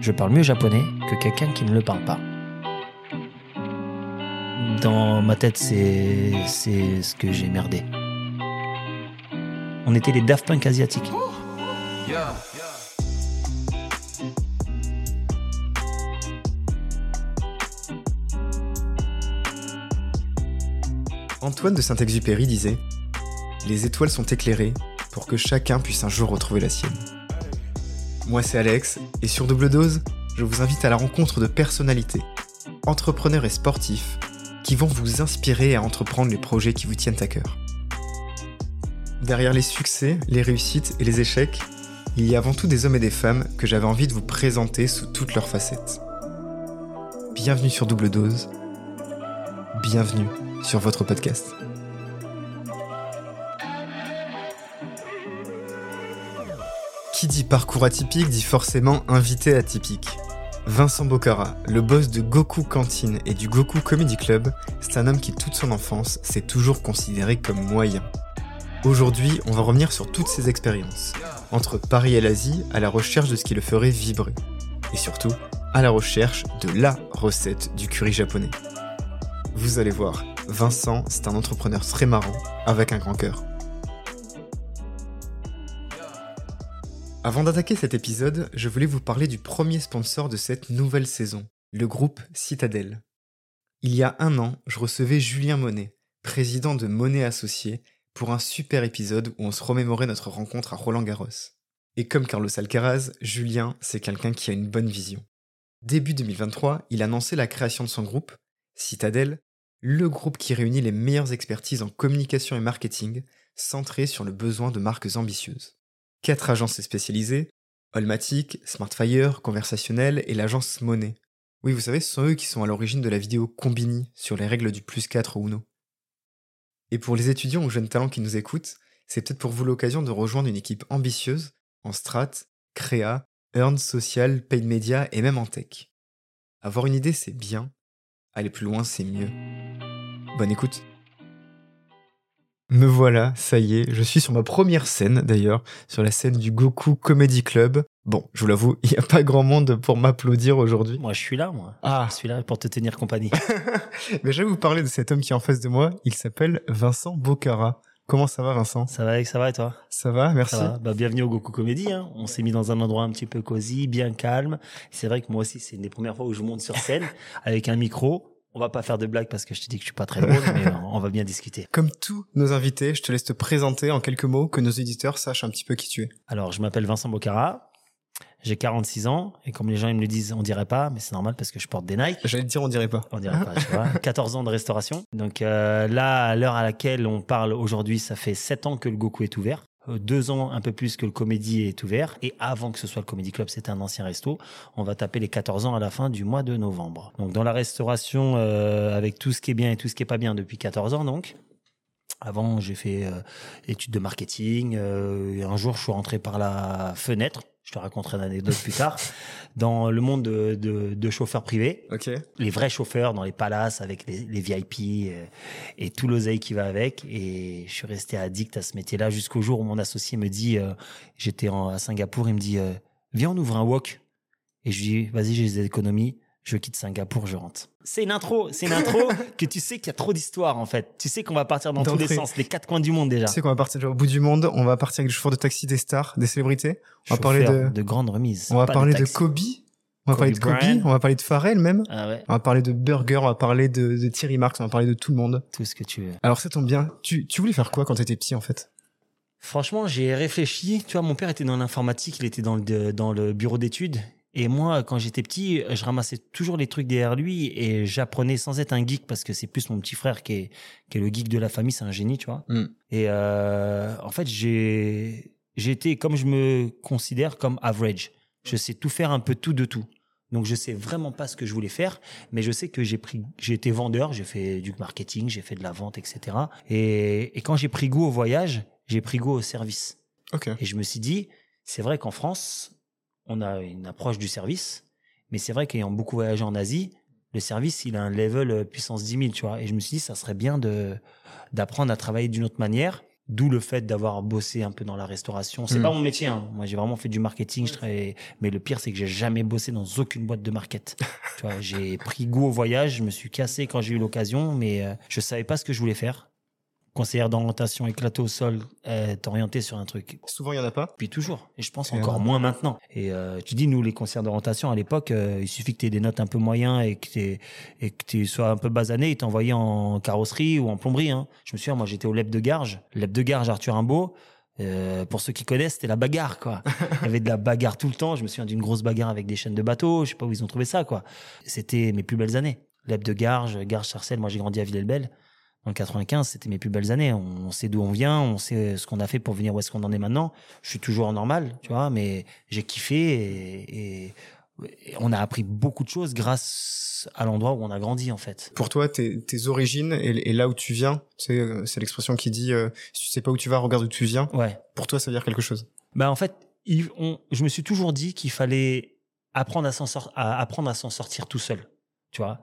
je parle mieux japonais que quelqu'un qui ne le parle pas. Dans ma tête, c'est ce que j'ai merdé. On était les Daft asiatiques. Antoine de Saint-Exupéry disait Les étoiles sont éclairées pour que chacun puisse un jour retrouver la sienne. Moi c'est Alex, et sur Double Dose, je vous invite à la rencontre de personnalités, entrepreneurs et sportifs, qui vont vous inspirer à entreprendre les projets qui vous tiennent à cœur. Derrière les succès, les réussites et les échecs, il y a avant tout des hommes et des femmes que j'avais envie de vous présenter sous toutes leurs facettes. Bienvenue sur Double Dose, bienvenue sur votre podcast. Dit parcours atypique dit forcément invité atypique. Vincent Bocara, le boss de Goku Cantine et du Goku Comedy Club, c'est un homme qui toute son enfance s'est toujours considéré comme moyen. Aujourd'hui, on va revenir sur toutes ses expériences, entre Paris et l'Asie, à la recherche de ce qui le ferait vibrer, et surtout à la recherche de la recette du curry japonais. Vous allez voir, Vincent, c'est un entrepreneur très marrant, avec un grand cœur. Avant d'attaquer cet épisode, je voulais vous parler du premier sponsor de cette nouvelle saison, le groupe Citadel. Il y a un an, je recevais Julien Monet, président de Monet Associés, pour un super épisode où on se remémorait notre rencontre à Roland Garros. Et comme Carlos Alcaraz, Julien, c'est quelqu'un qui a une bonne vision. Début 2023, il annonçait la création de son groupe, Citadel, le groupe qui réunit les meilleures expertises en communication et marketing, centré sur le besoin de marques ambitieuses. Quatre agences spécialisées, Olmatic, Smartfire, Conversationnel et l'agence Monet. Oui, vous savez, ce sont eux qui sont à l'origine de la vidéo Combini sur les règles du plus 4 ou Uno. Et pour les étudiants ou jeunes talents qui nous écoutent, c'est peut-être pour vous l'occasion de rejoindre une équipe ambitieuse en strat, créa, earned social, paid media et même en tech. Avoir une idée, c'est bien. Aller plus loin, c'est mieux. Bonne écoute. Me voilà, ça y est, je suis sur ma première scène d'ailleurs, sur la scène du Goku Comedy Club. Bon, je vous l'avoue, il n'y a pas grand monde pour m'applaudir aujourd'hui. Moi, je suis là, moi. Ah. Je suis là pour te tenir compagnie. Mais je vais vous parler de cet homme qui est en face de moi. Il s'appelle Vincent Bocara. Comment ça va, Vincent? Ça va, ça va et toi? Ça va, merci. Ça va. Bah, bienvenue au Goku Comedy. Hein. On s'est mis dans un endroit un petit peu cosy, bien calme. C'est vrai que moi aussi, c'est une des premières fois où je monte sur scène avec un micro. On va pas faire de blagues parce que je te dis que je suis pas très drôle, mais euh, on va bien discuter. Comme tous nos invités, je te laisse te présenter en quelques mots, que nos éditeurs sachent un petit peu qui tu es. Alors, je m'appelle Vincent Bocara. J'ai 46 ans et comme les gens ils me le disent, on dirait pas, mais c'est normal parce que je porte des Nike. J'allais te dire, on dirait pas. On dirait pas, tu vois. 14 ans de restauration. Donc euh, là, à l'heure à laquelle on parle aujourd'hui, ça fait 7 ans que le Goku est ouvert. Euh, Deux ans, un peu plus que le Comédie est ouvert. Et avant que ce soit le Comedy Club, c'était un ancien resto. On va taper les 14 ans à la fin du mois de novembre. Donc dans la restauration, euh, avec tout ce qui est bien et tout ce qui est pas bien depuis 14 ans, donc. Avant, j'ai fait euh, études de marketing. Euh, et un jour, je suis rentré par la fenêtre. Je te raconterai une anecdote plus tard. Dans le monde de, de, de chauffeurs privés, les vrais chauffeurs dans les palaces avec les, les VIP euh, et tout l'oseille qui va avec. Et je suis resté addict à ce métier-là jusqu'au jour où mon associé me dit, euh, j'étais à Singapour, il me dit, euh, viens, on ouvre un wok. Et je lui dis, vas-y, j'ai des économies, je quitte Singapour, je rentre. C'est une intro, c'est une intro que tu sais qu'il y a trop d'histoires en fait. Tu sais qu'on va partir dans tous les sens, les quatre coins du monde déjà. Tu sais qu'on va partir au bout du monde, on va partir avec des chauffeurs de taxi, des stars, des célébrités. On va parler Chauffeur de, grandes remises. on va parler de. Kobe. On va Kobe parler de Kobe, on va parler de Pharrell même. Ah ouais, On va parler de Burger, on va parler de, de Thierry Marx, on va parler de tout le monde. tout ce que tu veux. Alors ça tombe bien. Tu, tu voulais faire quoi quand t'étais petit en fait? Franchement, j'ai réfléchi. Tu vois, mon père était dans l'informatique, il était dans le, dans le bureau d'études. Et moi, quand j'étais petit, je ramassais toujours les trucs derrière lui et j'apprenais sans être un geek parce que c'est plus mon petit frère qui est, qui est le geek de la famille, c'est un génie, tu vois. Mm. Et euh, en fait, j'ai été, comme je me considère, comme average. Je sais tout faire un peu tout de tout. Donc je sais vraiment pas ce que je voulais faire, mais je sais que j'ai pris, j'ai été vendeur, j'ai fait du marketing, j'ai fait de la vente, etc. Et, et quand j'ai pris goût au voyage, j'ai pris goût au service. Et je me suis dit, c'est vrai qu'en France, on a une approche du service, mais c'est vrai qu'ayant beaucoup voyagé en Asie, le service, il a un level euh, puissance 10 000, tu vois. Et je me suis dit, ça serait bien de d'apprendre à travailler d'une autre manière. D'où le fait d'avoir bossé un peu dans la restauration. C'est Mm. pas mon métier. Hein. Moi, j'ai vraiment fait du marketing. Je travaillais- Mais le pire, c'est que j'ai jamais bossé dans aucune boîte de market. tu vois, j'ai pris goût au voyage. Je me suis cassé quand j'ai eu l'occasion, mais euh, je savais pas ce que je voulais faire. Conseillère d'orientation éclatée au sol, euh, t'orienter sur un truc. Souvent, il y en a pas. Puis toujours. Et je pense Et encore moins maintenant. Et euh, tu dis, nous, les conseillers d'orientation, à l'époque, euh, il suffit que tu aies des notes un peu moyens et que tu et que tu sois un peu basané, ils t'envoyaient en carrosserie ou en plomberie. Hein. Je me souviens, moi, j'étais au LEP de Garges. LEP de Garges, Arthur Rimbaud. Euh, pour ceux qui connaissent, c'était la bagarre, quoi. Il y avait de la bagarre tout le temps. Je me souviens d'une grosse bagarre avec des chaînes de bateaux. Je sais pas où ils ont trouvé ça, quoi. C'était mes plus belles années. LEP de Garges, Garges-Sarcelles. Moi, j'ai grandi à Villers-le-Bel. En 95, c'était mes plus belles années. On sait d'où on vient, on sait ce qu'on a fait pour venir où est-ce qu'on en est maintenant. Je suis toujours normal, tu vois, mais j'ai kiffé et, et- et on a appris beaucoup de choses grâce à l'endroit où on a grandi, en fait. Pour toi, tes, tes origines et, et là où tu viens, c'est euh, c'est l'expression qui dit euh, si tu sais pas où tu vas, regarde où tu viens. Ouais. Pour toi, ça veut dire quelque chose. Bah, en fait, il- on- je me suis toujours dit qu'il fallait apprendre à s'en à apprendre à s'en sortir tout seul, tu vois.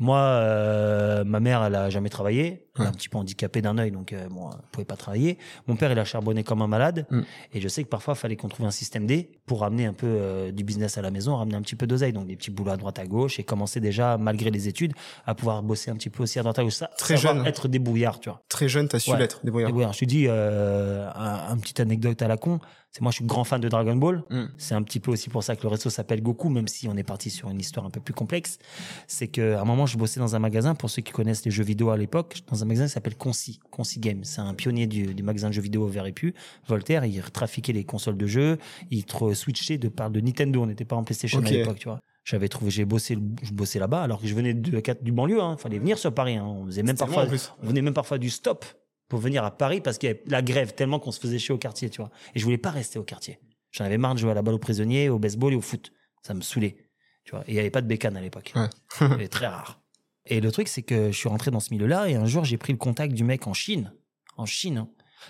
Moi, euh, ma mère, elle a jamais travaillé. Elle est Ouais. un petit peu handicapée d'un œil, donc euh, bon, elle pouvait pas travailler. Mon père, il a charbonné comme un malade. Mm. Et je sais que parfois, il fallait qu'on trouve un système D pour ramener un peu euh, du business à la maison, ramener un petit peu d'oseille, donc des petits boulots à droite à gauche, et commencer déjà, malgré les études, à pouvoir bosser un petit peu aussi à droite à gauche. Ça, Très jeune. être débrouillard, tu vois. Très jeune, t'as su Ouais. l'être, débrouillard. Débrouillard. Je te dis, euh, un, un petite anecdote à la con. C'est moi, je suis grand fan de Dragon Ball. Mm. C'est un petit peu aussi pour ça que le resto s'appelle Goku, même si on est parti sur une histoire un peu plus complexe. C'est qu'à un moment, je bossais dans un magasin, pour ceux qui connaissent les jeux vidéo à l'époque, dans un magasin qui s'appelle Conci, Conci Games. C'est un pionnier du, du magasin de jeux vidéo vert et pu. Voltaire, il trafiquait les consoles de jeux, il tra- switchait de par de Nintendo. On n'était pas en PlayStation Ok. à l'époque, tu vois. J'avais trouvé, j'ai bossé, je bossais là-bas, alors que je venais de, du banlieue, hein. Fallait venir sur Paris, hein. On faisait même parfois, on venait même parfois du stop pour venir à Paris parce qu'il y avait la grève tellement qu'on se faisait chier au quartier, tu vois. Et je voulais pas rester au quartier. J'en avais marre de jouer à la balle aux prisonniers, au baseball et au foot. Ça me saoulait, tu vois. Et il y avait pas de bécane à l'époque. Ouais. C'était très rare. Et le truc, c'est que je suis rentré dans ce milieu-là et un jour, j'ai pris le contact du mec en Chine, en Chine, hein,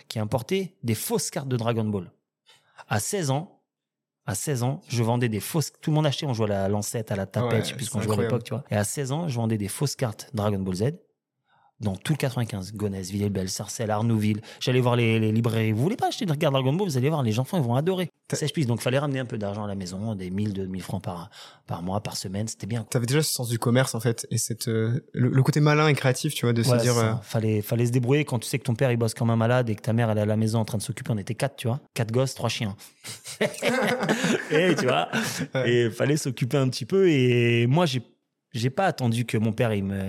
qui importait des fausses cartes de Dragon Ball. À 16 ans, à 16 ans, je vendais des fausses. Tout le monde achetait, on jouait à la lancette, à la tapette, Ouais, je sais plus ce c'est qu'on jouait à l'époque, tu vois. Et à 16 ans, je vendais des fausses cartes Dragon Ball Z dans tout le 95. Gonesse, Villers-Bel, Sarcelles, Arnouville. J'allais voir les, les librairies. Vous voulez pas acheter de carte Dragon Ball? Vous allez voir, les enfants, ils vont adorer. T'as- Ça, je puisse. Donc, fallait ramener un peu d'argent à la maison, des 1000, 2000 francs par, par mois, par semaine. C'était bien. T'avais déjà ce sens du commerce en fait et cette euh, le, le côté malin et créatif, tu vois, de Voilà, se dire euh, fallait, fallait se débrouiller quand tu sais que ton père il bosse comme un malade et que ta mère elle est à la maison en train de s'occuper. On était quatre, tu vois, quatre gosses, trois chiens. et tu vois, Ouais. et fallait s'occuper un petit peu. Et moi j'ai j'ai pas attendu que mon père il me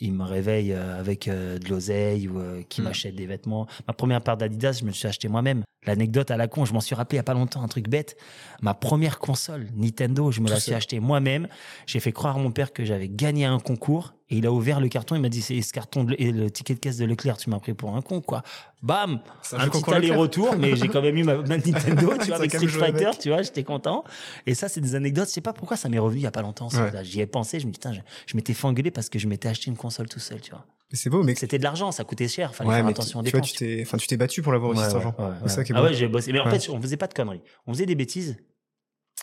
il me réveille euh, avec euh, de l'oseille ou euh, qu'il Mm. m'achète des vêtements. Ma première paire d'Adidas, je me suis acheté moi-même. L'anecdote à la con, je m'en suis rappelé il y a pas longtemps, un truc bête. Ma première console Nintendo, je me la suis achetée moi-même. J'ai fait croire à mon père que j'avais gagné un concours et il a ouvert le carton. Il m'a dit c'est ce carton de- et le ticket de caisse de Leclerc. Tu m'as pris pour un con quoi. Bam, c'est un petit aller-retour, mais j'ai quand même eu ma, ma Nintendo, tu vois, avec Street Fighter, tu vois, j'étais content. Et ça, c'est des anecdotes. Je sais pas pourquoi ça m'est revenu il y a pas longtemps. ça. Ouais. J'y ai pensé. Je me dis, putain, je, je m'étais fait engueuler parce que je m'étais acheté une console tout seul, tu vois. Mais C'est beau, mais C'était de l'argent, ça coûtait cher. Fallait ouais, faire attention aux tu, tu vois, tu t'es, enfin, tu t'es battu pour l'avoir aussi Ouais, cet ouais, argent. ouais, ça Ah ouais, j'ai bossé. Mais en fait, on faisait pas de conneries. On faisait des bêtises.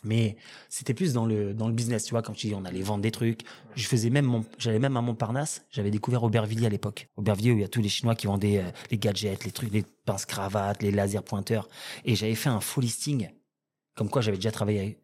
Mais c'était plus dans le, dans le business, tu vois, comme tu dis, on allait vendre des trucs. Je faisais même j'allais même à Montparnasse. J'avais découvert Aubervilliers à l'époque. Aubervilliers où il y a tous les Chinois qui vendaient euh, les gadgets, les trucs, les pinces cravates, les lasers pointeurs. Et j'avais fait un faux listing. Comme quoi j'avais déjà travaillé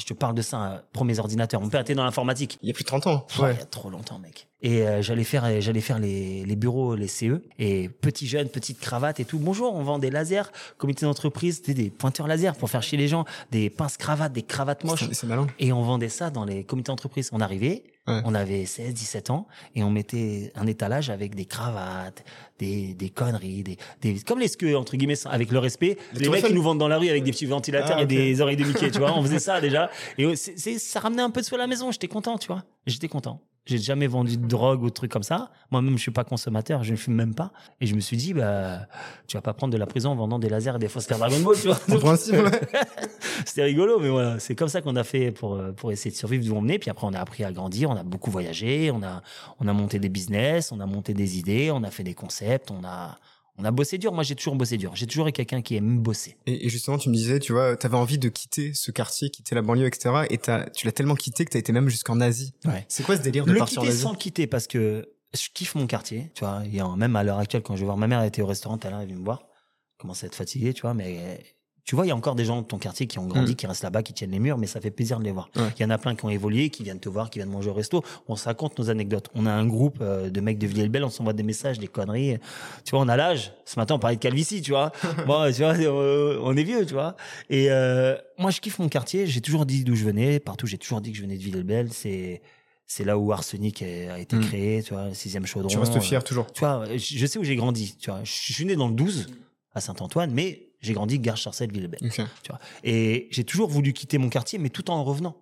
je te parle de ça, euh, premiers ordinateurs. Mon père était dans l'informatique. Il y a plus de 30 ans. Ouais. Il y a trop longtemps, mec. Et euh, j'allais faire, euh, j'allais faire les, les bureaux, les CE, et petit jeune, petite cravate et tout. Bonjour, on vend des lasers, comité d'entreprise, c'était des pointeurs laser pour faire chier les gens, des pinces cravates, des cravates moches. C'est c'est malin. Et on vendait ça dans les comités d'entreprise. On arrivait, Ouais. on avait 16, 17 ans, et on mettait un étalage avec des cravates, des, des conneries, des, des, comme les SQE, entre guillemets, avec le respect. Les Les, mecs qui nous vendent dans la rue avec des petits ventilateurs Ah, et des oreilles de Mickey, tu vois. On faisait ça déjà. Et c'est, ça ramenait un peu de sous à la maison. J'étais content, tu vois. J'étais content. J'ai jamais vendu de drogue ou de trucs comme ça. Moi-même, je suis pas consommateur, je ne fume même pas. Et je me suis dit, bah, tu vas pas prendre de la prison en vendant des lasers et des fausses cartes Dragon Ball, tu vois. En principe, ouais. C'était rigolo, mais voilà, c'est comme ça qu'on a fait pour, euh, pour essayer de survivre d'où on venait. Puis après, on a appris à grandir, on a beaucoup voyagé, on a, on a monté des business, on a monté des idées, on a fait des concepts, on a, on a bossé dur. Moi, j'ai toujours bossé dur. J'ai toujours été quelqu'un qui aime bosser. Et, et justement, tu me disais, tu vois, t'avais envie de quitter ce quartier, quitter la banlieue, etc. Et tu l'as tellement quitté que t'as été même jusqu'en Asie. Ouais. C'est quoi ce délire de Le partir en Asie sans le quitter parce que je kiffe mon quartier. Tu vois, même à l'heure actuelle, quand je vais voir ma mère, elle était au restaurant elle est venue me voir. commence à être fatigué, tu vois, mais tu vois, il y a encore des gens de ton quartier qui ont grandi, Mm. qui restent là-bas, qui tiennent les murs, mais ça fait plaisir de les voir. Il Ouais. y en a plein qui ont évolué, qui viennent te voir, qui viennent manger au resto. On se raconte nos anecdotes. On a un groupe euh, de mecs de Villers-le-Bel, on s'envoie des messages, des conneries. Tu vois, on a l'âge. Ce matin, on parlait de calvitie, tu vois. bon, tu vois, on est vieux, tu vois. Et euh, moi, je kiffe mon quartier. J'ai toujours dit d'où je venais. Partout, j'ai toujours dit que je venais de Villers-le-Bel. C'est c'est là où Arsenic a été Mm. créé, tu vois, le sixième chaudron. Tu restes euh, fier toujours. tu vois, je je sais où j'ai grandi. Tu vois, je suis né dans le 12 à Saint-Antoine, mais j'ai grandi gare charcel villebel Ok. Et j'ai toujours voulu quitter mon quartier, mais tout en revenant.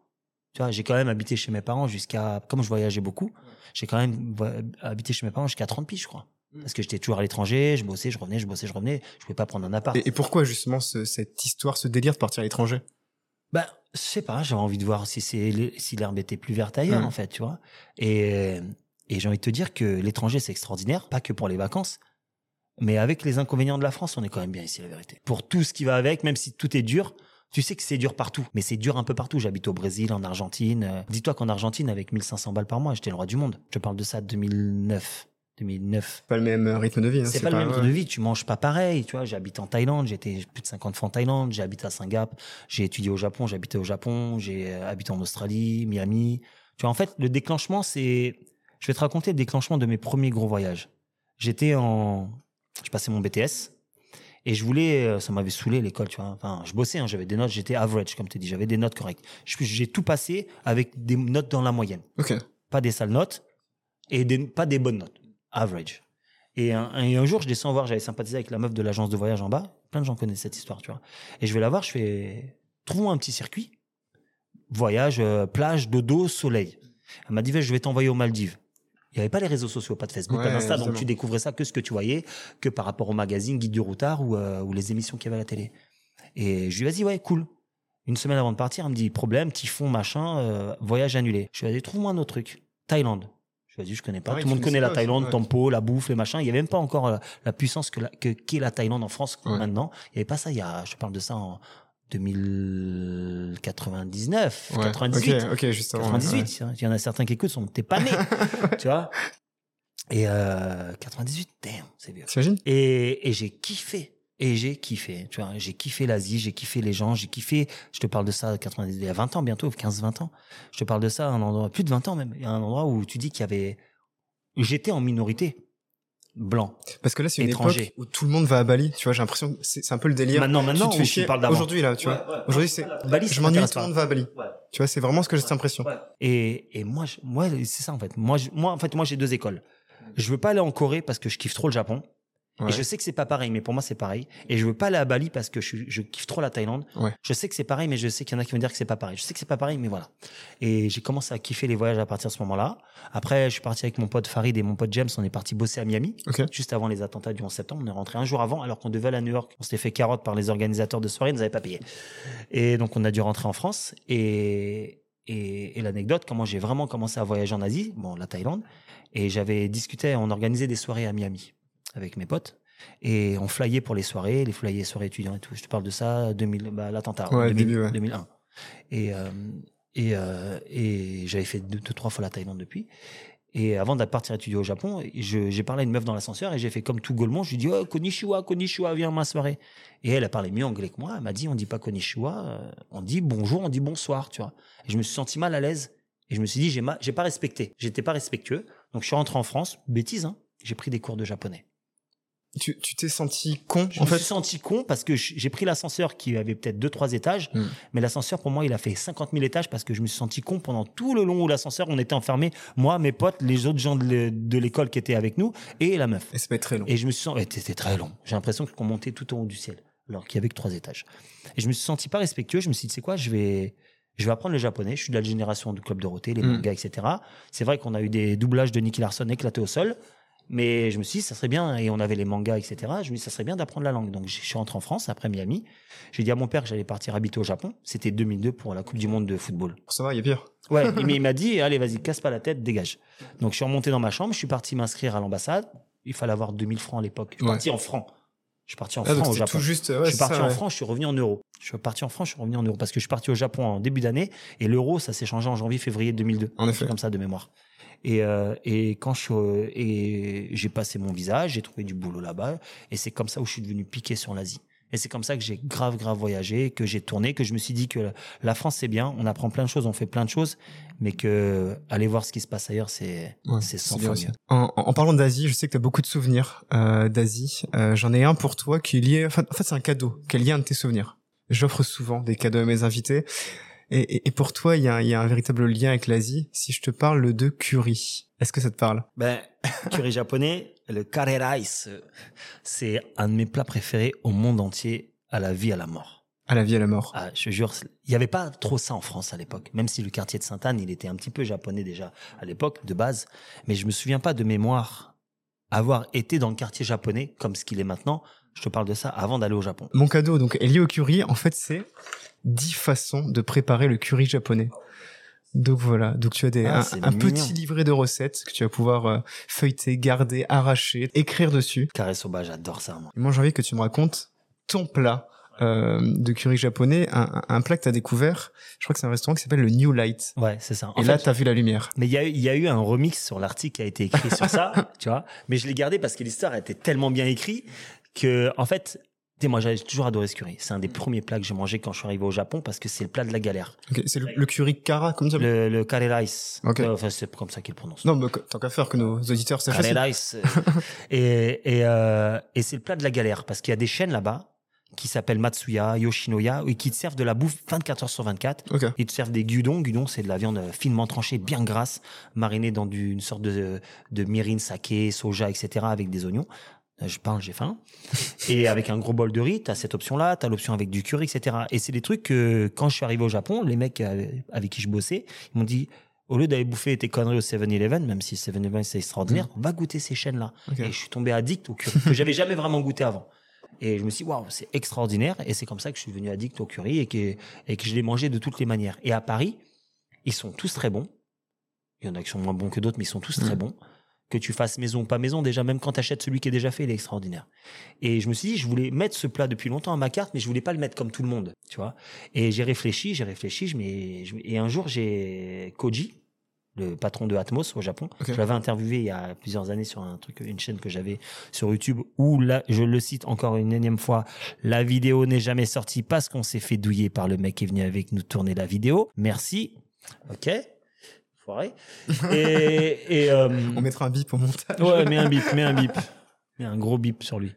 Tu vois, j'ai quand même habité chez mes parents jusqu'à, comme je voyageais beaucoup, j'ai quand même habité chez mes parents jusqu'à 30 piges, je crois. Parce que j'étais toujours à l'étranger, je bossais, je revenais, je bossais, je revenais. Je pouvais pas prendre un appart. Et, et pourquoi justement ce- cette histoire, ce délire de partir à l'étranger? Ben, je sais pas, j'avais envie de voir si c'est si l'herbe était plus verte ailleurs, Mm. en fait, tu vois. Et, et j'ai envie de te dire que l'étranger, c'est extraordinaire, pas que pour les vacances, mais avec les inconvénients de la France, on est quand même bien ici, la vérité. Pour tout ce qui va avec, même si tout est dur, tu sais que c'est dur partout, mais c'est dur un peu partout. J'habite au Brésil, en Argentine. Euh, Dis-toi qu'en Argentine, avec 1500 balles par mois, j'étais le roi du monde. Je parle de ça de 2009. 2009. Pas le même euh, rythme de vie. hein, C'est pas, le même rythme de vie, tu manges pas pareil, tu vois. J'habite en Thaïlande, j'étais plus de 50 fois en Thaïlande, j'ai habité à Singapour, j'ai étudié au Japon, habité au Japon, j'ai euh, habité en Australie, Miami. Tu vois, en fait, le déclenchement, c'est. Je vais te raconter le déclenchement de mes premiers gros voyages. J'étais en. Je passais mon BTS et je voulais. euh, Ça m'avait saoulé l'école, tu vois. Enfin, je bossais, hein, j'avais des notes, j'étais average, comme tu dis, j'avais des notes correctes. J'ai tout passé avec des notes dans la moyenne pas des sales notes et des, pas des bonnes notes, average. Et un, et un jour, je descends voir, j'avais sympathisé avec la meuf de l'agence de voyage en bas. Plein de gens connaissent cette histoire, tu vois. Et je vais la voir, je fais, trouvons un petit circuit. Voyage, euh, plage, dodo, soleil. Elle m'a dit, je vais t'envoyer aux Maldives. Il n'y avait pas les réseaux sociaux, pas de Facebook, pas d'Insta, donc tu découvrais ça que ce que tu voyais, que par rapport au magazine Guide du Routard ou, euh, ou les émissions qu'il y avait à la télé. Et je lui ai dit, vas-y, ouais, cool. Une semaine avant de partir, elle me dit, problème, typhon, machin, euh, voyage annulé. Je lui ai dit, trouve-moi un autre truc. Thaïlande. Je lui ai dit, je connais pas. Ah Tout le monde connaît la Thaïlande, ouais. tempo, la bouffe, les machins. Il n'y avait même pas encore euh, la puissance que la- que- qu'est la Thaïlande en France Ouais. maintenant. Il n'y avait pas ça, il y a, je parle de ça en 2099, Ouais. 98. Ok, ok, juste avant. 98, hein. il y en a certains qui écoutent, sont t'es pas né, tu vois. Et euh, 98, damn, c'est vieux. Et, et j'ai kiffé. Et j'ai kiffé, tu vois. J'ai kiffé l'Asie, j'ai kiffé les gens, j'ai kiffé. Je te parle de ça 90, il y a 20 ans bientôt, 15-20 ans. Je te parle de ça à un endroit, plus de 20 ans même. Il y a un endroit où tu dis qu'il y avait. J'étais en minorité. Blanc. Parce que là, c'est une Étranger. époque où tout le monde va à Bali. Tu vois, j'ai l'impression que c'est un peu le délire. Maintenant, maintenant, tu te fais ou tu chier. parles d'avant? Aujourd'hui, là, tu vois. Aujourd'hui, c'est. Bali, Je m'ennuie, tout le monde va à Bali. Tu vois, c'est vraiment ce que j'ai cette impression. Et, et moi, je- moi c'est ça en fait. Moi, je- moi, en fait, moi, j'ai deux écoles. Je veux pas aller en Corée parce que je kiffe trop le Japon. Ouais. Et je sais que c'est pas pareil, mais pour moi, c'est pareil. Et je veux pas aller à Bali parce que je, je kiffe trop la Thaïlande. Ouais. Je sais que c'est pareil, mais je sais qu'il y en a qui vont dire que c'est pas pareil. Je sais que c'est pas pareil, mais voilà. Et j'ai commencé à kiffer les voyages à partir de ce moment-là. Après, je suis parti avec mon pote Farid et mon pote James. On est parti bosser à Miami. Ok. Juste avant les attentats du 11 septembre. On est rentré un jour avant, alors qu'on devait aller à New York. On s'était fait carotte par les organisateurs de soirée. Ils nous avaient pas payé. Et donc, on a dû rentrer en France. Et, et, et l'anecdote, comment j'ai vraiment commencé à voyager en Asie, bon, la Thaïlande. Et j'avais discuté, on organisait des soirées à Miami avec mes potes. Et on flyait pour les soirées, les flyers soirées étudiants et tout. Je te parle de ça, 2000, bah, l'attentat, Ouais, 2000, début, ouais. 2001. Et, euh, et, euh, et j'avais fait deux, deux, trois fois la Thaïlande depuis. Et avant de partir étudier au Japon, j'ai parlé à une meuf dans l'ascenseur et j'ai fait comme tout Gaulmont. Je lui ai dit, oh, konnichiwa, konnichiwa, viens à ma soirée. Et elle a parlé mieux anglais que moi. Elle m'a dit, on dit pas konnichiwa, euh, on dit bonjour, on dit bonsoir, tu vois. Et je me suis senti mal à l'aise. Et je me suis dit, j'ai ma- j'ai pas respecté. J'étais pas respectueux. Donc je suis rentré en France, bêtise, hein. J'ai pris des cours de japonais. Tu tu t'es senti con, Je en me fait. suis senti con parce que j'ai pris l'ascenseur qui avait peut-être deux, trois étages. Hmm. Mais l'ascenseur, pour moi, il a fait 50 000 étages parce que je me suis senti con pendant tout le long où l'ascenseur, on était enfermés. Moi, mes potes, les autres gens de l'é- de l'école qui étaient avec nous et la meuf. Et être très long. Et je me suis senti, c'était très long. J'ai l'impression qu'on montait tout en haut du ciel, alors qu'il y avait que trois étages. Et je me suis senti pas respectueux. Je me suis dit, c'est quoi, je vais, je vais apprendre le japonais. Je suis de la génération du club Dorothée, les Mm. mangas, etc. C'est vrai qu'on a eu des doublages de Nicky Larson éclatés au sol. Mais je me suis dit, ça serait bien, et on avait les mangas, etc. Je me suis dit, ça serait bien d'apprendre la langue. Donc, je suis rentré en France, après Miami. J'ai dit à mon père que j'allais partir habiter au Japon. C'était 2002 pour la Coupe du Monde de football. Ça va, il y a pire. Ouais, mais il m'a dit, allez, vas-y, casse pas la tête, dégage. Donc, je suis remonté dans ma chambre, je suis parti m'inscrire à l'ambassade. Il fallait avoir 2000 francs à l'époque. Je suis Ouais. parti en francs. Je suis parti en Ah, donc francs au Japon. tout juste. Ouais, je suis parti ça, en ouais. je suis revenu en euros. Je suis parti en France, je suis revenu en euros parce que je suis parti au Japon en début d'année et l'euro, ça s'est changé en janvier-février 2002. En effet. comme ça de mémoire. Et, euh, et quand je euh, et j'ai passé mon visa, j'ai trouvé du boulot là-bas. Et c'est comme ça où je suis devenu piqué sur l'Asie. Et c'est comme ça que j'ai grave, grave voyagé, que j'ai tourné, que je me suis dit que la France c'est bien, on apprend plein de choses, on fait plein de choses, mais que aller voir ce qui se passe ailleurs, c'est Ouais, c'est sans fois mieux. En, en parlant d'Asie, je sais que tu as beaucoup de souvenirs euh, d'Asie. Euh, J'en ai un pour toi qui est lié. Enfin, en fait, c'est un cadeau qui est lié à un de tes souvenirs. J'offre souvent des cadeaux à mes invités. Et, pour toi, il y a, il y a un véritable lien avec l'Asie. Si je te parle de curry, est-ce que ça te parle? Ben, curry japonais, le curry rice, c'est un de mes plats préférés au monde entier, à la vie, à la mort. À la vie, à la mort. Ah, je jure, il n'y avait pas trop ça en France à l'époque. Même si le quartier de Sainte-Anne, il était un petit peu japonais déjà à l'époque, de base. Mais je me souviens pas de mémoire avoir été dans le quartier japonais comme ce qu'il est maintenant. Je te parle de ça avant d'aller au Japon. Mon cadeau, donc, est lié au curry. En fait, c'est 10 façons de préparer le curry japonais. Donc voilà, donc tu as des, Ah, un, petit livret de recettes que tu vas pouvoir euh, feuilleter, garder, arracher, écrire dessus. Carré soba, j'adore ça, moi. Moi, j'ai envie que tu me racontes ton plat euh, de curry japonais, un, plat que tu as découvert. Je crois que c'est un restaurant qui s'appelle le New Light. Ouais, c'est ça. En Et là, fait, tu as vu la lumière. Mais il y a, y a eu un remix sur l'article qui a été écrit sur ça, tu vois. Mais je l'ai gardé parce que l'histoire était tellement bien écrite que, en fait, moi, j'avais toujours adoré ce curry. C'est un des premiers plats que j'ai mangé quand je suis arrivé au Japon parce que c'est le plat de la galère. C'est le, le curry kara, comme ça Le, le curry rice. Ok. Euh, Enfin, c'est comme ça qu'il le prononce. Non, mais tant qu'à faire que nos auditeurs sachent Curry rice. euh, et et, euh, et c'est le plat de la galère parce qu'il y a des chaînes là-bas qui s'appellent Matsuya, Yoshinoya et qui te servent de la bouffe 24 heures sur 24. Ok. Ils te servent des gudons. Gudon, c'est de la viande finement tranchée, bien grasse, marinée dans du- une sorte de, de mirin, saké, soja, etc. avec des oignons. Euh, Je parle, j'ai faim. Et avec un gros bol de riz, t'as cette option-là, t'as l'option avec du curry, etc. Et c'est des trucs que, quand je suis arrivé au Japon, les mecs avec qui je bossais, ils m'ont dit, au lieu d'aller bouffer tes conneries au 7-Eleven, même si 7-Eleven c'est extraordinaire, va goûter ces chaînes-là. Et je suis tombé addict au curry, que j'avais jamais vraiment goûté avant. Et je me suis dit, waouh, c'est extraordinaire. Et c'est comme ça que je suis devenu addict au curry et que, et que je l'ai mangé de toutes les manières. Et à Paris, ils sont tous très bons. Il y en a qui sont moins bons que d'autres, mais ils sont tous très Mm. bons. Que tu fasses maison ou pas maison, déjà, même quand tu achètes celui qui est déjà fait, il est extraordinaire. Et je me suis dit, je voulais mettre ce plat depuis longtemps à ma carte, mais je voulais pas le mettre comme tout le monde, tu vois. Et j'ai réfléchi, j'ai réfléchi, je m'ai- je- et un jour, j'ai Koji, le patron de Atmos au Japon. Je l'avais interviewé il y a plusieurs années sur un truc, une chaîne que j'avais sur YouTube où là, je le cite encore une énième fois, la vidéo n'est jamais sortie parce qu'on s'est fait douiller par le mec qui est venu avec nous tourner la vidéo. Merci. Ok. Foiré. Et, et euh, On mettra un bip au montage. Ouais, mets un bip, mets un bip. Mets un gros bip sur lui.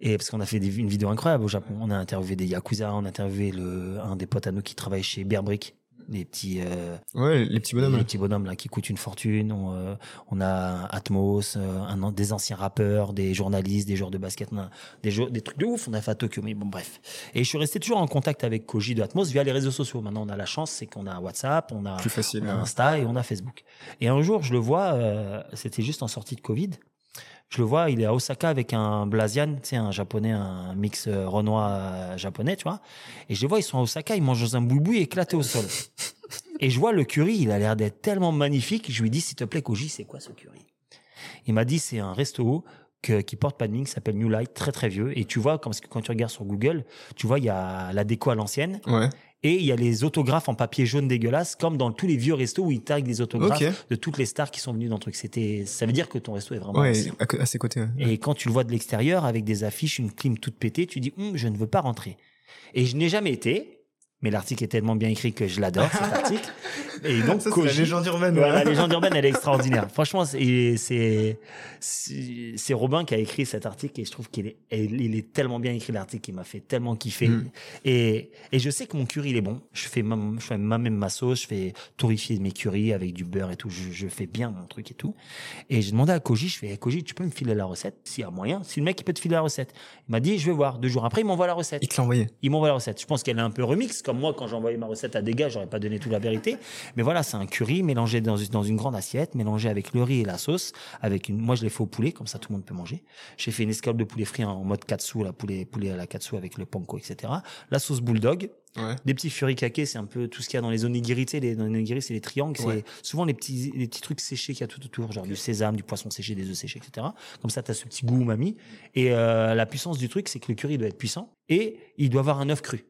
Et parce qu'on a fait des, une vidéo incroyable au Japon. On a interviewé des Yakuza, on a interviewé le, un des potes à nous qui travaille chez Bear Brick. Les petits, euh, Ouais, les petits bonhommes. les petits bonhommes là qui coûtent une fortune. On, euh, on a Atmos, euh, un, des anciens rappeurs, des journalistes, des joueurs de basket, on a des, trucs de ouf. On a fait à Tokyo, mais bon bref. Et je suis resté toujours en contact avec Koji de Atmos via les réseaux sociaux. Maintenant, on a la chance, c'est qu'on a WhatsApp, on a, Plus facile. on a hein. Insta et on a Facebook. Et un jour, je le vois, c'était juste en sortie de Covid. Je le vois, il est à Osaka avec un Blasian, tu sais, un japonais, un mix euh, renois euh, japonais, tu vois. Et je les vois, ils sont à Osaka, ils mangent dans un boui éclaté au sol. et je vois le curry, il a l'air d'être tellement magnifique. Je lui dis, s'il te plaît, Koji, c'est quoi ce curry? Il m'a dit, c'est un resto que, qui porte pas de ligne, s'appelle New Light, très très vieux. Et tu vois, comme, quand tu regardes sur Google, tu vois, il y a la déco à l'ancienne. Ouais. Et il y a les autographes en papier jaune dégueulasse, comme dans tous les vieux restos où ils taguent des autographes de toutes les stars qui sont venues dans le truc. C'était, ça veut dire que ton resto est vraiment Ouais, à, ses côtés. ouais. Et quand tu le vois de l'extérieur avec des affiches, une clim toute pétée, tu dis, Hum, je ne veux pas rentrer. Et je n'ai jamais été, mais l'article est tellement bien écrit que je l'adore, cet article. Et donc, Ça, c'est la Koji- légende urbaine. Ouais, la légende urbaine, elle est extraordinaire. Franchement, c'est Robin qui a écrit cet article et je trouve qu'il est il il est tellement bien écrit l'article, il m'a fait tellement kiffer. Mm. Et et je sais que mon curry il est bon. Je fais ma, je fais moi-même ma sauce, je fais torréfier mes currys avec du beurre et tout. Je, je fais bien mon truc et tout. Et j'ai demandé à Koji, je fais hey, Koji, tu peux me filer la recette? S'il y a moyen. Si le mec il peut te filer la recette, il m'a dit je vais voir. Deux jours après, il m'envoie la recette Il te l'a envoyé. il m'envoie la recette. Je pense qu'elle est un peu remix, comme moi quand j'ai envoyé ma recette à des gars, j'aurais pas donné toute la vérité. Mais voilà, c'est un curry mélangé dans, dans une grande assiette, mélangé avec le riz et la sauce. Avec une, moi je l'ai fait au poulet, comme ça tout le monde peut manger. J'ai fait une escalope de poulet frit en mode katsu, la poulet, poulet à la katsu avec le panko, etc. La sauce bulldog, Ouais. des petits furikake, c'est un peu tout ce qu'il y a dans les onigiri. Les dans les onigiri, c'est les triangles, c'est souvent les petits, les petits trucs séchés qu'il y a tout autour, genre du sésame, du poisson séché, des œufs séchés, etc. Comme ça, tu as ce petit goût umami. Et euh, la puissance du truc, c'est que le curry doit être puissant et il doit avoir un œuf cru.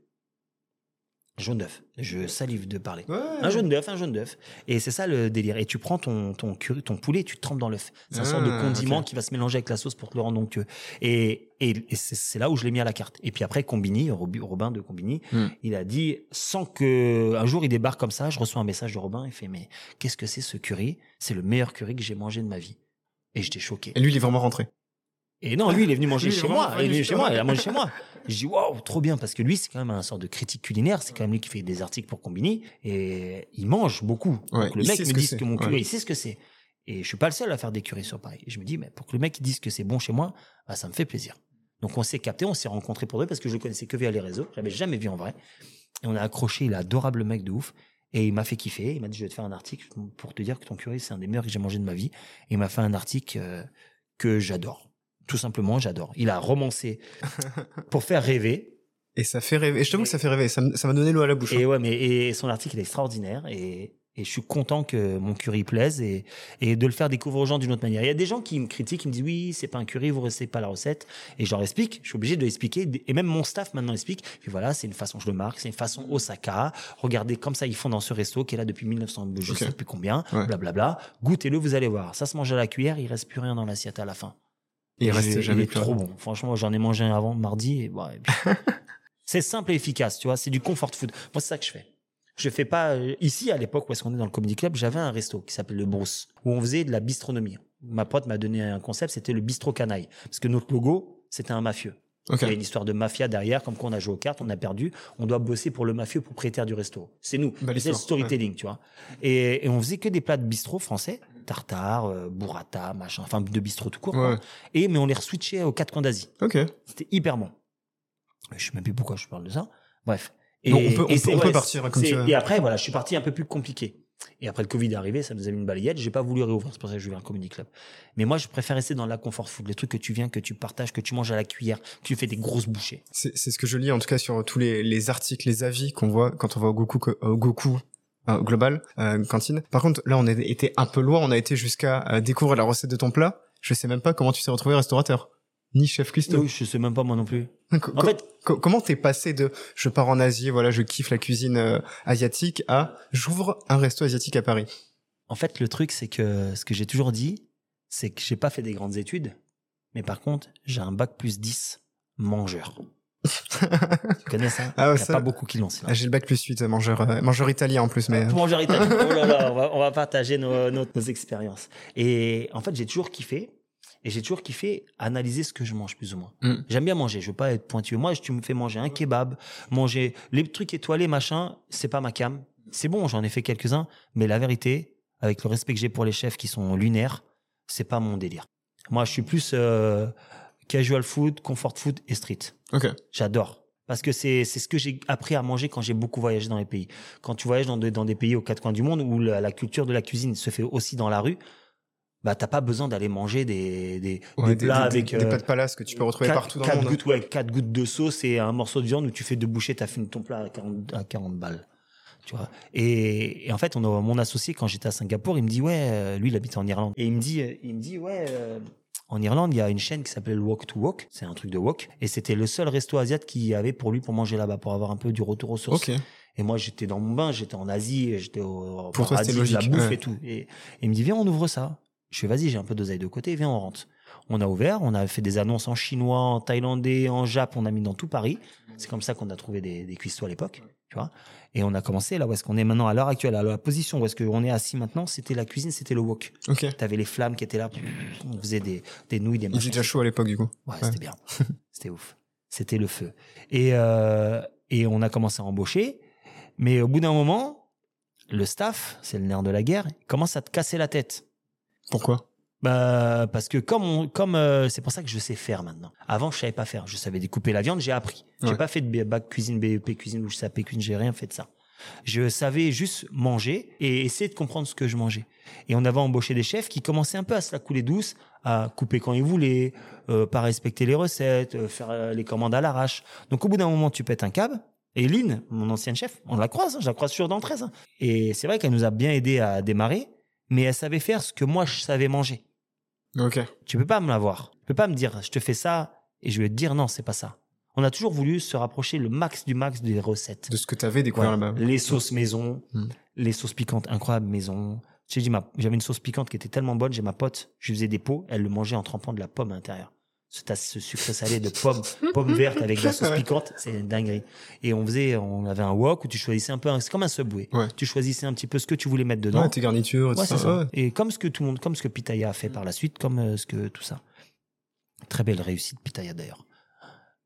Jaune d'œuf. Je salive de parler. Ouais. Un jaune d'œuf, un jaune d'œuf. Et c'est ça le délire. Et tu prends ton, ton, curry- ton poulet, tu trempes dans l'œuf. C'est un sort de Ah, condiment qui va se mélanger avec la sauce pour te le rendre onctueux. Et, et, et c'est là où je l'ai mis à la carte. Et puis après, Combini, Robi- Robin de Combini, Hmm. il a dit, sans que un jour il débarque comme ça, je reçois un message de Robin, il fait, mais qu'est-ce que c'est ce curry? C'est le meilleur curry que j'ai mangé de ma vie. Et j'étais choqué. Et lui, il est vraiment rentré. Et non, lui, il est venu manger Lui, chez moi. Il est venu chez moi. Il a mangé chez moi. Je dis waouh, trop bien parce que lui, c'est quand même un sort de critique culinaire. C'est quand même lui qui fait des articles pour Combini et il mange beaucoup. Ouais, Donc le mec me ce que mon curry, Ouais. il sait ce que c'est. Et je suis pas le seul à faire des currys sur Paris. Et je me dis, mais pour que le mec il dise que c'est bon chez moi, bah, ça me fait plaisir. Donc on s'est capté, on s'est rencontrés pour deux parce que je le connaissais que via les réseaux. J'avais jamais vu en vrai. Et on a accroché. Il est adorable mec de ouf. Et il m'a fait kiffer. Il m'a dit, je vais te faire un article pour te dire que ton curry, c'est un des meilleurs que j'ai mangé de ma vie. Et il m'a fait un article euh, que j'adore. Tout simplement, j'adore. Il a romancé pour faire rêver. Et ça fait rêver. Et je t'avoue que ça fait rêver. Ça m'a donné l'eau à la bouche. Et ouais, mais et son article est extraordinaire et, et je suis content que mon curry plaise et, et de le faire découvrir aux gens d'une autre manière. Il y a des gens qui me critiquent, qui me disent oui, c'est pas un curry, vous recevez pas la recette. Et je leur explique, je suis obligé de l'expliquer. Et même mon staff maintenant explique. Puis voilà, c'est une façon, je le marque, c'est une façon Osaka. Regardez comme ça ils font dans ce resto qui est là depuis 1900, je sais plus combien, Ouais. blablabla. Goûtez-le, vous allez voir. Ça se mange à la cuillère, il reste plus rien dans l'assiette à la fin. Et il reste jamais plus trop bon. Franchement, j'en ai mangé un avant mardi. Et, ouais, et puis- c'est simple et efficace, tu vois. C'est du comfort food. Moi, c'est ça que je fais. Je fais pas euh, ici à l'époque où est-ce qu'on est dans le comedy club, j'avais un resto qui s'appelait le Brousse où on faisait de la bistronomie. Ma pote m'a donné un concept, c'était le bistrot canaille parce que notre logo c'était un mafieux. Il y a une histoire de mafia derrière, comme quand on a joué aux cartes, on a perdu, on doit bosser pour le mafieux propriétaire du resto. C'est nous, c'est le storytelling, tu vois. Et, et on faisait que des plats de bistrot français, tartare, euh, burrata, machin, enfin de bistrot tout court. Et mais on les switchait aux quatre coins d'Asie. Ok. C'était hyper bon. Je sais même plus pourquoi je parle de ça. Bref. Et, Donc, on peut- on et peut- c'est- on peut ouais, partir, comme. Et après, voilà, je suis parti un peu plus compliqué. Et après le Covid est arrivé, ça nous a mis une balayette. J'ai pas voulu réouvrir, c'est pour ça que je vais un comedy club. Mais moi, je préfère rester dans la comfort food, les trucs que tu viens, que tu partages, que tu manges à la cuillère, que tu fais des grosses bouchées. C'est ce que je lis en tout cas sur tous les, les articles, les avis qu'on voit quand on va au Goku, co- au Goku euh, Global euh, cantine. Par contre, là, on a été un peu loin. On a été jusqu'à euh, découvrir la recette de ton plat. Je sais même pas comment tu t'es retrouvé restaurateur, ni chef cuistot. Oui, je sais même pas moi non plus. Co- En fait, co- comment t'es passé de je pars en Asie, voilà, je kiffe la cuisine euh, asiatique à j'ouvre un resto asiatique à Paris? en fait, le truc, c'est que ce que j'ai toujours dit, c'est que j'ai pas fait des grandes études, mais par contre, j'ai un bac plus 10 mangeur. Tu connais ça Ah Il y a ça- pas beaucoup qui l'ont. Ah, J'ai le bac plus 8, mangeur, euh, mangeur italien en plus, mais euh, Mangeur italien. Oh là là, on va, on va partager nos, nos, nos expériences. Et en fait, j'ai toujours kiffé. Et j'ai toujours kiffé analyser ce que je mange, plus ou moins. Mm. J'aime bien manger. Je veux pas être pointueux. Moi, tu me fais manger un kebab, manger les trucs étoilés, machin, c'est pas ma cam. C'est bon, j'en ai fait quelques-uns. Mais la vérité, avec le respect que j'ai pour les chefs qui sont lunaires, c'est pas mon délire. Moi, je suis plus euh, casual food, comfort food et street. ok. J'adore. Parce que c'est c'est ce que j'ai appris à manger quand j'ai beaucoup voyagé dans les pays. Quand tu voyages dans des, dans des pays aux quatre coins du monde où la, la culture de la cuisine se fait aussi dans la rue, bah t'as pas besoin d'aller manger des, des, Ouais, des plats avec des euh, pâtes palace que tu peux retrouver quatre, partout dans quatre le monde. gouttes, ouais, quatre gouttes de sauce et un morceau de viande où tu fais deux bouchées, t'as fini ton plat à 40, à 40 balles. Tu vois. Et, et en fait, on a, mon associé, quand j'étais à Singapour, il me dit, ouais, euh, lui, il habite en Irlande. Et il me dit, euh, il me dit, ouais, euh, en Irlande, il y a une chaîne qui s'appelle Walk to Walk. C'est un truc de wok. Et c'était le seul resto asiatique qu'il y avait pour lui pour manger là-bas, pour avoir un peu du retour aux sources. Et moi, j'étais dans mon bain, j'étais en Asie, j'étais au Pour paradis de la bouffe ouais. et tout. Et, et il me dit, viens, on ouvre ça. Je fais, vas-y, j'ai un peu d'oseille de côté, viens, on rentre. On a ouvert, on a fait des annonces en chinois, en thaïlandais, en jap, on a mis dans tout Paris. C'est comme ça qu'on a trouvé des, des cuistots à l'époque, tu vois. Et on a commencé là où est-ce qu'on est maintenant à l'heure actuelle, à la position où est-ce qu'on est assis maintenant, c'était la cuisine, c'était le wok. Ok. T'avais les flammes qui étaient là, on faisait des, des nouilles, des Il machins. faisait déjà chaud à l'époque du coup. Ouais, c'était bien. c'était ouf. C'était le feu. Et, euh, et on a commencé à embaucher. Mais au bout d'un moment, le staff, c'est le nerf de la guerre, il commence à te casser la tête. Pourquoi? Bah, parce que comme on, comme euh, c'est pour ça que je sais faire maintenant. Avant, je savais pas faire. Je savais découper la viande, j'ai appris. J'ai Ouais. pas fait de bac cuisine, BEP cuisine ou SAP cuisine, j'ai rien fait de ça. Je savais juste manger et essayer de comprendre ce que je mangeais. Et on avait embauché des chefs qui commençaient un peu à se la couler douce, à couper quand ils voulaient, euh, pas respecter les recettes, euh, faire euh, les commandes à l'arrache. Donc au bout d'un moment, tu pètes un câble. Et Lynn, mon ancienne chef, on la croise, hein, je la croise sur dans 13. hein. Et c'est vrai qu'elle nous a bien aidé à démarrer, mais elle savait faire ce que moi je savais manger. Ok. Tu peux pas me l'avoir. Tu peux pas me dire, je te fais ça, et je vais te dire non, c'est pas ça. On a toujours voulu se rapprocher le max du max des recettes. De ce que tu avais découvert Ouais. là-bas. Les sauces maison, Mm. les sauces piquantes incroyables maison. J'ai dit, ma- j'avais une sauce piquante qui était tellement bonne, j'ai ma pote, je faisais des pots, elle le mangeait en trempant de la pomme à l'intérieur. Ce, sucre salé de pomme, pomme verte avec de la sauce piquante, c'est une dinguerie. Et on faisait, on avait un wok où tu choisissais un peu, c'est comme un subway. Ouais. Tu choisissais un petit peu ce que tu voulais mettre dedans. Ouais, tes garnitures, Ouais, ça. ça. Et comme ce que tout le monde, comme ce que Pitaya a fait par la suite, comme euh, ce que tout ça. Très belle réussite Pitaya d'ailleurs.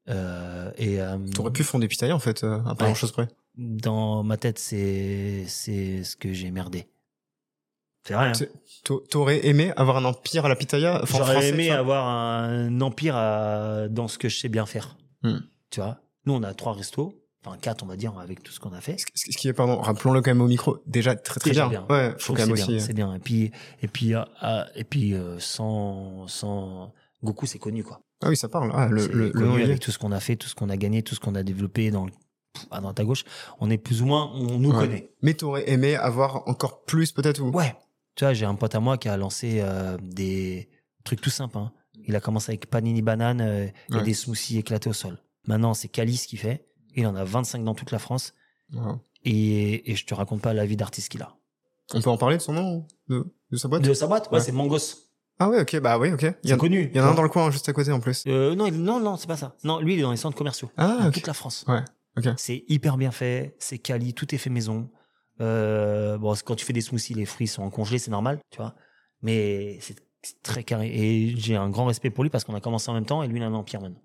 Euh, et euh, T'aurais pu fonder Pitaya en fait, euh, à pas grand chose près. dans ma tête, c'est c'est ce que j'ai merdé. C'est vrai. hein. T'aurais aimé avoir un empire à la Pitaya J'aurais aimé avoir un empire à- dans ce que je sais bien faire. Hmm. Tu vois, nous on a trois restos, enfin quatre on va dire avec tout ce qu'on a fait. Ce ce qui est, pardon, rappelons-le quand même au micro, déjà très très Déjà bien. bien. Ouais, Je faut trouve quand même que c'est aussi. bien, euh, c'est bien. Et puis et puis euh, ah, et puis euh, sans sans Goku c'est connu quoi. Ah oui, ça parle. Ah, le, le, connu avec tout ce qu'on a fait, tout ce qu'on a gagné, tout ce qu'on a développé dans le à droite à gauche, on est plus ou moins, on nous Ouais. connaît. Mais t'aurais aimé avoir encore plus peut-être ou? Ouais. Tu vois, j'ai un pote à moi qui a lancé euh, des trucs tout simples. hein. Il a commencé avec panini banane euh, et Ouais. des smoothies éclatés au sol. Maintenant, c'est Calice qui fait. Il en a 25 dans toute la France. Ouais. Et, et je te raconte pas la vie d'artiste qu'il a. On peut en parler de son nom de, de sa boîte? De sa boîte? Ouais, Ouais. c'est Mangos. Ah ouais, ok, bah oui, ok. Il y, en- connu. il y en a un dans le coin juste à côté en plus. Euh, non, non, non, c'est pas ça. Non, lui, il est dans les centres commerciaux. Ah, dans toute la France. Ouais, ok. C'est hyper bien fait. C'est quali. Tout est fait maison. Euh, bon, quand tu fais des smoothies, les fruits sont en congelé, c'est normal, tu vois. Mais c'est très carré. Et j'ai un grand respect pour lui parce qu'on a commencé en même temps et lui, il a un empire maintenant.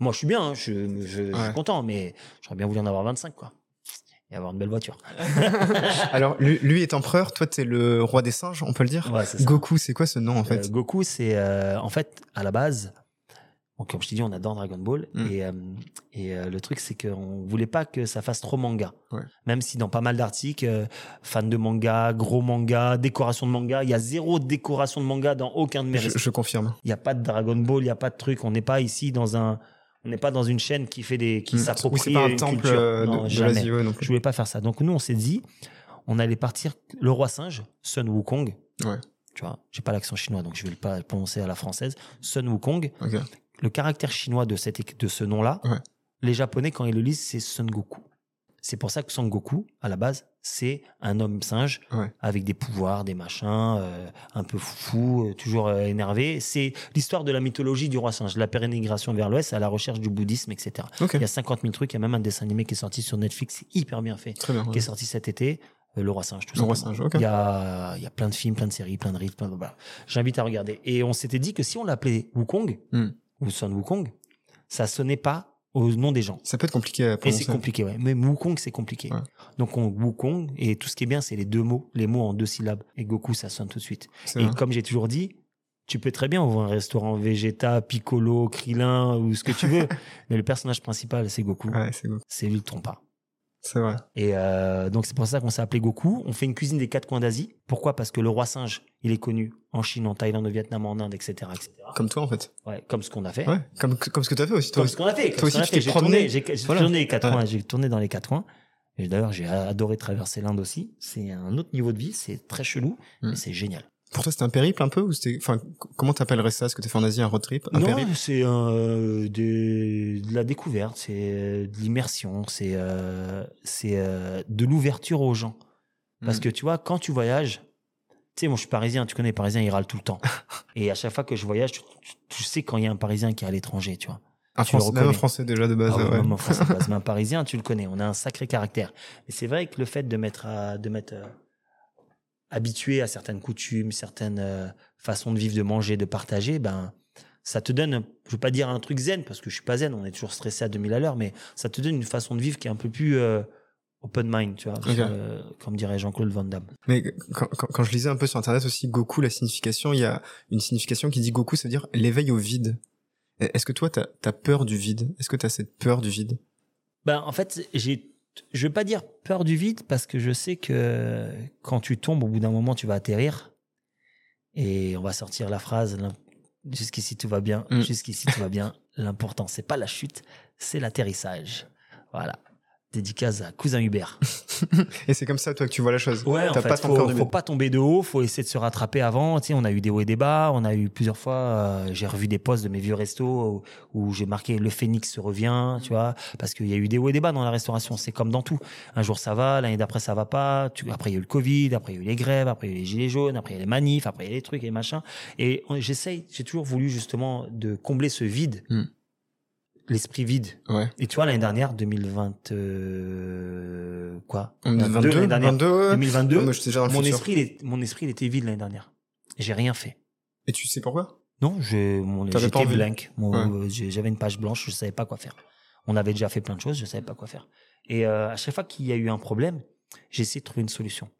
Moi, je suis bien, hein, je, je- suis content, mais j'aurais bien voulu en avoir 25, quoi. Et avoir une belle voiture. Alors, lui, lui est empereur, toi t'es le roi des singes, on peut le dire Ouais. Goku, c'est quoi ce nom en fait? Euh, Goku, c'est euh, en fait à la base. Bon, comme je t'ai dit, on adore Dragon Ball Mm. et, euh, et euh, le truc c'est qu'on voulait pas que ça fasse trop manga. Ouais. Même si dans pas mal d'articles, euh, fans de manga, gros manga, décoration de manga, il y a zéro décoration de manga dans aucun de mes je, je confirme. Il y a pas de Dragon Ball, il y a pas de truc. On n'est pas ici dans un, on n'est pas dans une chaîne qui fait des, qui Mm. s'approprie pas un une temple culture. Non, de, jamais. Je voulais pas faire ça. Donc nous, on s'est dit, on allait partir le roi singe, Sun Wukong. Ouais. Tu vois, j'ai pas l'accent chinois, donc je vais pas le prononcer à la française. Sun Wukong. Le caractère chinois de, cette, de ce nom-là, Ouais. les Japonais, quand ils le lisent, c'est Son Goku. C'est pour ça que Son Goku, à la base, c'est un homme singe Ouais. avec des pouvoirs, des machins, euh, un peu fou, euh, toujours euh, énervé. C'est l'histoire de la mythologie du roi singe, la pérégrination vers l'ouest à la recherche du bouddhisme, etc. Il y a 50 000 trucs, il y a même un dessin animé qui est sorti sur Netflix, hyper bien fait, bien. qui ouais. est sorti cet été, Le Roi Singe, tout Le roi singe, ok. Il y a, il y a plein de films, plein de séries, plein de rythmes, plein de... voilà. J'invite à regarder. Et on s'était dit que si on l'appelait Wukong, Hmm. Ou Son Wukong, ça sonnait pas au nom des gens. Ça peut être compliqué à Et c'est compliqué, ouais. Même Wukong, c'est compliqué. Ouais. Donc on Wukong, et tout ce qui est bien, c'est les deux mots, les mots en deux syllabes. Et Goku, ça sonne tout de suite. Et vrai. comme j'ai toujours dit, tu peux très bien ouvrir un restaurant Vegeta, Piccolo, Krillin, ou ce que tu veux. mais le personnage principal, c'est Goku. Ouais, c'est Goku. C'est lui le trompa. C'est vrai. Et euh, donc c'est pour ça qu'on s'est appelé Goku. On fait une cuisine des quatre coins d'Asie. Pourquoi? Parce que le roi singe, il est connu en Chine, en Thaïlande, au Vietnam, en Inde, etc., etc. Comme toi en fait. Ouais, comme ce qu'on a fait. Ouais. Comme, comme ce que t'as fait aussi toi. Comme ce qu'on a fait. Toi Comme aussi, tu t'es promené. tourné, j'ai Voilà. tourné les quatre Ouais. coins. J'ai tourné dans les quatre coins. Et d'ailleurs, j'ai adoré traverser l'Inde aussi. C'est un autre niveau de vie. C'est très chelou, Mm. mais c'est génial. Pour toi, c'était un périple un peu ou c'était, enfin, comment t'appellerais ça? Ce que t'as fait en Asie, un road trip, un non, périple? c'est euh, de la découverte, c'est euh, de l'immersion, c'est euh, c'est euh, de l'ouverture aux gens. Parce Mm. que tu vois, quand tu voyages, tu sais, moi je suis parisien, tu connais les parisiens, ils râlent tout le temps. Et à chaque fois que je voyage, tu, tu- tu sais quand il y a un parisien qui est à l'étranger, tu vois. un, tu le Français, même un français déjà de base. Ah ouais, même en français, de base. Mais un parisien, tu le connais, on a un sacré caractère. Et c'est vrai que le fait de mettre, à- de mettre euh, habitué à certaines coutumes, certaines euh, façons de vivre, de manger, de partager, ben ça te donne, je veux pas dire un truc zen parce que je suis pas zen, on est toujours stressé à 2000 à l'heure, mais ça te donne une façon de vivre qui est un peu plus euh, open mind, tu vois, euh, comme dirait Jean-Claude Van Damme. Mais quand, quand, quand je lisais un peu sur internet aussi Goku, la signification, il y a une signification qui dit Goku, ça veut dire l'éveil au vide. Est-ce que toi, t'as as peur du vide? Est-ce que t'as cette peur du vide? Ben, en fait, j'ai, je veux pas dire peur du vide parce que je sais que quand tu tombes, au bout d'un moment, tu vas atterrir. Et on va sortir la phrase jusqu'ici tout va bien, Mm. jusqu'ici tout va bien. L'important, c'est pas la chute, c'est l'atterrissage. Voilà. Dédicace à cousin Hubert. et c'est comme ça, toi, que tu vois la chose. Ouais, en fait, pas faut, faut pas tomber de haut, faut essayer de se rattraper avant. Tu sais, on a eu des hauts et des bas, on a eu plusieurs fois, euh, j'ai revu des posts de mes vieux restos où, j'ai marqué le phénix se revient, tu vois, parce qu'il y a eu des hauts et des bas dans la restauration. C'est comme dans tout. Un jour ça va, l'année d'après ça va pas. Tu, après il y a eu le Covid, après il y a eu les grèves, après il y a eu les gilets jaunes, après il y a les manifs, après il y a les trucs et les machins. Et j'essaye, j'ai toujours voulu justement de combler ce vide. Hmm l'esprit vide. Ouais. Et tu vois, l'année dernière, 2020, euh, quoi? 2022, 2022, mon esprit, il mon esprit, il était vide l'année dernière. J'ai rien fait. Et tu sais pourquoi? Non, je, mon, j'étais blank. J'avais une page blanche, je savais pas quoi faire. On avait déjà fait plein de choses, je savais pas quoi faire. Et euh, à chaque fois qu'il y a eu un problème, j'ai essayé de trouver une solution.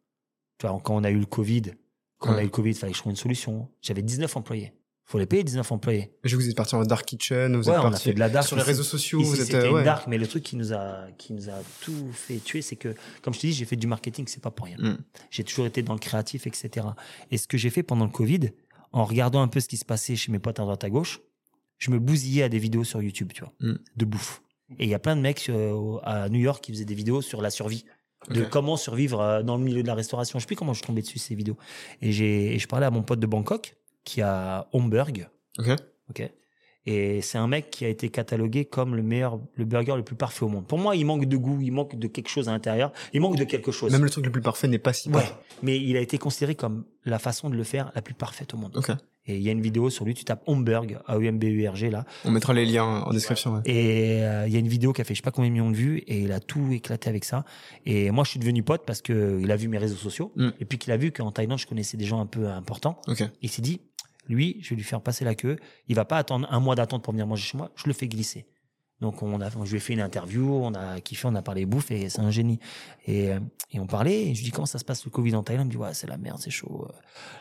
Tu vois, quand on a eu le Covid, quand on a eu le Covid, il fallait que je trouve une solution. J'avais 19 employés faut les payer 19 employés. Je vous êtes parti en dark kitchen, vous ouais, êtes on a fait de la dark sur les réseaux sociaux, vous êtes ouais. dark, mais le truc qui nous a qui nous a tout fait tuer, c'est que comme je te dis, j'ai fait du marketing, c'est pas pour rien. Mm. J'ai toujours été dans le créatif, etc. Et ce que j'ai fait pendant le Covid, en regardant un peu ce qui se passait chez mes potes à droite à gauche, je me bousillais à des vidéos sur YouTube, tu vois, mm. de bouffe. Et il y a plein de mecs euh, à New York qui faisaient des vidéos sur la survie de comment survivre euh, dans le milieu de la restauration. Je sais plus comment je suis tombé dessus ces vidéos. Et j'ai, je parlais à mon pote de Bangkok qui a Homburg, Ok. Ok. Et c'est un mec qui a été catalogué comme le meilleur, le burger le plus parfait au monde. Pour moi, il manque de goût, il manque de quelque chose à l'intérieur, il manque de quelque chose. Même le truc le plus parfait n'est pas si ouais. Mais il a été considéré comme la façon de le faire la plus parfaite au monde. Ok. Et il y a une vidéo sur lui, tu tapes Homburg, A-U-M-B-U-R-G là. On mettra les liens en description. Ouais. Et euh, il y a une vidéo qui a fait je sais pas combien de millions de vues et il a tout éclaté avec ça. Et moi je suis devenu pote parce que il a vu mes réseaux sociaux mm. et puis qu'il a vu qu'en Thaïlande je connaissais des gens un peu importants. Okay. Il s'est dit lui, je vais lui faire passer la queue. Il va pas attendre un mois d'attente pour venir manger chez moi. Je le fais glisser. Donc on a, je lui ai fait une interview, on a kiffé, on a parlé bouffe et c'est un génie. Et, euh, et on parlait. Et je lui dis comment ça se passe le Covid en Thaïlande? Il me dit ouais c'est la merde, c'est chaud.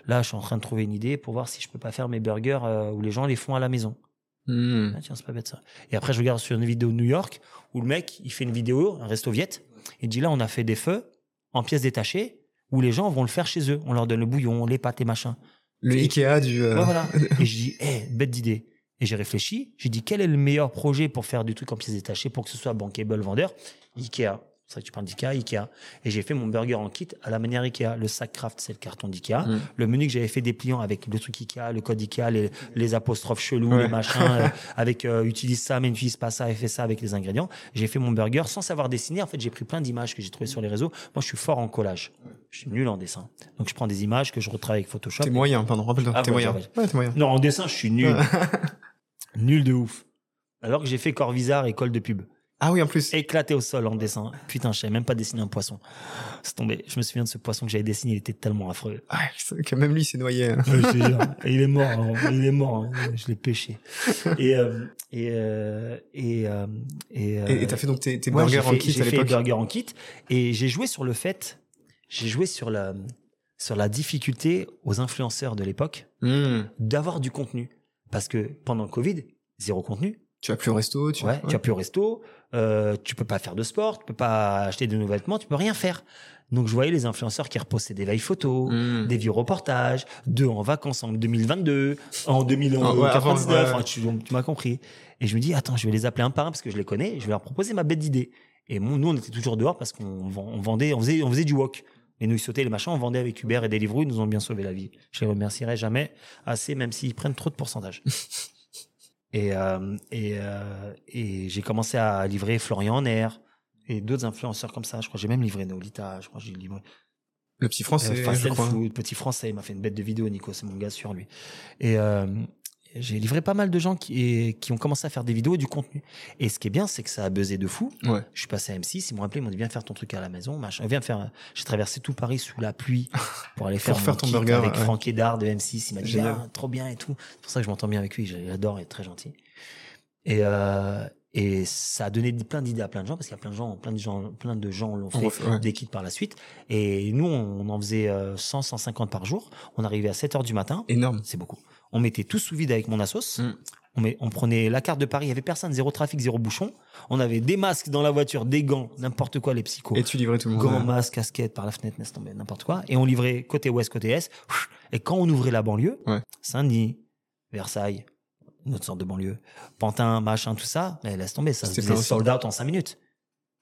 Là je suis en train de trouver une idée pour voir si je peux pas faire mes burgers euh, où les gens les font à la maison. Ah, tiens c'est pas bête ça. Et après je regarde sur une vidéo de New York où le mec il fait une vidéo, un resto viet. Il dit là on a fait des feux en pièces détachées où les gens vont le faire chez eux. On leur donne le bouillon, les pâtes et machin. Le Ikea du. Euh, voilà. et je dis, hé, bête d'idée. Et j'ai réfléchi. J'ai dit, quel est le meilleur projet pour faire du truc en pièces détachées pour que ce soit bankable vendeur? Ikea. C'est vrai que tu parles d'Ikea, Ikea. Et j'ai fait mon burger en kit à la manière Ikea. Le sac craft, c'est le carton d'Ikea. Mm. Le menu que j'avais fait dépliant avec le truc Ikea, le code Ikea, les, les apostrophes chelous, les machins, euh, avec euh, utilise ça, mais n'utilise pas ça, et fais ça avec les ingrédients. J'ai fait mon burger sans savoir dessiner. En fait, j'ai pris plein d'images que j'ai trouvées sur les réseaux. Moi, je suis fort en collage. Je suis nul en dessin. Donc, je prends des images que je retravaille avec Photoshop. T'es moyen, pardon, rappelle-toi. Ah, t'es moyen. Ouais, moyen. Non, en dessin, je suis nul. nul de ouf. Alors que j'ai fait Corvisart, école de pub. Ah oui, en plus. Éclaté au sol en dessin. Putain, je savais même pas dessiner un poisson. C'est tombé. Je me souviens de ce poisson que j'avais dessiné, il était tellement affreux. Ah, que même lui s'est noyé. Hein. il est mort. Hein. Il est mort. Hein. Je l'ai pêché. Et euh, et euh, et euh, et et t'as fait donc tes, tes burgers en kit à l'époque. J'ai fait burgers en kit et j'ai joué sur le fait, j'ai joué sur la sur la difficulté aux influenceurs de l'époque hmm. d'avoir du contenu parce que pendant le Covid, zéro contenu. Tu as plus au resto, tu, ouais, tu as plus au resto, euh, tu peux pas faire de sport, tu peux pas acheter de nouveaux vêtements, tu peux rien faire. Donc je voyais les influenceurs qui repostaient des veilles photos, hmm. des vieux reportages, deux en vacances en 2022, en 2099, tu, tu m'as compris. Et je me dis attends, je vais les appeler un par un parce que je les connais, je vais leur proposer ma bête d'idée. Et nous on était toujours dehors parce qu'on vendait, on faisait, on faisait du wok. Et nous, ils sautaient les machins, on vendait avec Uber et Deliveroo, ils nous ont bien sauvé la vie. Je les remercierai jamais assez, même s'ils prennent trop de pourcentage. Et, euh, et, euh, et j'ai commencé à livrer Florian en air et d'autres influenceurs comme ça. Je crois que j'ai même livré Nolita. Je crois que j'ai livré. Le petit français. Euh, Fast Food, petit français. Il m'a fait une bête de vidéo, Nico. C'est mon gars sur lui. Et, euh, j'ai livré pas mal de gens qui, qui ont commencé à faire des vidéos et du contenu. Et ce qui est bien, c'est que ça a buzzé de fou. Ouais. Je suis passé à M6, ils m'ont appelé, ils m'ont dit viens faire ton truc à la maison, machin. Viens faire. J'ai traversé tout Paris sous la pluie pour aller faire, faire ton burger avec Franck Edard de M6. Il m'a dit ah, trop bien et tout. C'est pour ça que je m'entends bien avec lui. J'adore, il est très gentil. Et euh, et ça a donné plein d'idées à plein de gens parce qu'il y a plein de gens, plein de gens, plein de gens l'ont fait des kits par la suite. Et nous, on en faisait 100, euh, 150 par jour. On arrivait à 7 heures du matin. Énorme. C'est beaucoup. On mettait tout sous vide avec mon assos. Mm. On, met, on prenait la carte de Paris. Il y avait personne, zéro trafic, zéro bouchon. On avait des masques dans la voiture, des gants, n'importe quoi, les psychos. Et tu livrais tout le monde. Gants, masques, casquettes par la fenêtre, laisse tomber, n'importe quoi. Et on livrait côté ouest, côté est. Et quand on ouvrait la banlieue, Saint-Denis, Versailles, notre sorte de banlieue. Pantin, machin, tout ça, mais laisse tomber, ça se faisait sold out en 5 minutes.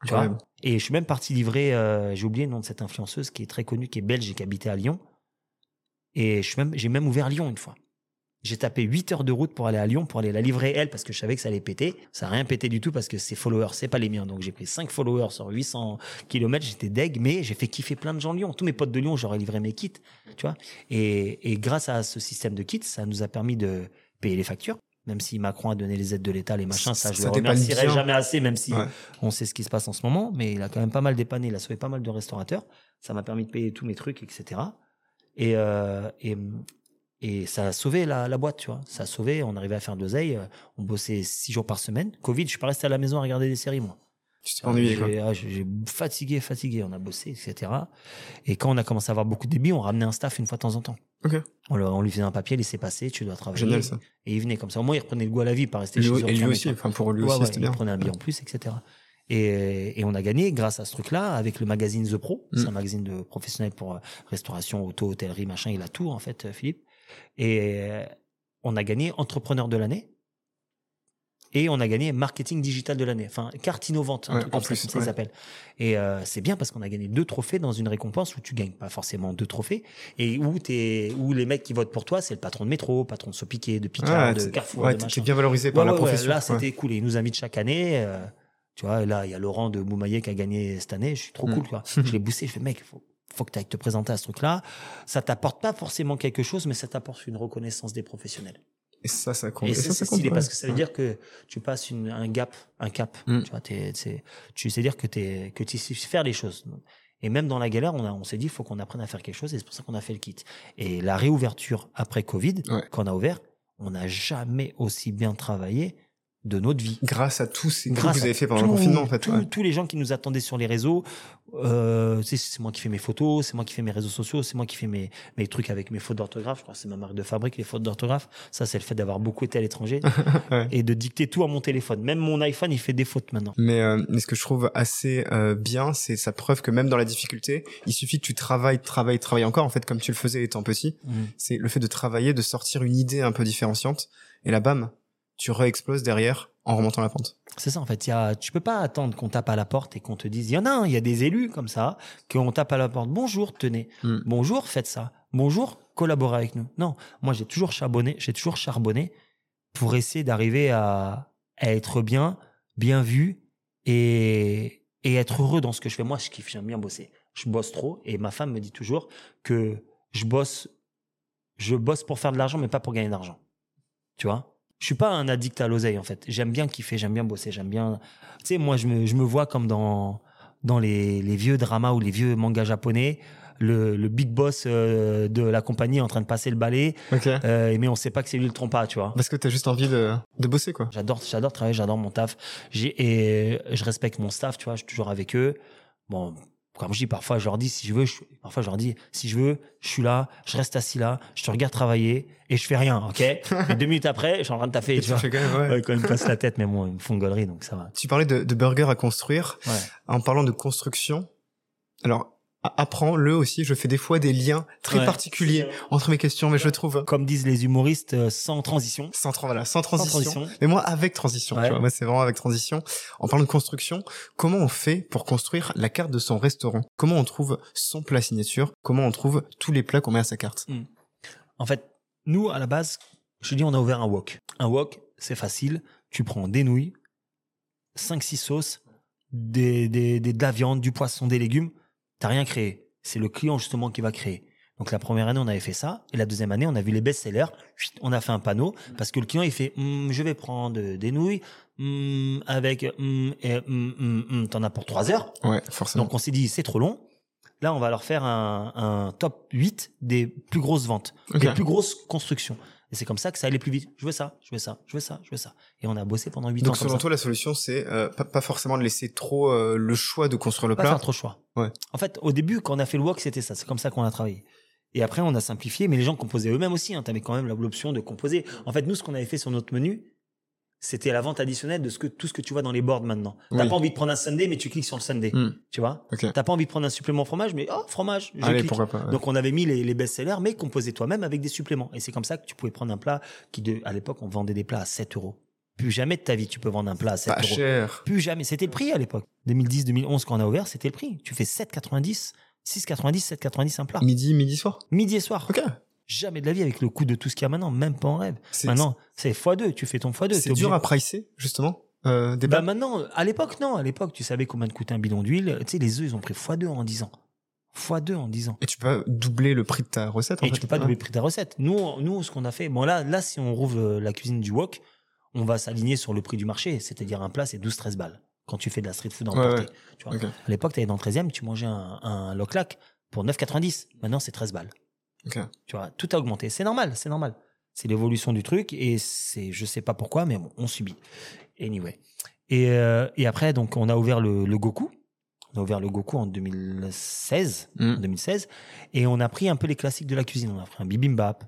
Tu vois Et je suis même parti livrer, euh, j'ai oublié le nom de cette influenceuse qui est très connue, qui est belge et qui habitait à Lyon. Et suis même, j'ai même ouvert Lyon une fois. J'ai tapé 8 heures de route pour aller à Lyon, pour aller la livrer elle, parce que je savais que ça allait péter. Ça n'a rien pété du tout parce que ses followers, c'est pas les miens. Donc j'ai pris 5 followers sur 800 km, j'étais deg, mais j'ai fait kiffer plein de gens de Lyon. Tous mes potes de Lyon, j'aurais livré mes kits, tu vois. Et, et grâce à ce système de kits, ça nous a permis de payer les factures. Même si Macron a donné les aides de l'État, les machins, ça, je Ça le remercierai jamais assez, même si Ouais. on sait ce qui se passe en ce moment. Mais il a quand même pas mal dépanné, il a sauvé pas mal de restaurateurs. Ça m'a permis de payer tous mes trucs, etc. Et, euh, et, et ça a sauvé la, la boîte, tu vois. Ça a sauvé, on arrivait à faire de l'oseille. euh, On bossait six jours par semaine. Covid, je suis pas resté à la maison à regarder des séries, moi. Tu t'es pas ennuyé, quoi. J'ai ah, j'ai- fatigué, fatigué. On a bossé, etc. Et quand on a commencé à avoir beaucoup de débits, on ramenait un staff une fois de temps en temps. Ok. On, le- on lui faisait un papier, laissez passer, tu dois travailler. Génial, ça. Et il venait comme ça. Au moins, il reprenait le goût à la vie, pas rester Lui- chez eux et lui aussi, enfin, pour lui Ouais, aussi, ouais, c'était il bien. prenait un billet en plus, etc. Et, et on a gagné grâce à ce truc-là avec le magazine The Pro. Mm. C'est un magazine de professionnels pour euh, restauration, auto, hôtellerie, machin. Il a tout, en fait, euh, Philippe. Et euh, on a gagné entrepreneur de l'année. Et on a gagné marketing digital de l'année. Enfin, carte innovante, un Ouais, truc en comme plus, ça, ça ouais. s'appelle. Et euh, c'est bien parce qu'on a gagné deux trophées dans une récompense où tu gagnes pas forcément deux trophées et où t'es, où les mecs qui votent pour toi, c'est le patron de métro, patron de Sopiquet, de Picard, de Carrefour, ouais, de machin. bien valorisé par la profession. là, c'était cool. Et ils nous invitent chaque année. euh, tu vois, là, il y a Laurent de Moumaillet qui a gagné cette année. Je suis trop Mm. cool, quoi. Je l'ai boosté. Je fais, mec, faut, faut que tu ailles te présenter à ce truc-là. Ça t'apporte pas forcément quelque chose, mais ça t'apporte une reconnaissance des professionnels. Et ça, ça compte. Et Et ça, c'est stylé parce que ça veut dire que tu passes une, un gap, un cap. Mm. Tu vois, t'es, tu sais dire que t'es, que tu sais faire les choses. Et même dans la galère, on a, on s'est dit, il faut qu'on apprenne à faire quelque chose et c'est pour ça qu'on a fait le kit. Et la réouverture après Covid, Ouais. quand on a ouvert, on n'a jamais aussi bien travaillé de notre vie. Grâce à tous ces coups que Grâce vous avez fait pendant le confinement, en fait. tout- ouais. Tous les gens qui nous attendaient sur les réseaux, euh, c'est moi qui fais mes photos, c'est moi qui fais mes réseaux sociaux, c'est moi qui fais mes, mes trucs avec mes fautes d'orthographe. Je crois que c'est ma marque de fabrique, les fautes d'orthographe. Ça, c'est le fait d'avoir beaucoup été à l'étranger Ouais. et de dicter tout à mon téléphone. Même mon iPhone, il fait des fautes maintenant. Mais, euh, mais ce que je trouve assez euh, bien, c'est sa preuve que même dans la difficulté, il suffit que tu travailles, travailles, travailles encore, en fait, comme tu le faisais étant petit. C'est le fait de travailler, de sortir une idée un peu différenciante, et là, bam, tu re-exploses derrière en remontant la pente. C'est ça, en fait. Y a, tu peux pas attendre qu'on tape à la porte et qu'on te dise, il y en a un, il y a des élus comme ça, qu'on tape à la porte. Bonjour, tenez. Mm. Bonjour, faites ça. Bonjour, collaborez avec nous. Non, moi, j'ai toujours charbonné, j'ai toujours charbonné pour essayer d'arriver à, à être bien, bien vu et, et être heureux dans ce que je fais. Moi, je kiffe, j'aime bien bosser. Je bosse trop et ma femme me dit toujours que je bosse, je bosse pour faire de l'argent, mais pas pour gagner d'argent. Tu vois? Je suis pas un addict à l'oseille, en fait. J'aime bien kiffer, j'aime bien bosser, j'aime bien, tu sais, moi, je me, je me vois comme dans, dans les, les vieux dramas ou les vieux mangas japonais, le, le big boss euh, de la compagnie en train de passer le balai, Ok. euh, mais on sait pas que c'est lui le trompa, tu vois. Parce que t'as juste envie de, de bosser, quoi. J'adore, j'adore travailler, j'adore mon taf. J'ai, et je respecte mon staff, tu vois, je suis toujours avec eux. Bon, comme je dis, parfois, je leur dis, si je veux, je- parfois, je leur dis, si je veux, je suis là, je reste assis là, je te regarde travailler et je fais rien, ok? et deux minutes après, je suis en train de taffer, Et tu vois? fais quand même, ouais. Ouais, quand ils me cassent la tête, mais bon, ils me font gaulerie, donc ça va. Tu parlais de, de burgers à construire. Ouais. En parlant de construction, alors apprends-le aussi. Je fais des fois des liens très Ouais. particuliers entre mes questions, mais je trouve Comme disent les humoristes, euh, sans transition. sans, tra- voilà, sans Sans transition. transition. Mais moi, avec transition. Ouais. Tu vois, moi, c'est vraiment avec transition. En parlant de construction, comment on fait pour construire la carte de son restaurant? Comment on trouve son plat signature? Comment on trouve tous les plats qu'on met à sa carte? En fait, nous, à la base, je dis, on a ouvert un wok. Un wok, c'est facile. Tu prends des nouilles, 5-6 sauces, des, des, des- de la viande, du poisson, des légumes. T'as rien créé. C'est le client, justement, qui va créer. Donc, la première année, on avait fait ça. Et la deuxième année, on a vu les best-sellers. On a fait un panneau. Parce que le client, il fait, Hum, je vais prendre des nouilles, hum, avec, hum, et, t'en as pour 3 heures. Ouais, forcément. Donc on s'est dit, c'est trop long. Là, on va leur faire un, un top 8 des plus grosses ventes, des plus grosses constructions. Et c'est comme ça que ça allait plus vite. Je veux ça, je veux ça, je veux ça, je veux ça. Et on a bossé pendant 8 ans Donc selon toi, la solution, c'est euh, pas, pas forcément de laisser trop euh, le choix de construire le pas plat. faire trop choix. Ouais. En fait, au début, quand on a fait le wok, c'était ça. C'est comme ça qu'on a travaillé. Et après, on a simplifié, mais les gens composaient eux-mêmes aussi. Hein. Tu avais quand même l'option de composer. En fait, nous, ce qu'on avait fait sur notre menu, c'était la vente additionnelle de ce que, tout ce que tu vois dans les boards maintenant. T'as Oui. pas envie de prendre un sundae, mais tu cliques sur le sundae. Hmm. Tu vois Ok. T'as pas envie de prendre un supplément fromage, mais oh, fromage, je Allez, clique. pourquoi pas. ouais. Donc on avait mis les, les best-sellers, mais composés toi-même avec des suppléments. Et c'est comme ça que tu pouvais prendre un plat qui, de, à l'époque, on vendait des plats à 7 euros. Plus jamais de ta vie, tu peux vendre un plat à 7 Pas euros. cher. Plus jamais. C'était le prix à l'époque. 2010, 2011, quand on a ouvert, c'était le prix. Tu fais 7,90, 6,90, 7,90 un plat. Midi, midi soir. Midi et soir. Ok. Jamais de la vie avec le coût de tout ce qu'il y a maintenant, même pas en rêve. C'est- Maintenant, c'est x2, tu fais ton x2. C'est dur à pricer, justement. Euh, des Bah maintenant, à l'époque, non. À l'époque, tu savais combien de coûtait un bidon d'huile. Tu sais, les œufs, ils ont pris x2 en 10 ans. x2 en 10 ans. Et tu peux doubler le prix de ta recette. en Et fait, tu peux pas doubler le prix de ta recette. Nous, nous, ce qu'on a fait, bon là, là, si on rouvre euh, la cuisine du wok, on va s'aligner sur le prix du marché. C'est-à-dire un plat, c'est 12-13 balles. Quand tu fais de la street food emportée. ouais. Tu vois. À l'époque, tu allais dans le 13e, tu mangeais un, un loc-lac pour 9,90. Maintenant, c'est 13 balles. Tu vois, tout a augmenté. C'est normal, c'est normal. C'est l'évolution du truc et c'est, je sais pas pourquoi, mais bon, on subit. Anyway. Et, euh, et après, donc, on a ouvert le, le Goku. On a ouvert le Goku en 2016, Mm. en 2016, et on a pris un peu les classiques de la cuisine. On a pris un bibimbap,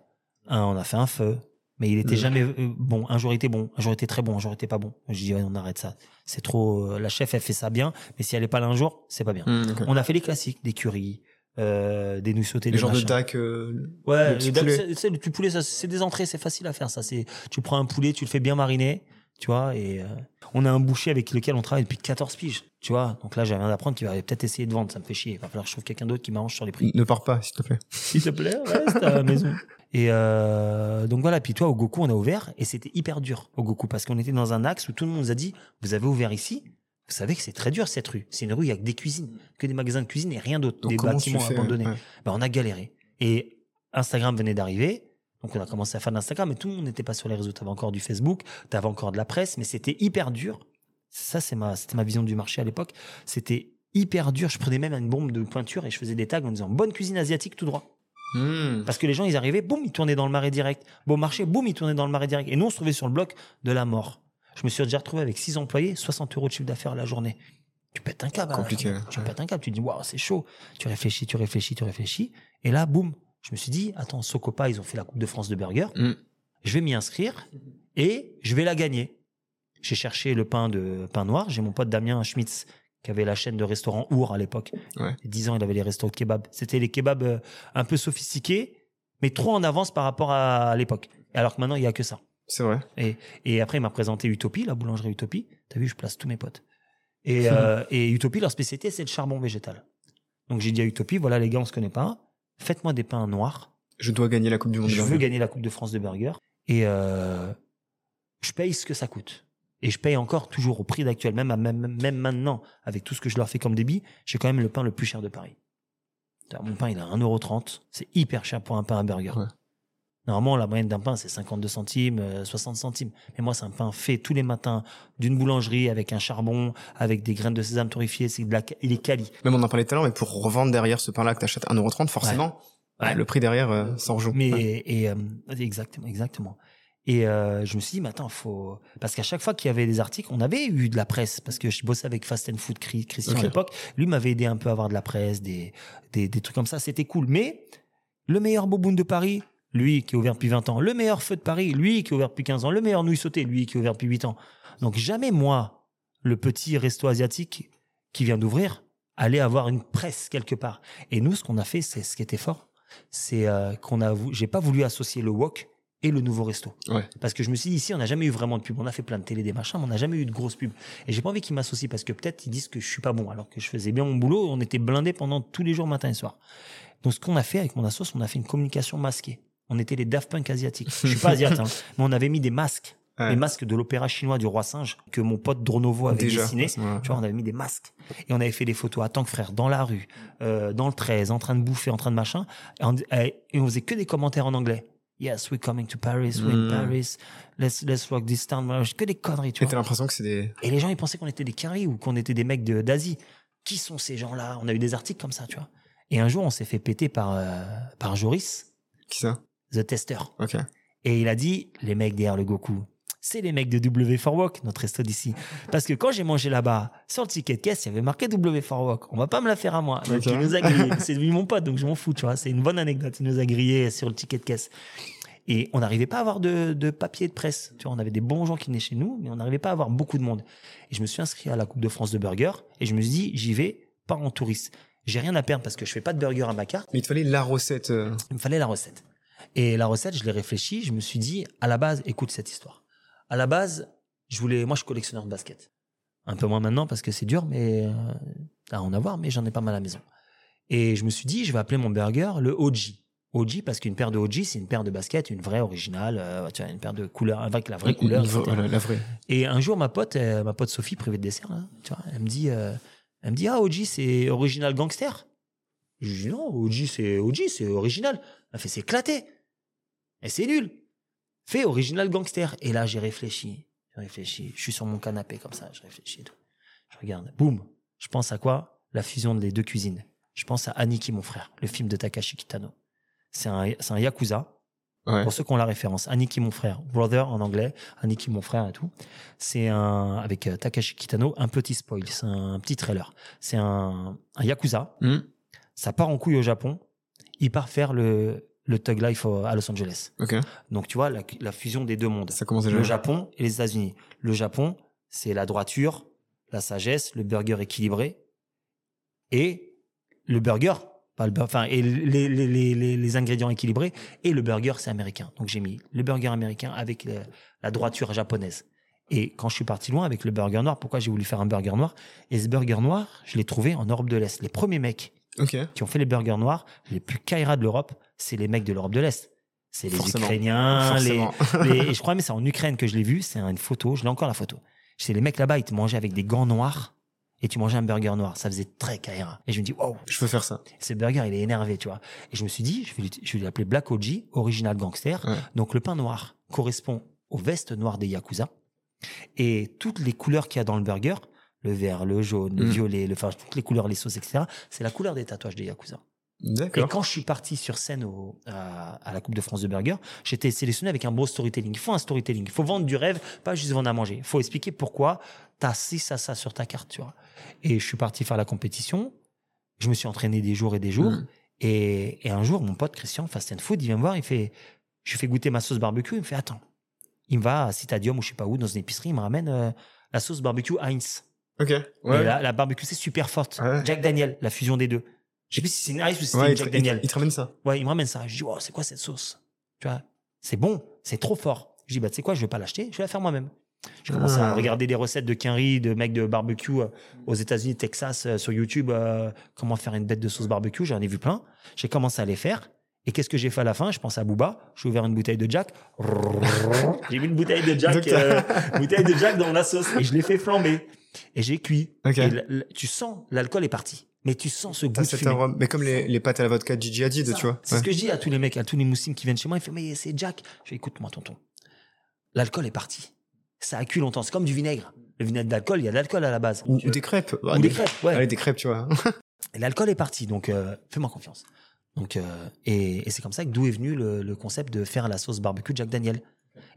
un- on a fait un feu, mais il était Mm. jamais euh, bon. Un jour il était bon, un jour il était très bon, un jour il était pas bon. Je dis ouais, on arrête ça. C'est trop. euh, la chef elle fait ça bien, mais si elle est pas là un jour, c'est pas bien. Ok. On a fait les classiques, des currys, euh, des nouilles sautées, Les des genres de dac. euh, Ouais, le dac, poulet. c'est- petit poulet, ça, c'est des entrées, c'est facile à faire. Ça, c'est, tu prends un poulet, tu le fais bien mariner, tu vois. Et euh, on a un boucher avec lequel on travaille depuis 14 piges, tu vois. Donc là, j'ai rien d'apprendre qui va peut-être essayer de vendre. Ça me fait chier. Il va falloir que je trouve quelqu'un d'autre qui m'arrange sur les prix. Ne pars pas, s'il te plaît. S'il te plaît, reste à la maison. Et euh, donc voilà. Puis toi, au Goku, on a ouvert et c'était hyper dur au Goku parce qu'on était dans un axe où tout le monde nous a dit, vous avez ouvert ici. Vous savez que c'est très dur cette rue. C'est une rue, il y a que des cuisines, que des magasins de cuisine et rien d'autre, des bâtiments abandonnés ouais. ben, on a galéré. Et Instagram venait d'arriver. Donc, on a commencé à faire de l'Instagram, mais tout le monde n'était pas sur les réseaux. Tu avais encore du Facebook, tu avais encore de la presse, mais c'était hyper dur. Ça, c'est ma, c'était ma vision du marché à l'époque. C'était hyper dur. Je prenais même une bombe de pointure et je faisais des tags en disant bonne cuisine asiatique tout droit. Hmm. Parce que les gens, ils arrivaient, boum, ils tournaient dans le marais direct. Bon marché, boum, ils tournaient dans le marais direct. Et nous, on se trouvait sur le bloc de la mort. Je me suis déjà retrouvé avec six employés, 60 euros de chiffre d'affaires la journée. Tu pètes un câble. à la Compliqué. Tu ouais. pètes un câble. Tu te dis, waouh, c'est chaud. Tu réfléchis, tu réfléchis, tu réfléchis. Et là, boum, je me suis dit, attends, Socopa, ils ont fait la Coupe de France de burger. Hmm. Je vais m'y inscrire et je vais la gagner. J'ai cherché le pain de pain noir. J'ai mon pote Damien Schmitz qui avait la chaîne de restaurants Our à l'époque. Ouais. Il y a 10 ans, il avait les restaurants de kebab. C'était les kebabs euh, un peu sophistiqués, mais trop en avance par rapport à, à l'époque. Alors que maintenant, il y a que ça. C'est vrai. Et, et après, il m'a présenté Utopie, la boulangerie Utopie. T'as vu, je place tous mes potes. Et, euh, et Utopie, leur spécialité, c'est le charbon végétal. Donc j'ai dit à Utopie, voilà les gars, on se connaît pas. Faites-moi des pains noirs. Je dois gagner la Coupe du Monde. Je de veux burger. gagner la Coupe de France de burger. Et euh, je paye ce que ça coûte. Et je paye encore toujours au prix d'actuel, même, à- même, même maintenant, avec tout ce que je leur fais comme débit, j'ai quand même le pain le plus cher de Paris. Mon pain, il est à 1,30€. C'est hyper cher pour un pain à burger. Ouais. Normalement, la moyenne d'un pain, c'est 52 centimes, euh, 60 centimes. Mais moi, c'est un pain fait tous les matins d'une boulangerie avec un charbon, avec des graines de sésame torréfiées. C'est de la, il est quali. Même on en parlait tout à l'heure, mais pour revendre derrière ce pain-là que t'achètes 1,30€, forcément, Ouais. ouais, le prix derrière euh, s'en rejoue. Mais Ouais. et euh, exactement, exactement. Et euh, je me suis dit, mais attends, faut parce qu'à chaque fois qu'il y avait des articles, on avait eu de la presse parce que je bossais avec Fast and Food Chri- Christian à l'époque. Lui m'avait aidé un peu à avoir de la presse, des des, des trucs comme ça. C'était cool. Mais le meilleur boboon de Paris, lui qui est ouvert depuis 20 ans. Le meilleur feu de Paris, lui qui est ouvert depuis 15 ans. Le meilleur nouille sautée, lui qui est ouvert depuis 8 ans. Donc jamais moi, le petit resto asiatique qui vient d'ouvrir, allait avoir une presse quelque part. Et nous, ce qu'on a fait, c'est ce qui était fort, c'est euh, qu'on a, j'ai pas voulu associer le wok et le nouveau resto. Ouais. Parce que je me suis dit, ici, on n'a jamais eu vraiment de pub. On a fait plein de télé, des machins, mais on n'a jamais eu de grosses pubs. Et j'ai pas envie qu'ils m'associent parce que peut-être ils disent que je suis pas bon, alors que je faisais bien mon boulot. On était blindés pendant tous les jours, matin et soir. Donc, ce qu'on a fait avec mon assos, on a fait une communication masquée. On était les Daft Punk asiatiques. Je suis pas asiate, hein, mais on avait mis des masques. Ouais. Les masques de l'opéra chinois du roi singe que mon pote Dronovo avait Déjà, dessiné. Tu vois, on avait mis des masques. Et on avait fait des photos à tant que frère, dans la rue, euh, dans le 13, en train de bouffer, en train de machin. Et on, et on faisait que des commentaires en anglais. Yes, we're coming to Paris, we're in Mm. Paris. Let's, let's rock this town. Que des conneries, tu Et vois. t'as l'impression que c'est des. Et les gens, ils pensaient qu'on était des caries ou qu'on était des mecs de- d'Asie. Qui sont ces gens-là? On a eu des articles comme ça, tu vois. Et un jour, on s'est fait péter par, euh, par Joris, Qui ça? The Tester. Ok. Et il a dit, les mecs derrière le Goku, c'est les mecs de W4Walk, notre resto d'ici. Parce que quand j'ai mangé là-bas, sur le ticket de caisse, il y avait marqué W4Walk. On va pas me la faire à moi. Donc il nous a grillé. C'est lui mon pote, donc je m'en fous, tu vois. C'est une bonne anecdote. Il nous a grillé sur le ticket de caisse. Et on n'arrivait pas à avoir de, de papier de presse. Tu vois, on avait des bons gens qui venaient chez nous, mais on n'arrivait pas à avoir beaucoup de monde. Et je me suis inscrit à la Coupe de France de burger et je me suis dit, j'y vais pas en touriste. J'ai rien à perdre parce que je fais pas de burger à ma carte. Mais il te fallait la recette. euh, Il me fallait la recette. Et la recette, je l'ai réfléchi. Je me suis dit, à la base, écoute cette histoire. À la base, je voulais, moi, je suis collectionneur de basket. Un peu moins maintenant parce que c'est dur, mais euh, à en avoir, mais j'en ai pas mal à la maison. Et je me suis dit, je vais appeler mon burger le OG. OG parce qu'une paire de OG, c'est une paire de basket, une vraie originale, euh, tu vois, une paire de couleurs avec la vraie couleur. Voilà, la vraie. Et un jour, ma pote, euh, ma pote Sophie, privée de dessert, là, tu vois, elle me dit, euh, elle me dit, ah, OG, c'est original gangster. Je dis, non, OG, c'est OG, c'est original. Elle fait, c'est éclaté. Et c'est nul. Fais original gangster. Et là, j'ai réfléchi. J'ai réfléchi. Je suis sur mon canapé comme ça, je réfléchis et tout. Je regarde. Boum. Je pense à quoi? La fusion des deux cuisines. Je pense à Aniki, mon frère, le film de Takashi Kitano. C'est un, un yakuza. Ouais. Pour ceux qui ont la référence, Aniki mon frère, brother en anglais, Aniki mon frère et tout. C'est un avec euh, Takashi Kitano, un petit spoil, c'est un petit trailer. C'est un, un yakuza. Hmm. Ça part en couille au Japon. Il part faire le le Thug Life au- à Los Angeles. Donc tu vois la, la fusion des deux mondes, Ça commence déjà. le Japon et les États-Unis. Le Japon, c'est la droiture, la sagesse, le burger équilibré et le burger, pas le bur- enfin et les, les, les, les, les ingrédients équilibrés et le burger c'est américain. Donc j'ai mis le burger américain avec le- la droiture japonaise. Et quand je suis parti loin avec le burger noir, pourquoi j'ai voulu faire un burger noir? Et ce burger noir, je l'ai trouvé en Europe de l'Est. Les premiers mecs Qui ont fait les burgers noirs, les plus caïras de l'Europe, c'est les mecs de l'Europe de l'Est. C'est les Forcément. Ukrainiens, les, Forcément. les- et je crois mais c'est en Ukraine que je l'ai vu, c'est une photo, je l'ai encore la photo. C'est les mecs là-bas, ils te mangeaient avec des gants noirs et tu mangeais un burger noir, ça faisait très caïra. Et je me dis wow, Je veux faire ça. ce burger il est énervé, tu vois. Et je me suis dit, je vais lui- je vais l'appeler Black OG, original gangster. Ouais. Donc le pain noir correspond aux vestes noires des yakuza et toutes les couleurs qu'il y a dans le burger, le vert, le jaune, le Mm. violet, le enfin toutes les couleurs, les sauces, etc. C'est la couleur des tatouages des yakuza. Et quand je suis parti sur scène au- à, à la Coupe de France de Burger, j'étais sélectionné avec un beau storytelling. Il faut un storytelling. Il faut vendre du rêve, pas juste vendre à manger. Il faut expliquer pourquoi tu as ci, ça, ça sur ta carte, tu vois. Et je suis parti faire la compétition. Je me suis entraîné des jours et des jours. Mm. Et, et un jour, mon pote Christian, Fast and Food, il vient me voir, il fait, je lui fais goûter ma sauce barbecue, il me fait, attends. Il me va à Citadium ou je sais pas où, dans une épicerie, il me ramène euh, la sauce barbecue Heinz. Ok. Ouais. la, la barbecue, c'est super forte. Ouais. Jack Daniel, la fusion des deux. Je sais plus si c'est une Heinz ou si c'est Ouais, te, Jack Daniel. il te ramène ça. Ouais, il me ramène ça. Je dis, oh, c'est quoi cette sauce? Tu vois, c'est bon, c'est trop fort. Je dis, bah, tu sais quoi, je vais pas l'acheter, je vais la faire moi-même. J'ai commencé Ah. à regarder des recettes de quinri, de mecs de barbecue euh, aux États-Unis, Texas, euh, sur YouTube, euh, comment faire une bête de sauce barbecue. J'en ai vu plein. J'ai commencé à les faire. Et qu'est-ce que j'ai fait à la fin? Je pense à Booba. J'ai ouvert une bouteille de Jack. J'ai mis une bouteille de Jack, bouteille de Jack dans la sauce et je l'ai fait flamber. Et j'ai cuit. Et tu sens, l'alcool est parti. Mais tu sens ce goût de fumée. arôme. Mais comme les, les pâtes à la vodka Gigi Hadid, Ça, tu vois. C'est Ouais. ce que je dis à tous les mecs, à tous les moussines qui viennent chez moi. Ils font, mais c'est Jack. Je fais, écoute-moi, tonton. L'alcool est parti. Ça a cuit longtemps. C'est comme du vinaigre. Le vinaigre d'alcool, il y a de l'alcool à la base. Ou, des crêpes. ou des crêpes, ouais. Allez, des crêpes, tu vois. L'alcool est parti, donc euh, fais-moi confiance. Donc, euh, et, et c'est comme ça que d'où est venu le, le concept de faire la sauce barbecue Jack Daniel.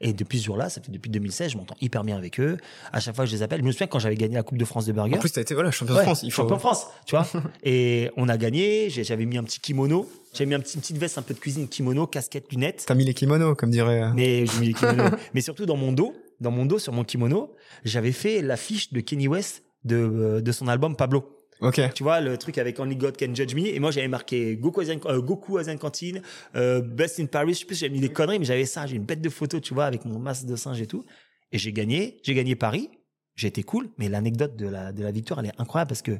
Et depuis ce jour-là, ça fait depuis 2016, je m'entends hyper bien avec eux. À chaque fois que je les appelle, je me souviens quand j'avais gagné la Coupe de France de burger. En plus, t'as été voilà, champion Ouais, de France. Il faut... champion de France, tu vois. et on a gagné. J'avais mis un petit kimono. J'avais mis un petit, une petite veste, un peu de cuisine, kimono, casquette, lunettes. T'as mis les kimonos, comme dirait. euh, Mais j'ai mis les kimonos. Mais surtout dans mon dos, dans mon dos, sur mon kimono, j'avais fait l'affiche de Kenny West de, euh, de son album Pablo. Ok. Tu vois, le truc avec Only God Can Judge Me. Et moi, j'avais marqué Goku Asian, euh, Canteen, euh, Best in Paris. Je sais plus, j'avais mis des conneries, mais j'avais ça. J'ai une bête de photos, tu vois, avec mon masque de singe et tout. Et j'ai gagné. J'ai gagné Paris. J'ai été cool. Mais l'anecdote de la, de la victoire, elle est incroyable parce que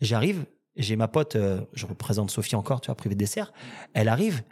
j'arrive, j'ai ma pote, euh, je représente Sophie encore, tu vois, privée de dessert. Elle arrive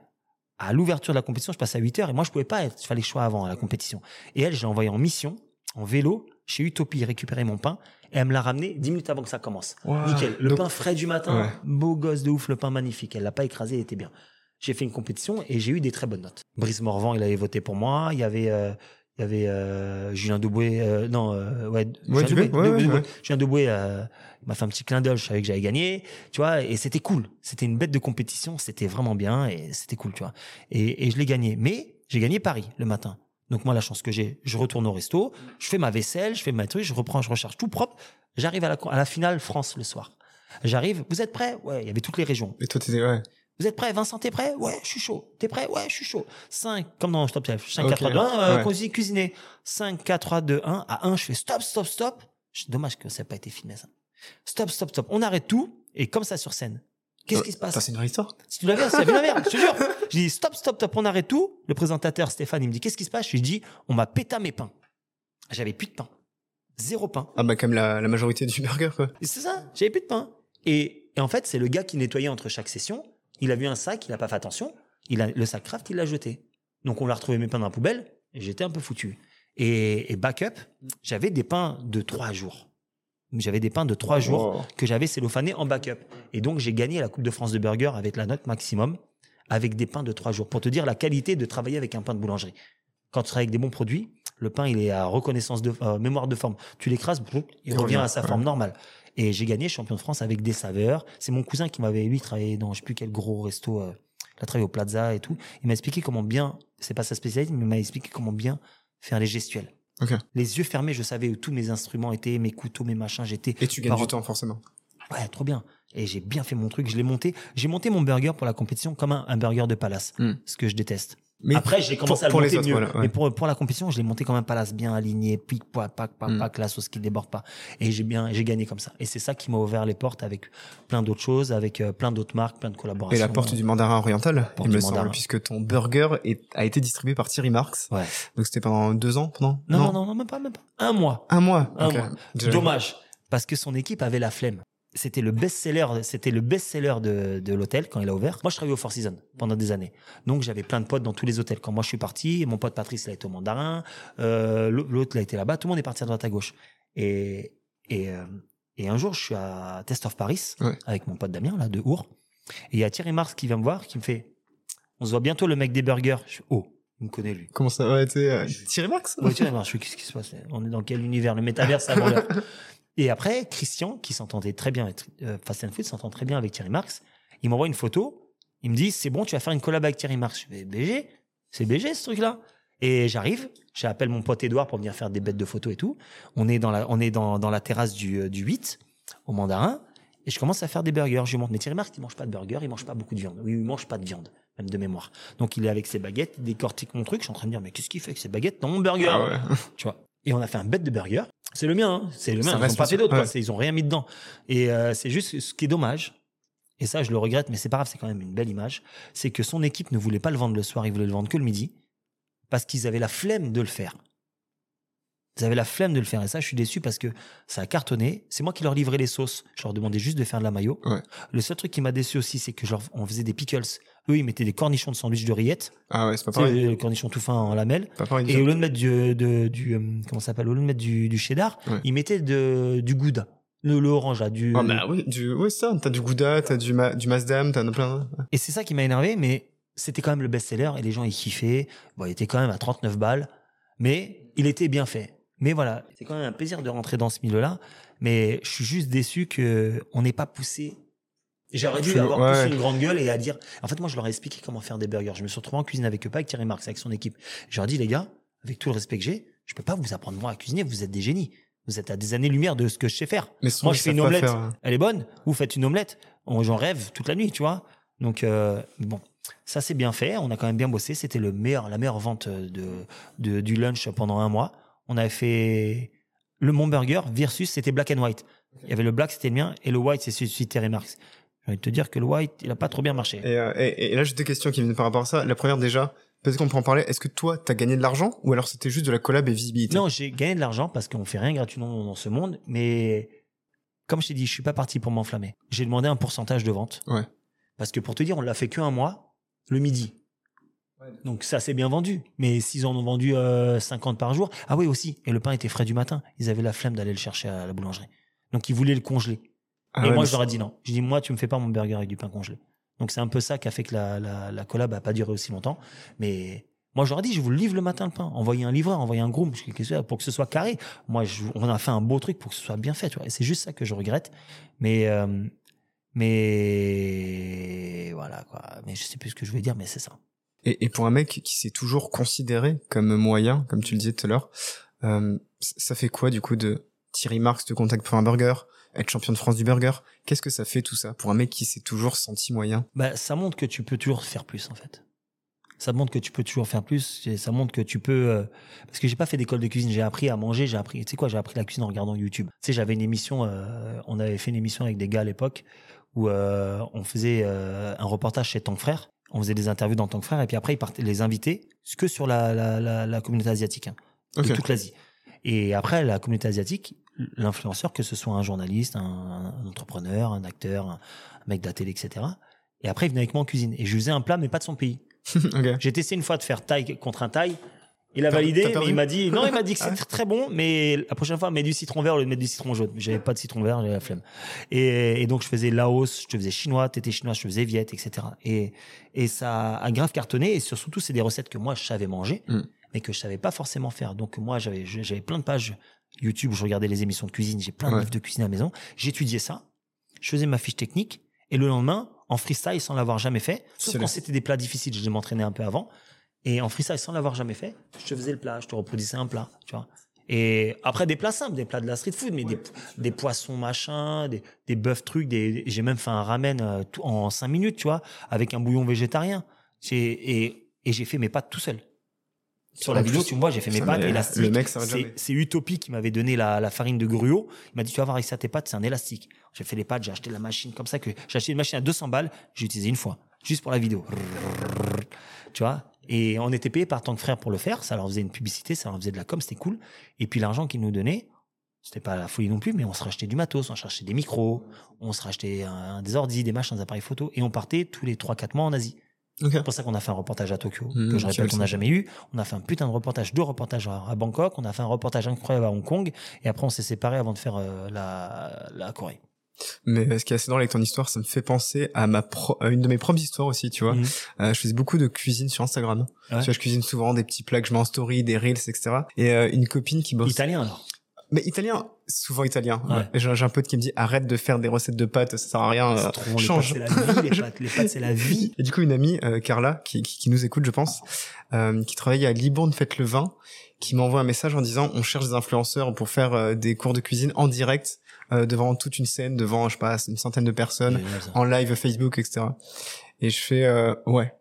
à l'ouverture de la compétition. Je passe à 8 heures et moi, je pouvais pas être. Il fallait que je sois avant à la compétition. Et elle, je l'ai envoyée en mission, en vélo, chez Utopie, récupérer mon pain. Et elle me l'a ramené 10 minutes avant que ça commence. Wow. Nickel. Le Donc- pain frais du matin, Ouais. beau gosse de ouf, le pain magnifique. Elle l'a pas écrasé, il était bien. J'ai fait une compétition et j'ai eu des très bonnes notes. Brice Morvan, il avait voté pour moi. Il y avait, euh, il y avait euh, Julien Deboué, euh, non, euh, ouais, Julien ouais, Deboué. ouais. Julien Deboué, euh, il m'a fait un petit clin d'œil. Je savais que j'avais gagné, tu vois, et c'était cool. C'était une bête de compétition, c'était vraiment bien et c'était cool, tu vois. Et, et je l'ai gagné. Mais j'ai gagné Paris le matin. Donc moi, la chance que j'ai, je retourne au resto, je fais ma vaisselle, je fais ma truc, je reprends, je recharge tout propre. J'arrive à la, à la finale France le soir. J'arrive, vous êtes prêts? Ouais, il y avait toutes les régions. Et toi, t'étais. Ouais. Vous êtes prêts? Vincent, t'es prêt? Ouais, je suis chaud. T'es prêt? Ouais, je suis chaud. 5, comme dans Stop Chef. 5, Ok, 4, 3, 2, 1, euh, ouais. cuisiner, cuisiner. 5, 4, 3, 2, 1. À 1, je fais stop, stop, stop. Dommage que ça n'ait pas été filmé, ça. Stop, stop, stop. On arrête tout. Et comme ça sur scène. Qu'est-ce qui se passe c'est une vraie histoire. si tu l'avais, c'est la vie de ma mère, je te jure. Je dis stop, stop, stop, on arrête tout. Le présentateur Stéphane, il me dit qu'est-ce qui se passe? Je lui dis on m'a pété mes pains. J'avais plus de pain. Zéro pain. Ah bah comme la, la majorité du burger quoi. C'est ça, j'avais plus de pain. Et, et en fait, c'est le gars qui nettoyait entre chaque session. Il a vu un sac, il n'a pas fait attention. Il a le sac craft, il l'a jeté. Donc on l'a retrouvé mes pains dans la poubelle j'étais un peu foutu. Et, et backup, j'avais des pains de trois jours. J'avais des pains de trois jours Oh. que j'avais cellophanés en backup. Et donc j'ai gagné la Coupe de France de burger avec la note maximum avec des pains de trois jours. Pour te dire la qualité de travailler avec un pain de boulangerie. Quand tu travailles avec des bons produits, le pain il est à reconnaissance de euh, mémoire de forme. Tu l'écrases, il Il revient revient, à sa ouais. forme normale. Et j'ai gagné champion de France avec des saveurs. C'est mon cousin qui m'avait lui travaillé dans je sais plus quel gros resto. euh, il a travaillé au Plaza et tout. Il m'a expliqué comment bien, c'est pas sa spécialité, mais il m'a expliqué comment bien faire les gestuels. Les yeux fermés, je savais où tous mes instruments étaient, mes couteaux, mes machins, j'étais. Et tu gagnes Par- du temps forcément. Ouais, trop bien. Et j'ai bien fait mon truc, je l'ai monté. J'ai monté mon burger pour la compétition comme un, un burger de palace, Hmm. ce que je déteste. Mais Après, j'ai commencé pour- à le pour les autres, mieux. voilà, ouais. Mais pour, pour la compétition, je l'ai monté comme un palace, bien aligné, pic, pac, pac, pac, pac, la sauce qui déborde pas. Et j'ai bien, j'ai gagné comme ça. Et c'est ça qui m'a ouvert les portes avec plein d'autres choses, avec euh, plein d'autres marques, plein de collaborations. Et la porte du mandarin oriental, il me semble, puisque ton burger est- a été distribué par Thierry Marx. Ouais. Donc c'était pendant deux ans, pendant Non, non, non, non, même pas, même pas. Un mois. Un mois. Un mois. Dommage. Parce que son équipe avait la flemme. C'était le best-seller, c'était le best-seller de, de l'hôtel quand il a ouvert. Moi, je travaillais au Four Seasons pendant des années. Donc, j'avais plein de potes dans tous les hôtels. Quand moi, je suis parti, mon pote Patrice, il a été au Mandarin, euh, l'autre, il a été là-bas. Tout le monde est parti à droite à gauche. Et, et, euh, et un jour, je suis à Test of Paris Ouais. avec mon pote Damien, là, de Our. Et il y a Thierry Mars qui vient me voir, qui me fait, on se voit bientôt le mec des burgers. Je fais, oh, il me connaît, lui. Comment ça tu sais, euh, Thierry Marx Ouais, tiens, je fais, qu'est-ce qui se passe? On est dans quel univers? Le métaverse avant l'heure. Et après, Christian, qui s'entendait très bien avec euh, Fast and Food, s'entend très bien avec Thierry Marx, il m'envoie une photo. Il me dit, c'est bon, tu vas faire une collab avec Thierry Marx. Je fais, BG C'est BG ce truc-là Et j'arrive, j'appelle mon pote Edouard pour venir faire des bêtes de photos et tout. On est dans la, on est dans, dans la terrasse du, euh, du 8, au Mandarin, et je commence à faire des burgers. Je lui montre, mais Thierry Marx, il mange pas de burger, il mange pas beaucoup de viande. Oui, il mange pas de viande, même de mémoire. Donc il est avec ses baguettes, il décortique mon truc. Je suis en train de dire, mais qu'est-ce qu'il fait avec ses baguettes dans mon burger? Ah ouais. tu vois. Et on a fait un bête de burger. C'est le mien, hein. c'est le mien. Ils n'ont pas fait d'autre. Ouais. Ils ont rien mis dedans. Et euh, c'est juste ce qui est dommage. Et ça, je le regrette, mais c'est pas grave, c'est quand même une belle image. C'est que son équipe ne voulait pas le vendre le soir, ils voulaient le vendre que le midi, parce qu'ils avaient la flemme de le faire. Ils avaient la flemme de le faire. Et ça, je suis déçu parce que ça a cartonné. C'est moi qui leur livrais les sauces. Je leur demandais juste de faire de la mayo. Ouais. Le seul truc qui m'a déçu aussi, c'est que leur- on faisait des pickles. Eux, ils mettaient des cornichons de sandwich de rillettes. Ah ouais, c'est pas pareil. les cornichons tout fins en lamelles. Pas pareil. Et au lieu de mettre du, de- du euh, comment ça s'appelle, au lieu de mettre du, du cheddar, Ouais. ils mettaient de, du gouda, le, le orange là, du. Ah bah oui, du, oui, ça. T'as du Gouda, t'as du, ma, du Mazdam, t'en as plein. Et c'est ça qui m'a énervé, mais c'était quand même le best-seller et les gens ils kiffaient. Bon, il était quand même à 39 balles, mais il était bien fait. Mais voilà, c'est quand même un plaisir de rentrer dans ce milieu-là. Mais je suis juste déçu que on n'ait pas poussé. J'aurais dû avoir ouais. poussé une grande gueule et à dire. En fait, moi, je leur ai expliqué comment faire des burgers. Je me suis retrouvé en cuisine avec eux, pas avec Thierry Marx, avec son équipe. Je leur ai dit, les gars, avec tout le respect que j'ai, je peux pas vous apprendre moi à cuisiner. Vous êtes des génies. Vous êtes à des années-lumière de ce que je sais faire. Mais Moi, je fais une omelette. faire, euh, Elle est bonne. Vous faites une omelette. J'en rêve toute la nuit, tu vois. Donc, euh, bon, ça c'est bien fait. On a quand même bien bossé. C'était le meilleur, la meilleure vente de, de- du lunch pendant un mois. On avait fait le Mon Burger versus c'était black and white. Il y avait le black, c'était le mien, et le white, c'est celui de Terry Marx. J'ai envie de te dire que le white, il a pas trop bien marché. Et, euh, et, et là, j'ai deux questions qui viennent par rapport à ça. La première, déjà, peut-être qu'on peut en parler. Est-ce que toi, t'as gagné de l'argent ou alors c'était juste de la collab et visibilité? Non, j'ai gagné de l'argent parce qu'on fait rien gratuitement dans ce monde, mais comme je t'ai dit, je suis pas parti pour m'enflammer. J'ai demandé un pourcentage de vente. Ouais. Parce que pour te dire, on l'a fait qu'un mois, le midi. Donc ça s'est bien vendu. Mais s'ils en ont vendu euh, 50 par jour, ah oui aussi. Et le pain était frais du matin. Ils avaient la flemme d'aller le chercher à la boulangerie. Donc ils voulaient le congeler. Ah et ouais, moi je leur ai dit non. J'ai dit moi tu me fais pas mon burger avec du pain congelé. Donc c'est un peu ça qui a fait que la, la, la collab a pas duré aussi longtemps. Mais moi je leur ai dit je vous le livre le matin le pain. Envoyez un livreur, envoyez un groom pour que ce soit carré. Moi je- on a fait un beau truc pour que ce soit bien fait. Tu vois. Et c'est juste ça que je regrette. Mais euh, mais voilà quoi. Mais je sais plus ce que je voulais dire, mais c'est ça. Et, et pour un mec qui s'est toujours considéré comme moyen, comme tu le disais tout à l'heure, euh, ça fait quoi du coup de Thierry Marx te contacte pour un burger, être champion de France du burger? Qu'est-ce que ça fait tout ça pour un mec qui s'est toujours senti moyen? Bah, ça montre que tu peux toujours faire plus en fait. Ça montre que tu peux toujours faire plus. et Ça montre que tu peux. euh, Parce que j'ai pas fait d'école de cuisine. J'ai appris à manger. J'ai appris. Tu sais quoi J'ai appris la cuisine en regardant YouTube. Tu sais, j'avais une émission. euh, on avait fait une émission avec des gars à l'époque où euh, on faisait euh, un reportage chez Tank Frère. On faisait des interviews dans Tank Frère et puis après ils partaient les invités que sur la, la, la, la communauté asiatique, hein, Ok. de toute l'Asie. Et après, la communauté asiatique, l'influenceur, que ce soit un journaliste, un, un entrepreneur, un acteur, un mec de la télé, etc. Et après, il venait avec moi en cuisine. Et je faisais un plat, mais pas de son pays. ok. J'ai testé une fois de faire taille contre un taille. Il a validé, mais il m'a dit non, il m'a dit que Ah c'était très bon, mais la prochaine fois, mets du citron vert au lieu de mettre du citron jaune. J'avais pas de citron vert, j'avais la flemme. Et, et donc je faisais Laos, je te faisais chinois, t'étais chinois, je te faisais viet, etc. Et et ça a grave cartonné. Et sur- surtout, c'est des recettes que moi je savais manger, Mm. mais que je savais pas forcément faire. Donc moi, j'avais j'avais plein de pages YouTube où je regardais les émissions de cuisine. J'ai plein de Ouais. livres de cuisine à la maison. J'étudiais ça, je faisais ma fiche technique, et le lendemain, en freestyle, sans l'avoir jamais fait, sauf quand c'était des plats difficiles, je m'entraînais un peu avant. Et en freestyle, sans l'avoir jamais fait, je te faisais le plat, je te reproduisais un plat, tu vois. Et après, des plats simples, des plats de la street food, mais des, des poissons machin, des, des bœufs trucs, des, j'ai même fait un ramen euh, tout- en cinq minutes, tu vois, avec un bouillon végétarien. Et, et j'ai fait mes pâtes tout seul. Sur la vidéo, tu me vois, j'ai fait mes pâtes élastiques. le mec s'arrête C'est- Utopie qui m'avait donné la, la farine de gruau. Il m'a dit, tu vas voir avec ça tes pâtes, c'est un élastique. J'ai fait les pâtes, j'ai acheté la machine comme ça que j'ai acheté une machine à 200 balles, j'ai utilisé une fois, juste pour la vidéo. Tu vois? Et on était payé par tant que frère pour le faire. Ça leur faisait une publicité, ça leur faisait de la com, c'était cool. Et puis l'argent qu'ils nous donnaient, c'était pas la folie non plus, mais on se rachetait du matos, on se rachetait des micros, on se rachetait un- des ordis, des machins, des appareils photo, et on partait tous les 3-4 mois en Asie. C'est pour ça qu'on a fait un reportage à Tokyo, Mmh, que je répète qu'on n'a jamais eu. On a fait un putain de reportage, deux reportages à, à Bangkok, on a fait un reportage incroyable à Hong Kong, et après on s'est séparés avant de faire euh, la, la Corée. Mais euh, ce qui est assez drôle avec ton histoire, ça me fait penser à ma pro- à une de mes propres histoires aussi, tu vois. Mhm. Euh, je faisais beaucoup de cuisine sur Instagram. Ouais. Tu vois, je cuisine souvent des petits plats que je mets en story, des reels, etc. Et euh, une copine qui bosse. Italien alors? Mais italien, souvent italien. Ouais. Ouais. J'ai un pote qui me dit arrête de faire des recettes de pâtes, ça sert à rien. euh, trop bon, les change. pâtes, c'est la vie, les pâtes, les pâtes, c'est la vie. Et du coup, une amie, euh, Carla, qui, qui, qui nous écoute, je pense, euh, qui travaille à Libourne Faites le Vin, qui m'envoie un message en disant on cherche des influenceurs pour faire euh, des cours de cuisine en direct euh, devant toute une scène, devant, je sais pas, une centaine de personnes, en live Facebook, etc. Et je fais euh, ouais.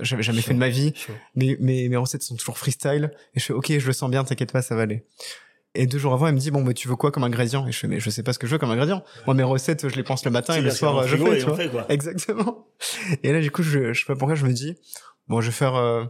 J'avais jamais fait de ma vie, Chaud. mais mes, mes recettes sont toujours freestyle. Et je fais ok, je le sens bien, t'inquiète pas, ça va aller. Et deux jours avant, elle me dit bon, bah, tu veux quoi comme ingrédient? Et je fais mais je sais pas ce que je veux comme ingrédient. Moi, mes recettes, je les pense le matin et le soir, euh, je fais. Tu vois. fait, quoi. Exactement. Et là, du coup, je, je sais pas pourquoi, je me dis, bon, je vais faire euh,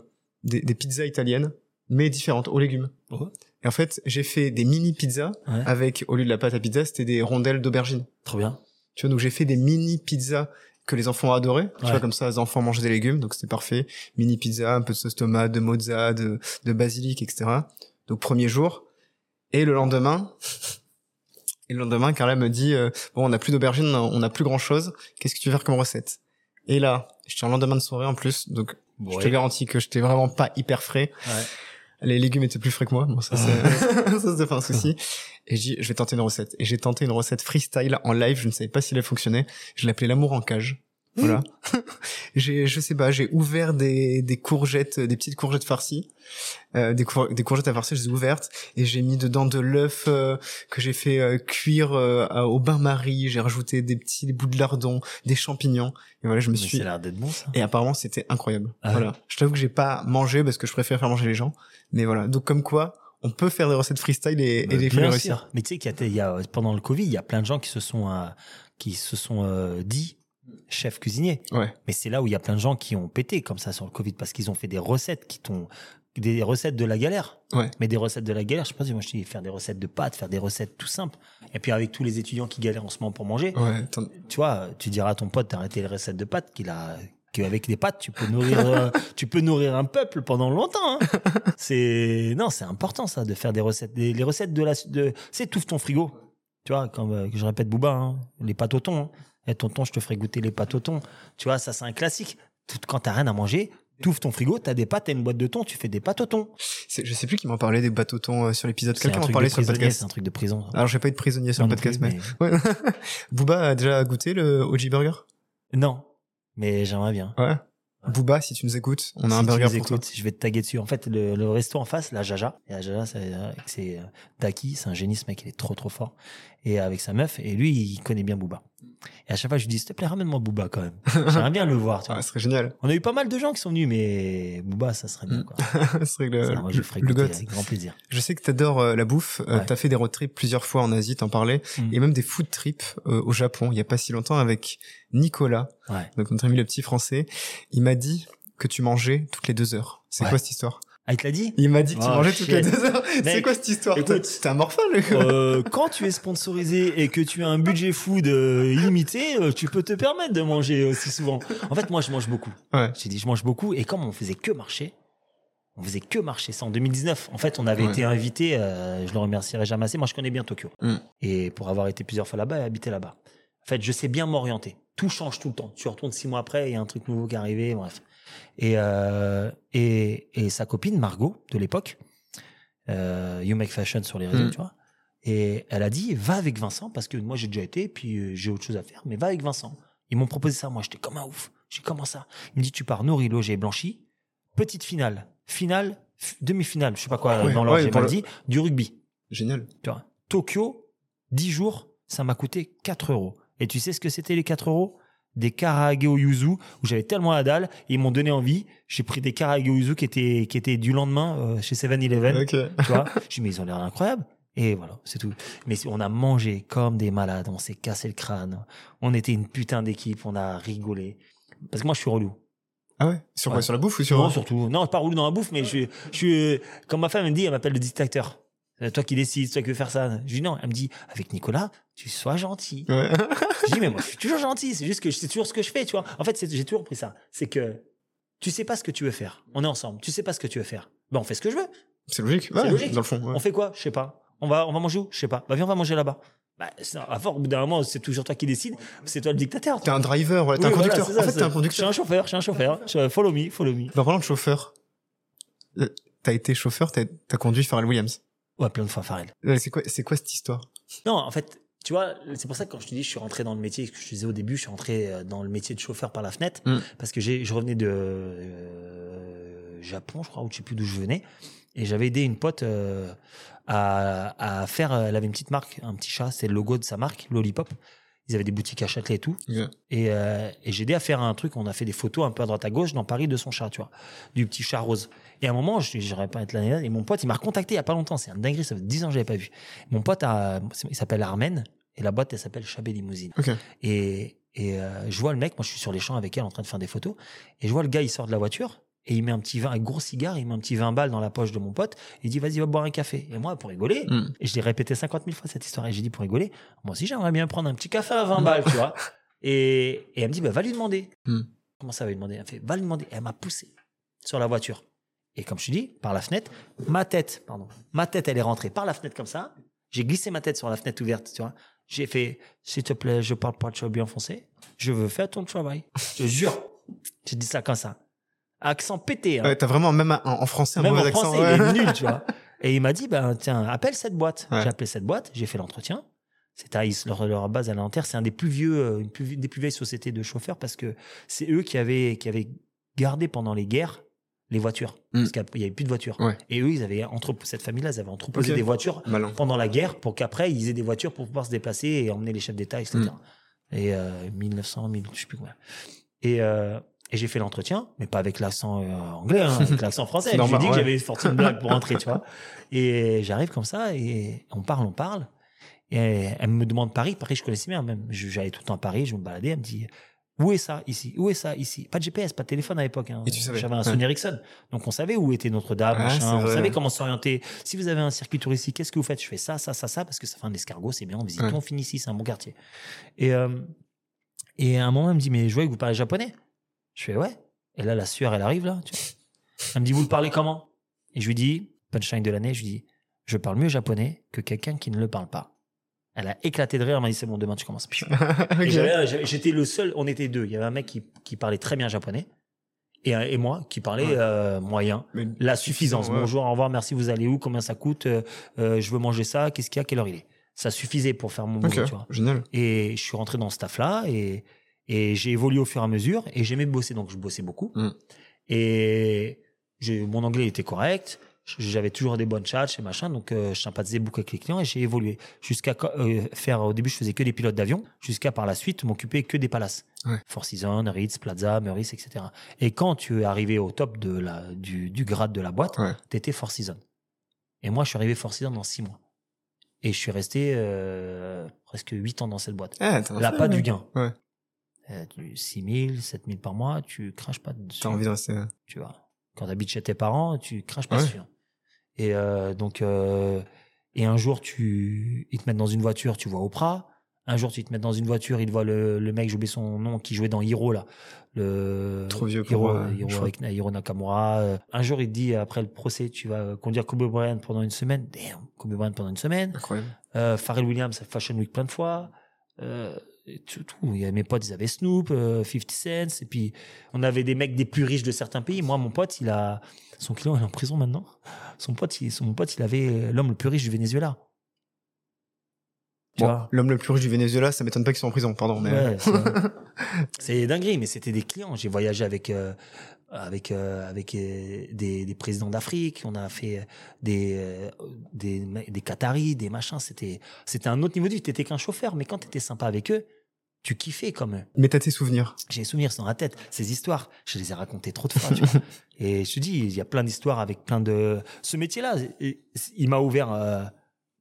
des, des pizzas italiennes, mais différentes, aux légumes. Ouais. Et en fait, j'ai fait des mini pizzas Ouais. avec, au lieu de la pâte à pizza, c'était des rondelles d'aubergine. Trop bien. Tu vois, donc j'ai fait des mini pizzas que les enfants ont adoré. Tu Ouais. vois, comme ça, les enfants mangent des légumes, donc c'était parfait. Mini pizza, un peu de sauce tomate, de mozza, de, de basilic, etc. Donc premier jour. Et le lendemain, et le lendemain, Carla me dit, euh, bon, on n'a plus d'aubergine, on n'a plus grand chose. Qu'est-ce que tu veux faire comme recette? Et là, j'étais en lendemain de soirée en plus, donc je te garantis que j'étais vraiment pas hyper frais. Ouais. Les légumes étaient plus frais que moi. Bon, ça, c'est, ça, c'est pas un souci. Et je dis, je vais tenter une recette. Et j'ai tenté une recette freestyle en live. Je ne savais pas si elle fonctionnait. Je l'appelais l'amour en cage. Voilà. j'ai, je sais pas, j'ai ouvert des, des courgettes, des petites courgettes farcies, euh, des, cour- des courgettes à farcer, je les ai ouvertes et j'ai mis dedans de l'œuf euh, que j'ai fait euh, cuire euh, au bain-marie. J'ai rajouté des petits bouts de lardon, des champignons. Et voilà, je me Mais suis ça a l'air d'être bon, ça. et apparemment, c'était incroyable. Ah ouais. voilà. Je t'avoue que j'ai pas mangé parce que je préfère faire manger les gens. Mais voilà. Donc, comme quoi, on peut faire des recettes freestyle et, et Bah, les faire réussir. Mais tu sais qu'il y a, il y a, pendant le Covid, il y a plein de gens qui se sont, euh, qui se sont euh, dit chef cuisinier. Ouais. Mais c'est là où il y a plein de gens qui ont pété comme ça sur le Covid parce qu'ils ont fait des recettes qui t'ont des recettes de la galère. Ouais. Mais des recettes de la galère, je sais pas si moi je dis faire des recettes de pâtes, faire des recettes tout simples. Et puis avec tous les étudiants qui galèrent en ce moment pour manger, Ouais. tu vois, tu diras à ton pote d'arrêter les recettes de pâtes qu'il a qu'avec des pâtes, tu peux nourrir euh, tu peux nourrir un peuple pendant longtemps. hein. c'est non, c'est important ça de faire des recettes des, les recettes de la de c'est tout ton frigo. Tu vois, comme euh, je répète Booba, hein, les pâtes au thon. Hein. Et tonton, je te ferai goûter les pâtes au thon. Tu vois, ça c'est un classique. Tout, quand t'as rien à manger, t'ouvres ton frigo, t'as des pâtes, t'as une boîte de thon, tu fais des pâtes au thon. Je sais plus qui m'en parlait des bateaux thon euh, sur l'épisode. Quelqu'un m'en parlait sur le prisonnier, c'est podcast. un truc de prison. Alors, j'ai pas eu de prisonnier sur le podcast, plus, mais. Ouais. Booba a déjà goûté le OG Burger? Non, mais j'aimerais bien. Ouais. Booba, si tu nous écoutes, on a Si un tu burger nous pour toi. écoutes, Je vais te taguer dessus. En fait, le, le resto en face, la Jaja. Et la Jaja, c'est, euh, c'est euh, Daki, c'est un génie, ce mec, il est trop trop fort. Et avec sa meuf, et lui, il connaît bien Booba. Et à chaque fois, je lui dis, s'il te plaît, ramène-moi Booba quand même. J'aimerais bien le voir. Tu vois. Ah, ce serait génial. On a eu pas mal de gens qui sont venus, mais Booba, ça serait bien. Quoi. serait le, Ça, moi, je le le avec grand plaisir. Je sais que t'adores euh, la bouffe. Euh, Ouais. T'as fait des road trips plusieurs fois en Asie, t'en parlais. Mm. Et même des food trips euh, au Japon, il y a pas si longtemps avec Nicolas, Ouais. donc notre ami le petit français. Il m'a dit que tu mangeais toutes les deux heures. C'est Ouais. quoi cette histoire? Ah, il te l'a dit Il m'a dit que tu Oh, mangeais toutes les deux heures. C'est quoi cette histoire écoute. T'es un morphale le gars Euh, quand tu es sponsorisé et que tu as un budget food euh, illimité, euh, tu peux te permettre de manger aussi souvent. En fait, moi, je mange beaucoup. Ouais. J'ai dit, je mange beaucoup. Et comme on faisait que marcher, on faisait que marcher. C'est en 2019. En fait, on avait Ouais. été invité, euh, je le remercierai jamais assez. Moi, je connais bien Tokyo. Mm. Et pour avoir été plusieurs fois là-bas et habité là-bas. En fait, je sais bien m'orienter. Tout change tout le temps. Tu retournes six mois après, il y a un truc nouveau qui est arrivé, bref. Et, euh, et, et sa copine, Margot, de l'époque, euh, You Make Fashion sur les réseaux, Mm. tu vois. Et elle a dit, va avec Vincent, parce que moi j'ai déjà été, puis euh, j'ai autre chose à faire, mais va avec Vincent. Ils m'ont proposé ça, moi j'étais comme un ouf. J'ai comment ça Il me dit, tu pars nourri, logé, blanchi, petite finale, finale, demi-finale, je sais pas quoi, dans l'ordre, ouais, j'ai mal le- dit, du rugby. Génial. Tu vois. Tokyo, 10 jours, ça m'a coûté 4 euros. Et tu sais ce que c'était les 4 euros? Des karaage au yuzu, où j'avais tellement la dalle, et ils m'ont donné envie. J'ai pris des karaage au yuzu qui étaient, qui étaient du lendemain euh, chez 7-Eleven. Ok. Tu vois Je mais ils ont l'air incroyables. Et voilà, c'est tout. Mais on a mangé comme des malades, on s'est cassé le crâne. On était une putain d'équipe, on a rigolé. Parce que moi, je suis relou. Ah ouais? Sur quoi? Ouais. Sur la bouffe ou sur. Non, surtout. Non, pas relou dans la bouffe, mais je, je suis. Comme ma femme me dit, elle m'appelle le dictateur. C'est toi qui décides, toi qui veux faire ça. Je dis non. Elle me dit, avec Nicolas, tu sois gentil. Ouais. Je dis, mais moi, je suis toujours gentil. C'est juste que c'est toujours ce que je fais, tu vois. En fait, j'ai toujours pris ça. C'est que tu sais pas ce que tu veux faire. On est ensemble. Tu sais pas ce que tu veux faire. Ben, on fait ce que je veux. C'est logique. Ouais, logique. Dans le fond. ouais. On fait quoi? Je sais pas. On va, on va manger où? Je sais pas. Bah, viens, on va manger là-bas. Bah, à force, au bout d'un moment, c'est toujours toi qui décides. C'est toi le dictateur. T'es un driver, ouais, t'es un Oui, conducteur. ça, en fait, t'es un Je suis conducteur. un chauffeur, je suis un chauffeur. Je- Follow me, follow me. En parlant de chauffeur, euh, t'as été chauffeur, t'as t'as conduit Pharrell Williams. Ouais, plein de fois, Farrell. Euh, C'est quoi, c'est quoi cette histoire? Non, en fait, tu vois, c'est pour ça que quand je te dis, je suis rentré dans le métier, ce que je te disais au début, je suis rentré euh, dans le métier de chauffeur par la fenêtre, Mm. parce que j'ai, je revenais de euh, Japon, je crois, ou je sais plus d'où je venais, et j'avais aidé une pote euh, à, à faire, elle avait une petite marque, un petit chat, c'est le logo de sa marque, Lollipop. Ils avaient des boutiques à Châtelet et tout. Et, euh, et j'ai aidé à faire un truc, on a fait des photos un peu à droite à gauche dans Paris de son chat, tu vois, du petit chat rose. Et à un moment, je n'irai pas être l'année et mon pote, il m'a recontacté il y a pas longtemps, c'est un dinguerie, ça fait 10 ans que je l'avais pas vu. Mon pote, a, il s'appelle Armen, et la boîte, elle s'appelle Chabé Limousine. Et, et euh, je vois le mec, moi je suis sur les champs avec elle en train de faire des photos, et je vois le gars, il sort de la voiture, et il met un petit vin, un gros cigare, il met un petit 20 balles dans la poche de mon pote, il dit, vas-y, va boire un café. Et moi, pour rigoler, Mm. et je l'ai répété 50 000 fois cette histoire, et j'ai dit, pour rigoler, moi aussi j'aimerais bien prendre un petit café à 20 balles, tu vois. Et, et elle me dit, bah, va lui demander. Mm. Comment ça va lui demander? Elle fait, va lui demander. Et elle m'a poussé sur la voiture. Et comme je te dis, par la fenêtre, ma tête, pardon, ma tête, elle est rentrée par la fenêtre comme ça. J'ai glissé ma tête sur la fenêtre ouverte, tu vois. J'ai fait, s'il te plaît, je parle pas de bien foncé. Je veux faire ton travail. Je te jure. J'ai dit ça comme ça. Accent pété. Hein. Ouais, t'as vraiment, même en, en français, un Même mauvais en accent. français, ouais. il est nul, tu vois. Et il m'a dit, ben, tiens, appelle cette boîte. Ouais. J'ai appelé cette boîte, j'ai fait l'entretien. C'est à leur, leur base alimentaire. C'est un des plus vieux, euh, une plus- des plus vieilles sociétés de chauffeurs parce que c'est eux qui avaient, qui avaient gardé pendant les guerres les voitures. Mm. Parce qu'il n'y avait plus de voitures. Ouais. Et eux, ils avaient entre, cette famille-là, ils avaient entreposé des voitures Malin. pendant la guerre pour qu'après, ils aient des voitures pour pouvoir se déplacer et emmener les chefs d'État, etc. Mm. Et euh, 1900, 1000, je sais plus combien. Et, euh, et j'ai fait l'entretien, mais pas avec l'accent euh, anglais, hein, avec l'accent français. Je lui ai dit que ouais. j'avais sorti une blague pour rentrer, tu vois. Et j'arrive comme ça et on parle, on parle. Et elle me demande Paris. Paris, je connaissais bien même. J'allais tout le temps à Paris, je me baladais. Elle me dit Où est ça ici? Où est ça ici? Pas de GPS, pas de téléphone à l'époque. hein. J'avais un ouais. Sony Ericsson. Donc on savait où était Notre-Dame, Ouais, machin. c'est On vrai. savait comment s'orienter. Si vous avez un circuit touristique, qu'est-ce que vous faites? Je fais ça, ça, ça, ça, parce que ça fait un escargot, c'est bien. On visite, on finit ici, c'est un bon quartier. Et, euh, et à un moment, elle me dit Mais je vois que vous parlez japonais. Je fais Ouais. Et là, la sueur, elle arrive là. tu vois. Elle me dit Vous le parlez comment? Et je lui dis Punchline de l'année, je lui dis Je parle mieux japonais que quelqu'un qui ne le parle pas. Elle a éclaté de rire, elle m'a dit c'est bon, demain tu commences. Et Ok. j'avais- j'avais- J'étais le seul, on était deux. Il y avait un mec qui, qui parlait très bien japonais et, moi qui parlais Ouais. euh, moyen. Mais- La suffisance. ouais. Bonjour, au revoir, merci, vous allez où? Combien ça coûte? Euh, euh, Je veux manger ça, qu'est-ce qu'il y a? Quelle heure il est? Ça suffisait pour faire mon boulot, Ok, tu vois. génial. Et je suis rentré dans ce staff-là et, et j'ai évolué au fur et à mesure et j'aimais bosser, donc je bossais beaucoup. Mm. Et mon anglais était correct. J'avais toujours des bonnes chats et machin, donc euh, je sympathisais beaucoup avec les clients et j'ai évolué jusqu'à euh, faire. Au début, je faisais que des pilotes d'avion, jusqu'à par la suite m'occuper que des palaces, Ouais. Four Seasons, Ritz, Plaza, Meurice, etc. Et quand tu es arrivé au top de la, du, du grade de la boîte, Ouais. t'étais Four Seasons. Et moi, je suis arrivé Four Seasons dans six mois. Et je suis resté euh, presque huit ans dans cette boîte. Ah, Là, fait, pas ouais. du gain. Euh, tu- 6 000, 7 000 par mois, tu craches pas dessus. T'as envie de rester. Tu vois. Quand tu habites chez tes parents, tu craches pas Ouais. dessus. hein. Et euh, donc, euh, et un jour, tu, ils te mettent dans une voiture, tu vois Oprah. Un jour, tu te mets dans une voiture, il te voit le, le mec, j'ai oublié son nom, qui jouait dans Hero, là. Le, Trop vieux pour Hiro, moi, Hiro avec Hiro Nakamura. Euh, Un jour, il te dit, après le procès, tu vas conduire Kobe Bryant pendant une semaine. Damn, Kobe Bryant pendant une semaine. Incroyable. Euh, Pharrell Williams Fashion Week plein de fois. Euh, et tout, tout. Il y avait mes potes, ils avaient Snoop, euh, 50 Cent. Et puis, on avait des mecs des plus riches de certains pays. Moi, mon pote, il a, son client, est en prison maintenant. Son pote, il, son pote, il avait l'homme le plus riche du Venezuela. Bon, L'homme le plus riche du Venezuela, ça m'étonne pas qu'ils soient en prison, pardon. Mais... Ouais, c'est dinguerie, mais c'était des clients. J'ai voyagé avec euh, avec euh, avec euh, des, des présidents d'Afrique. On a fait des euh, des des Qataris, des machins. C'était c'était un autre niveau de vie. T'étais qu'un chauffeur, mais quand t'étais sympa avec eux, tu kiffais comme eux. Mais t'as tes souvenirs. J'ai des souvenirs dans la tête. Ces histoires, je les ai racontées trop de fois. tu vois. Et je te dis, il y a plein d'histoires avec plein de. Ce métier-là, il- m'a ouvert. euh,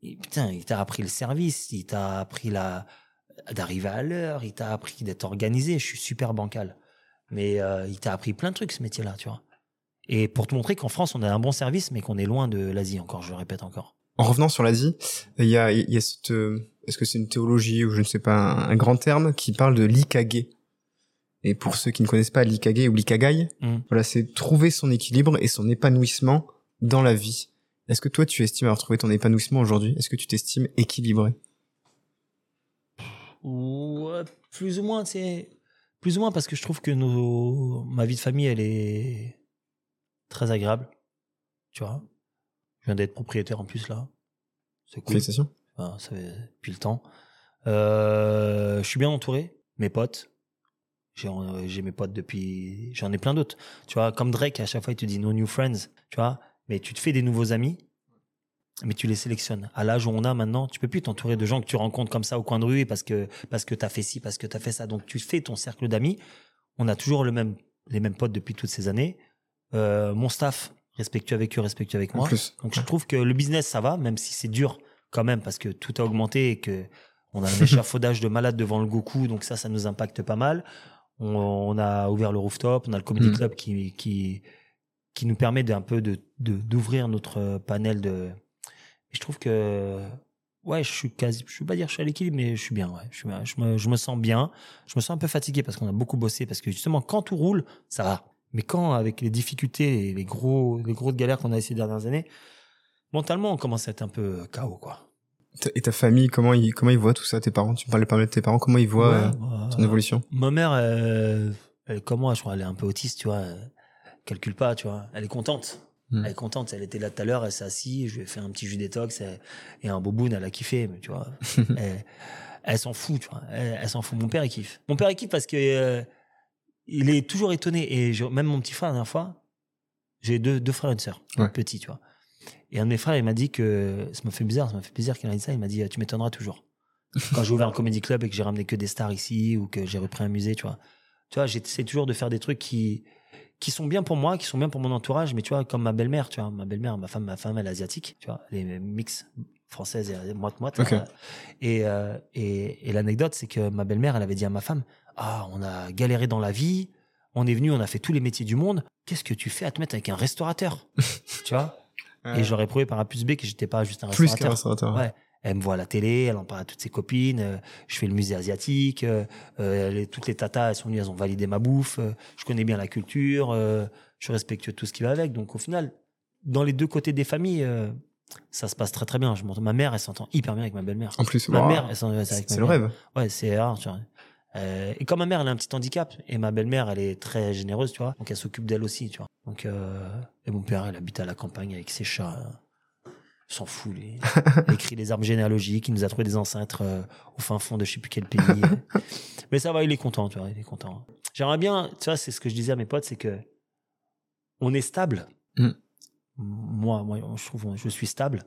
Putain, il t'a appris le service, il t'a appris la d'arriver à l'heure, il t'a appris d'être organisé. Je suis super bancal, mais euh, il t'a appris plein de trucs ce métier-là, tu vois. Et pour te montrer qu'en France, on a un bon service, mais qu'on est loin de l'Asie encore. Je le répète encore. En revenant sur l'Asie, il y a, il y a cette, euh, est-ce que c'est une théologie ou je ne sais pas, un, un grand terme qui parle de l'ikage? Et pour ceux qui ne connaissent pas l'ikage ou l'ikagai, Mm. voilà, c'est trouver son équilibre et son épanouissement dans la vie. Est-ce que toi, tu estimes avoir trouvé ton épanouissement aujourd'hui? Est-ce que tu t'estimes équilibré? Ouais, plus ou moins, c'est plus ou moins parce que je trouve que nos, ma vie de famille, elle est très agréable. Tu vois, je viens d'être propriétaire en plus là. C'est cool. Félicitations. Enfin, ça fait depuis le temps. Euh, je suis bien entouré, mes potes. J'ai j'ai mes potes depuis. J'en ai plein d'autres. Tu vois, comme Drake, à chaque fois, il te dit no new friends. Tu vois, mais tu te fais des nouveaux amis, mais tu les sélectionnes. À l'âge où on a maintenant, tu peux plus t'entourer de gens que tu rencontres comme ça au coin de rue parce que parce que t'as fait ci, parce que t'as fait ça. Donc tu fais ton cercle d'amis. On a toujours le même les mêmes potes depuis toutes ces années. Euh, mon staff, respectueux avec eux, respectueux avec moi. plus. Donc je trouve que le business ça va, même si c'est dur quand même parce que tout a augmenté et que on a un échafaudage de malades devant le Goku, donc ça ça nous impacte pas mal. On, on a ouvert le rooftop, on a le comedy Mm. club qui qui qui nous permet d'un peu de de- d'ouvrir notre panel de. Et je trouve que ouais, je suis quasi, je vais pas dire que je suis à l'équilibre, mais je suis bien. Ouais, je, suis bien. je me je me sens bien. Je me sens un peu fatigué parce qu'on a beaucoup bossé parce que justement quand tout roule, ça va. Mais quand avec les difficultés et les gros les grosses galères qu'on a eu ces dernières années, mentalement on commence à être un peu KO quoi. Et ta famille, comment ils, comment ils voient tout ça? Tes parents, tu me parlais pas mal de tes parents, comment ils voient euh, Ouais, bah, ton évolution? Ma mère, euh, elle comme moi, je crois, elle est un peu autiste, tu vois. Elle calcule pas, tu vois. Elle est contente. Hmm. Elle est contente. Elle était là tout à l'heure, elle s'est assise, je lui ai fait un petit jus détox et, et un boboon, elle a kiffé, mais tu vois. elle elle s'en fout, tu vois. Elle, elle s'en fout. Mon père, il kiffe. Mon père, il kiffe parce que euh, il est toujours étonné. Et je- même mon petit frère, la dernière fois, j'ai deux, deux frères et une sœur, Ouais. petits, tu vois. Et un de mes frères, il m'a dit que ça m'a fait bizarre, ça m'a fait plaisir qu'il ait dit ça. Il m'a dit, tu m'étonneras toujours. Quand j'ai ouvert un comédie club et que j'ai ramené que des stars ici ou que j'ai repris un musée, tu vois. Tu vois, j'essaie toujours de faire des trucs qui, qui sont bien pour moi, qui sont bien pour mon entourage, mais tu vois, comme ma belle-mère, tu vois. Ma belle-mère, ma femme, ma femme, elle est asiatique, tu vois. Est mix française et moite-moite. Ok. hein. Et, euh, et, et l'anecdote, c'est que ma belle-mère, elle avait dit à ma femme, ah, on a galéré dans la vie, on est venu, on a fait tous les métiers du monde. Qu'est-ce que tu fais à te mettre avec un restaurateur? tu vois? Et j'aurais prouvé par A plus B que j'étais pas juste un Plus restaurateur. qu'un restaurateur. Ouais. Elle me voit à la télé, elle en parle à toutes ses copines. euh, je fais le musée asiatique. euh, euh, les- toutes les tatas, elles sont venues, elles ont validé ma bouffe. je connais bien la culture. euh, je suis respectueux de tout ce qui va avec. Donc au final, dans les deux côtés des familles, euh, ça se passe très très bien. Je m'entends- ma mère, elle s'entend hyper bien avec ma belle-mère. En plus, Ma wow, mère, elle s'entend avec ma c'est le rêve. Ouais, c'est rare, tu vois. Euh, et comme ma mère, elle a un petit handicap, et ma belle-mère, elle est très généreuse, tu vois. Donc elle s'occupe d'elle aussi, tu vois. Donc, euh, et mon père, il habite à la campagne avec ses chats. S'en fout, lui. Il écrit les arbres généalogiques, il nous a trouvé des ancêtres euh, au fin fond de je sais plus quel pays. Mais ça va, il est content, tu vois, il est content. J'aimerais bien, tu vois, c'est ce que je disais à mes potes, c'est que on est stable. Mm. Moi, moi, je trouve, je suis stable,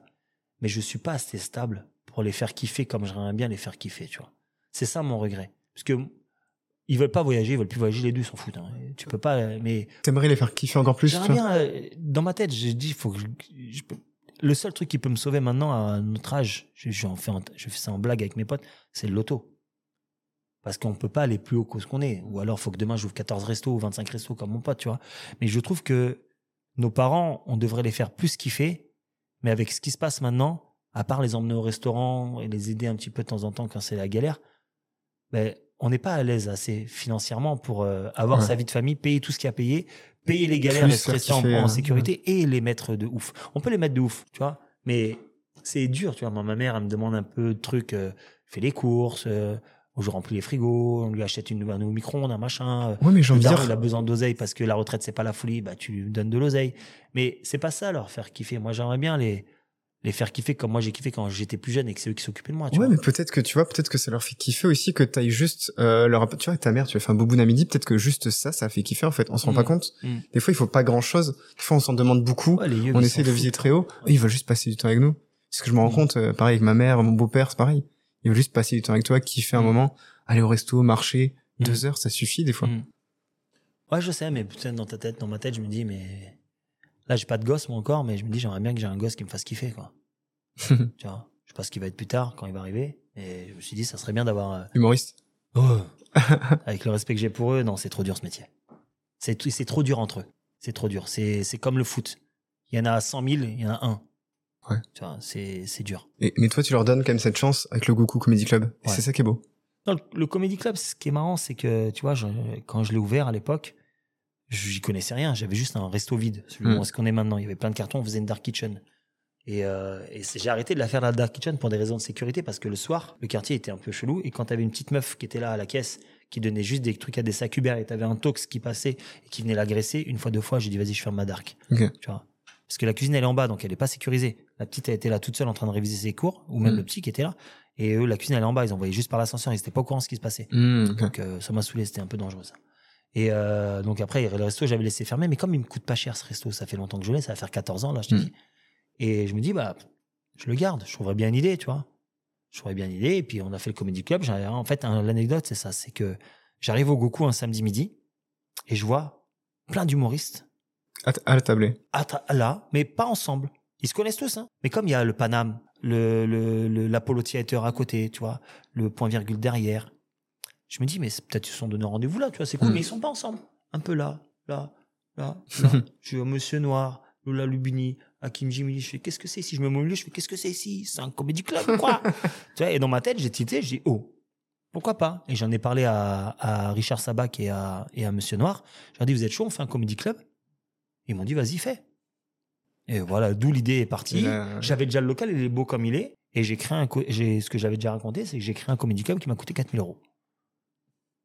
mais je suis pas assez stable pour les faire kiffer comme j'aimerais bien les faire kiffer, tu vois. C'est ça mon regret. Parce que ils veulent pas voyager, ils veulent plus voyager, les deux s'en foutent. hein. Tu peux pas, euh, mais T'aimerais les faire kiffer encore plus J'aimerais bien, euh, dans ma tête, j'ai dit, faut que je, je peux- le seul truc qui peut me sauver maintenant à notre âge, je, fais, ça en blague avec mes potes, c'est le loto. Parce qu'on peut pas aller plus haut que ce qu'on est. Ou alors, faut que demain j'ouvre 14 restos ou 25 restos comme mon pote, tu vois. Mais je trouve que nos parents, on devrait les faire plus kiffer, mais avec ce qui se passe maintenant, à part les emmener au restaurant et les aider un petit peu de temps en temps quand c'est la galère, ben, on n'est pas à l'aise assez financièrement pour euh, avoir Ouais. sa vie de famille, payer tout ce qu'il y a à payer, payer les galères Plus rester en, en hein. sécurité et les mettre de ouf. On peut les mettre de ouf, tu vois, mais c'est dur, tu vois. Moi, ma mère, elle me demande un peu de trucs, euh, fait les courses, euh, je remplis les frigos, on lui achète une, un nouveau micro-ondes, un machin. euh, Ouais, mais daron, dire. il a besoin d'oseille parce que la retraite, c'est pas la folie, bah, tu lui donnes de l'oseille. Mais c'est pas ça, leur faire kiffer. Moi, j'aimerais bien les, les faire kiffer comme moi j'ai kiffé quand j'étais plus jeune et que c'est eux qui s'occupaient de moi. Tu Ouais, vois. mais peut-être que tu vois, peut-être que ça leur fait kiffer aussi que t'ailles juste euh, leur tu vois ta mère, tu as fait un boboon à midi, peut-être que juste ça, ça fait kiffer en fait. On se rend Mm. pas compte. Mm. Des fois, il faut pas grand chose. Des fois, on s'en demande beaucoup. Ouais, on essaie s'en de viser très haut. Eux, Ils veulent juste passer du temps avec nous. Parce que je me rends Mm. compte, euh, pareil avec ma mère, mon beau-père, c'est pareil. Ils veulent juste passer du temps avec toi, kiffer un Mm. moment, aller au resto, marcher. Mm. Deux heures, ça suffit des fois. Mm. Ouais, je sais, mais putain, dans ta tête, dans ma tête, je me dis, mais là, j'ai pas de gosse, moi encore, mais je me dis, j'aimerais bien que j'ai un gosse qui me fasse kiffer, quoi. tu vois, je sais pas ce qu'il va être plus tard, quand il va arriver, et je me suis dit, ça serait bien d'avoir. euh, Humoriste. Avec le respect que j'ai pour eux, non, c'est trop dur ce métier. C'est c'est trop dur entre eux. C'est trop dur. C'est c'est comme le foot. Il y en a 100 000, il y en a un. Ouais. Tu vois, c'est c'est dur. Et, mais toi, tu leur donnes quand même cette chance avec le Goku Comedy Club. Et Ouais. c'est ça qui est beau. Non, le, le Comedy Club, ce qui est marrant, c'est que, tu vois, je- quand je l'ai ouvert à l'époque, j'y connaissais rien. J'avais juste un resto vide, celui Mm. où ce qu'on est maintenant. Il y avait plein de cartons, on faisait une dark kitchen. Et, euh, et j'ai arrêté de la faire la dark kitchen pour des raisons de sécurité parce que le soir, le quartier était un peu chelou. Et quand t'avais une petite meuf qui était là à la caisse, qui donnait juste des trucs à des sacs Uber et t'avais un tox qui passait et qui venait l'agresser, une fois, deux fois, j'ai dit vas-y, je ferme ma dark. Tu vois. Parce que la cuisine, elle est en bas, donc elle est pas sécurisée. La petite, elle était là toute seule en train de réviser ses cours, ou même Mm. le petit qui était là. Et eux, la cuisine, elle est en bas. Ils envoyaient juste par l'ascenseur. Ils étaient pas au courant de ce qui se passait. Mm, ok. Donc euh, ça m'a saoulé, c'était un peu dangereux ça. Et euh, donc après, le resto, j'avais laissé fermer, mais comme il me coûte pas cher ce resto, ça fait longtemps que je l'ai, ça va faire 14 ans là, je te Mm. dis. Et je me dis, bah, je le garde, je trouverais bien une idée, tu vois. Je trouverais bien une idée, et puis on a fait le Comedy Club. En fait, l'anecdote, c'est ça, c'est que j'arrive au Goku un samedi midi, et je vois plein d'humoristes À, la tablée. à ta- là, mais pas ensemble. Ils se connaissent tous, hein. Mais comme il y a le Paname, le, le, le- l'Apollo Theater à côté, tu vois, le point virgule derrière, je me dis, mais peut-être ils se sont donné rendez-vous là, tu vois, c'est cool, Mm. mais ils sont pas ensemble. Un peu là, là, là, là. je suis au Monsieur Noir, Lola Lubini, Hakim Jimmy, je fais, qu'est-ce que c'est ici Je me mets au milieu, je fais, qu'est-ce que c'est ici C'est un comédie club, quoi Tu vois, et dans ma tête, j'ai tilté, je dis, oh, pourquoi pas? Et j'en ai parlé à, à Richard Sabac et à, et à Monsieur Noir. Je leur ai dit, vous êtes chaud, on fait un comédie club? Ils m'ont dit, vas-y, fais. Et voilà, d'où l'idée est partie. J'avais déjà le local, il est beau comme il est. Et j'ai créé un, j'ai, ce que j'avais déjà raconté, c'est que j'ai créé un comédie club qui m'a coûté 4000 euros.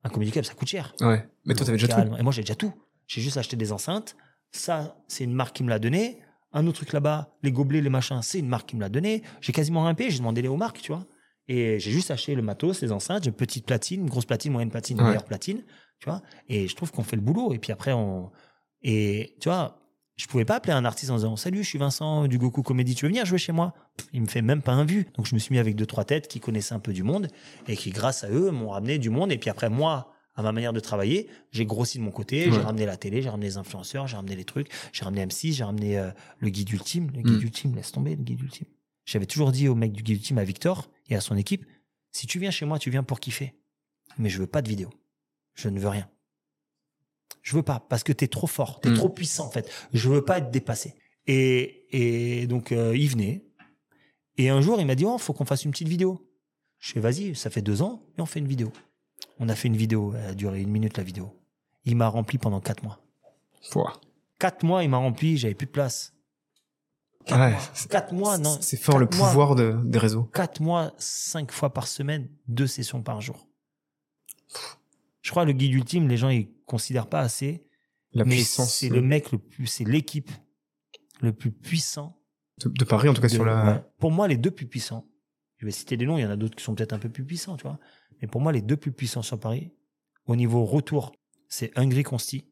Un comédie club, ça coûte cher. Ouais. Mais toi, t'avais déjà tout. Et moi, j'ai déjà tout. J'ai juste acheté des enceintes. Ça, c'est une marque qui me l'a donné. Un autre truc là-bas, les gobelets, les machins, c'est une marque qui me l'a donné. J'ai quasiment rien payé. J'ai demandé les aux marques, tu vois. Et j'ai juste acheté le matos, les enceintes. Une petite platine, une grosse platine, moyenne platine, une Ouais. meilleure platine, tu vois. Et je trouve qu'on fait le boulot. Et puis après, on. Et tu vois, je pouvais pas appeler un artiste en disant Salut, je suis Vincent du Goku Comedy, tu veux venir jouer chez moi? Pff, Il me fait même pas un vu. Donc je me suis mis avec deux, trois têtes qui connaissaient un peu du monde et qui, grâce à eux, m'ont ramené du monde. Et puis après, moi, à ma manière de travailler, j'ai grossi de mon côté. J'ai ramené la télé, j'ai ramené les influenceurs, j'ai ramené les trucs, j'ai ramené M6, j'ai ramené euh, le guide ultime. Le guide Mm. ultime, laisse tomber le guide ultime. J'avais toujours dit au mec du guide ultime, à Victor et à son équipe si tu viens chez moi, tu viens pour kiffer. Mais je veux pas de vidéo. Je ne veux rien. Je veux pas, parce que t'es trop fort, t'es Mm. trop puissant en fait. Je veux pas être dépassé. Et, et donc euh, il venait. Et un jour, il m'a dit, oh, faut qu'on fasse une petite vidéo. Je fais, vas-y, ça fait deux ans, et on fait une vidéo. On a fait une vidéo, elle a duré une minute la vidéo. Il m'a rempli pendant quatre mois. Pouah. Quatre mois, il m'a rempli, j'avais plus de place. Quatre Ouais. mois, quatre mois, non. C'est fort le mois. pouvoir de, des réseaux. Quatre mois, cinq fois par semaine, deux sessions par jour. Je crois le guide ultime, les gens ils considèrent pas assez, La mais puissance c'est euh, le mec le plus, c'est l'équipe le plus puissant. de, de Paris, en tout cas de- sur la. ouais. Pour moi, les deux plus puissants. Je vais citer des noms, il y en a d'autres qui sont peut-être un peu plus puissants, tu vois. Mais pour moi, les deux plus puissants sur Paris, au niveau retour, c'est Hungry Consti.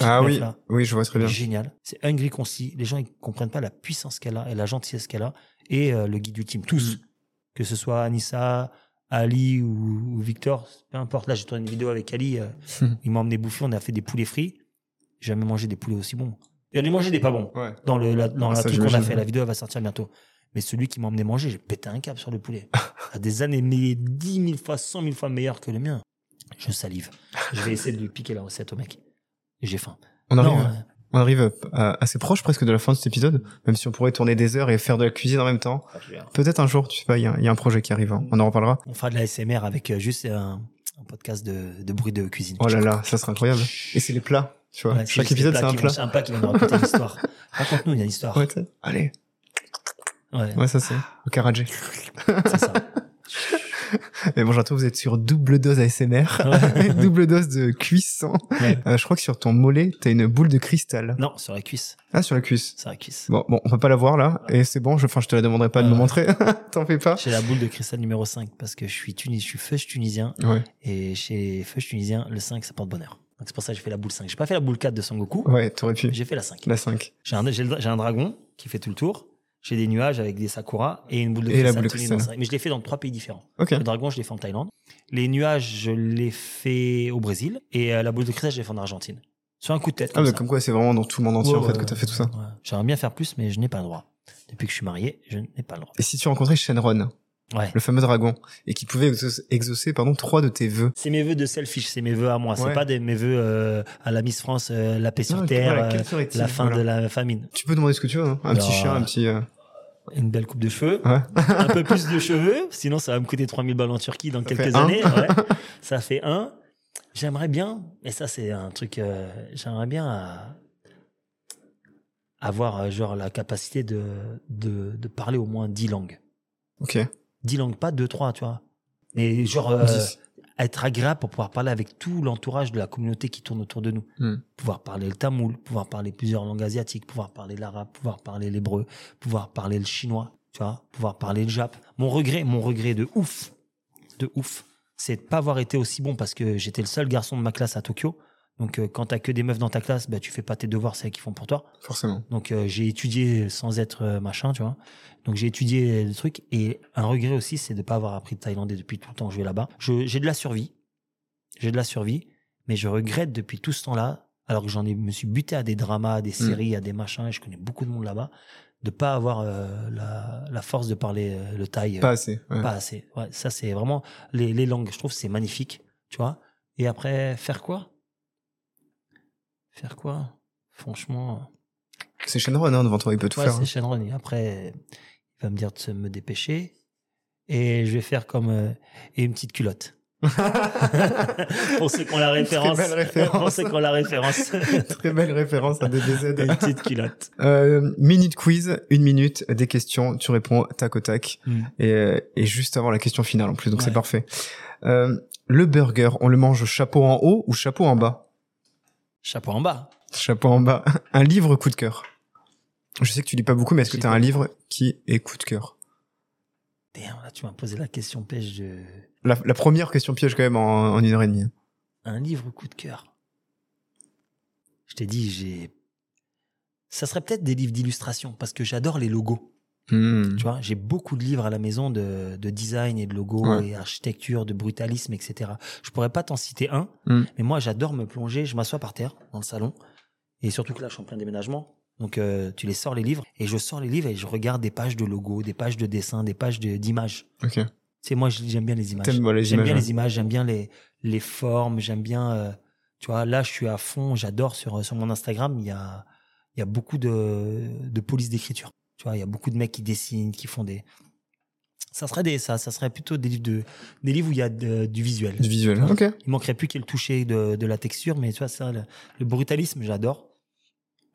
Ah oui, là, oui, je vois très bien. Génial. C'est Hungry Conci. Les gens, ils comprennent pas la puissance qu'elle a et la gentillesse qu'elle a. Et euh, le guide ultime, tous. Mm. Que ce soit Anissa, Ali ou, ou Victor, peu importe. Là, j'ai tourné une vidéo avec Ali. euh, il m'a emmené bouffer. On a fait des poulets frits. J'ai jamais mangé des poulets aussi bons. J'en ai mangé des pas bons. Ouais. Dans le la, dans Ah, la truc qu'on a fait. La vidéo, elle va sortir bientôt. Mais celui qui m'a emmené manger, j'ai pété un câble sur le poulet. à des années, mais 10 000 fois, 100 000 fois meilleur que le mien. Je salive. Je vais essayer de lui piquer la recette au mec. J'ai faim. On arrive, Non, on euh, On arrive euh, assez proche presque de la fin de cet épisode, même si on pourrait tourner des heures et faire de la cuisine en même temps. Peut-être un jour, tu sais pas, il y, a- il y a un projet qui arrive, hein. on en reparlera. On fera de la SMR avec euh, juste un, un podcast de, de bruit de cuisine. Oh là là, ça serait incroyable. Et c'est les plats, tu vois. Ouais, Chaque épisode, c'est un plat. vont- un plat qui va nous raconter une histoire. Raconte-nous une histoire. Ouais. Allez, Ouais, ouais, ça c'est le Karadjé. c'est ça. Mais bon, j'entends vous êtes sur double dose ASMR, double dose de cuisson. Ouais. Euh, je crois que sur ton mollet, t'as une boule de cristal. Non, sur la cuisse. Ah, sur la cuisse. Sur la cuisse. Bon, bon, on peut pas la voir là, et c'est bon. Je, enfin, je te la demanderai pas de me montrer. T'en fais pas. J'ai la boule de cristal numéro 5 parce que je suis tunis, je suis feuge tunisien Ouais, et chez feuge tunisien, le 5 ça porte bonheur. Donc c'est pour ça que j'ai fait la boule 5. J'ai pas fait la boule 4 de Son Goku, ouais, t'aurais pu. j'ai fait la 5. La 5. J'ai un, j'ai le- j'ai un dragon qui fait tout le tour. J'ai des nuages avec des sakuras et une boule de Et la boule de. Mais je l'ai fait dans trois pays différents. Le dragon, je l'ai fait en Thaïlande. Les nuages, je l'ai fait au Brésil. Et euh, la boule de cristal, je l'ai fait en Argentine. Sur un coup de tête. Ah, Comme mais ça. comme quoi, c'est vraiment dans tout le monde entier Ouais, en fait ouais, que t'as fait tout ça. ouais. J'aimerais bien faire plus, mais je n'ai pas le droit. Depuis que je suis marié, je n'ai pas le droit. Et si tu rencontrais Shenron, Ouais. le fameux dragon, et qui pouvait exaucer, exaucer, pardon, trois de tes vœux. C'est mes vœux de selfish, c'est mes vœux à moi. Ouais. C'est pas des, mes vœux euh, à la Miss France, euh, la paix sur terre, voilà, euh, la fin Voilà. de la famine. Tu peux demander ce que tu veux, hein. un petit chien, un petit. Une belle coupe de cheveux, Ouais. un peu plus de cheveux, sinon ça va me coûter 3000 balles en Turquie dans Ça quelques années. ça fait un. J'aimerais bien, et ça c'est un truc, j'aimerais bien avoir genre la capacité de, de, de parler au moins 10 langues. Ok. 10 langues, pas 2, 3, tu vois. Mais genre euh, être agréable pour pouvoir parler avec tout l'entourage de la communauté qui tourne autour de nous. Hmm. Pouvoir parler le tamoul, pouvoir parler plusieurs langues asiatiques, pouvoir parler l'arabe, pouvoir parler l'hébreu, pouvoir parler le chinois, tu vois, pouvoir parler le jap. Mon regret, mon regret de ouf, de ouf, c'est de pas avoir été aussi bon parce que j'étais le seul garçon de ma classe à Tokyo. Donc euh, quand t'as que des meufs dans ta classe, bah tu fais pas tes devoirs, c'est elles qui font pour toi. Forcément. Donc euh, j'ai étudié sans être euh, machin, tu vois. Donc j'ai étudié le truc et un regret aussi, c'est de pas avoir appris le thaïlandais depuis tout le temps que je vais là-bas. J'ai de la survie, j'ai de la survie, mais je regrette depuis tout ce temps-là, alors que j'en ai me suis buté à des dramas, à des séries, à des machins, et je connais beaucoup de monde là-bas, de pas avoir euh, la, la force de parler euh, le thaï. Pas assez. ouais. pas assez. Ouais, ça c'est vraiment les, les langues. Je trouve c'est magnifique, tu vois. Et après faire quoi? Faire quoi? Franchement. C'est Shenron, hein, devant toi, il peut tout Ouais, faire. c'est hein. Shenron. Et après, il va me dire de se me dépêcher. Et je vais faire comme. euh, et une petite culotte. Pour ceux qui ont la référence. belle référence. Pour ceux qui ont la référence. Très belle référence à une DBZ. petite culotte. Euh, minute quiz, une minute, des questions, tu réponds tac au tac. Mm. Et, euh, et juste avant la question finale en plus, donc c'est parfait. Euh, le burger, on le mange chapeau en haut ou chapeau en bas? Chapeau en bas. Chapeau en bas. Un livre coup de cœur. Je sais que tu lis pas beaucoup, mais est-ce que tu as un livre qui est coup de cœur? Damn, là, tu m'as posé la question pêche de. la, la première question piège quand même en, en une heure et demie. Un livre coup de cœur. Je t'ai dit, j'ai. Ça serait peut-être des livres d'illustration parce que j'adore les logos. Hmm. Tu vois, j'ai beaucoup de livres à la maison de, de design et de logo Ouais. et architecture, de brutalisme, etc. Je pourrais pas t'en citer un, Mm. mais moi j'adore me plonger. Je m'assois par terre dans le salon et surtout que là je suis en plein déménagement. Donc euh, tu les sors les livres et je sors les livres et je regarde des pages de logos, des pages de dessins, des pages de- d'images. Ok. Tu sais, moi j'aime bien les images. J'aime bien les images, j'aime bien les, les formes, j'aime bien. euh, tu vois, là, je suis à fond, j'adore sur, sur mon Instagram, il y a, il y a beaucoup de, de police d'écriture. Tu vois, il y a beaucoup de mecs qui dessinent, qui font des. Ça serait, des, ça, ça serait plutôt des livres, de, des livres où il y a de- du visuel. Du visuel. Ok. Il manquerait plus qu'il y ait le toucher de, de la texture, mais tu vois, ça, le, le brutalisme, j'adore.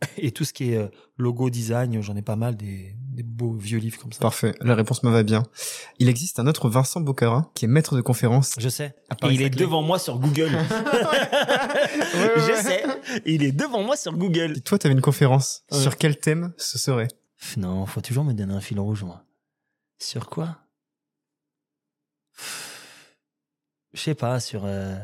Et tout ce qui est euh, logo, design, j'en ai pas mal, des, des beaux vieux livres comme ça. Parfait. La réponse me va bien. Il existe un autre Vincent Bocara qui est maître de conférence. Je sais. Et il est devant moi sur Google. ouais, Je ouais. sais. Il est devant moi sur Google. Et toi, t'avais une conférence. Ouais. Sur quel thème ce serait? Non, faut toujours me donner un fil rouge, moi. Sur quoi? Je sais pas, sur, euh,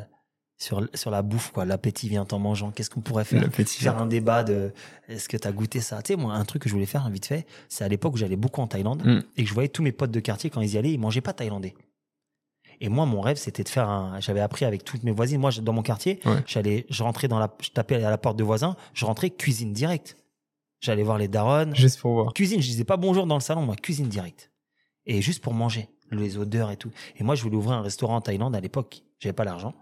sur, sur la bouffe, quoi. L'appétit vient en mangeant. Qu'est-ce qu'on pourrait faire? Faire un débat de est-ce que t'as goûté ça? Tu sais, moi, un truc que je voulais faire, vite fait, c'est à l'époque où j'allais beaucoup en Thaïlande Mm. et que je voyais tous mes potes de quartier, quand ils y allaient, ils mangeaient pas thaïlandais. Et moi, mon rêve, c'était de faire un. J'avais appris avec toutes mes voisines. Moi, dans mon quartier, Ouais. j'allais, je rentrais dans la, je tapais à la porte de voisin, je rentrais cuisine direct. J'allais voir les darons, Juste pour voir. cuisine, je disais pas bonjour dans le salon, moi, cuisine direct. Et juste pour manger, les odeurs et tout. Et moi, je voulais ouvrir un restaurant en Thaïlande à l'époque. J'avais pas l'argent.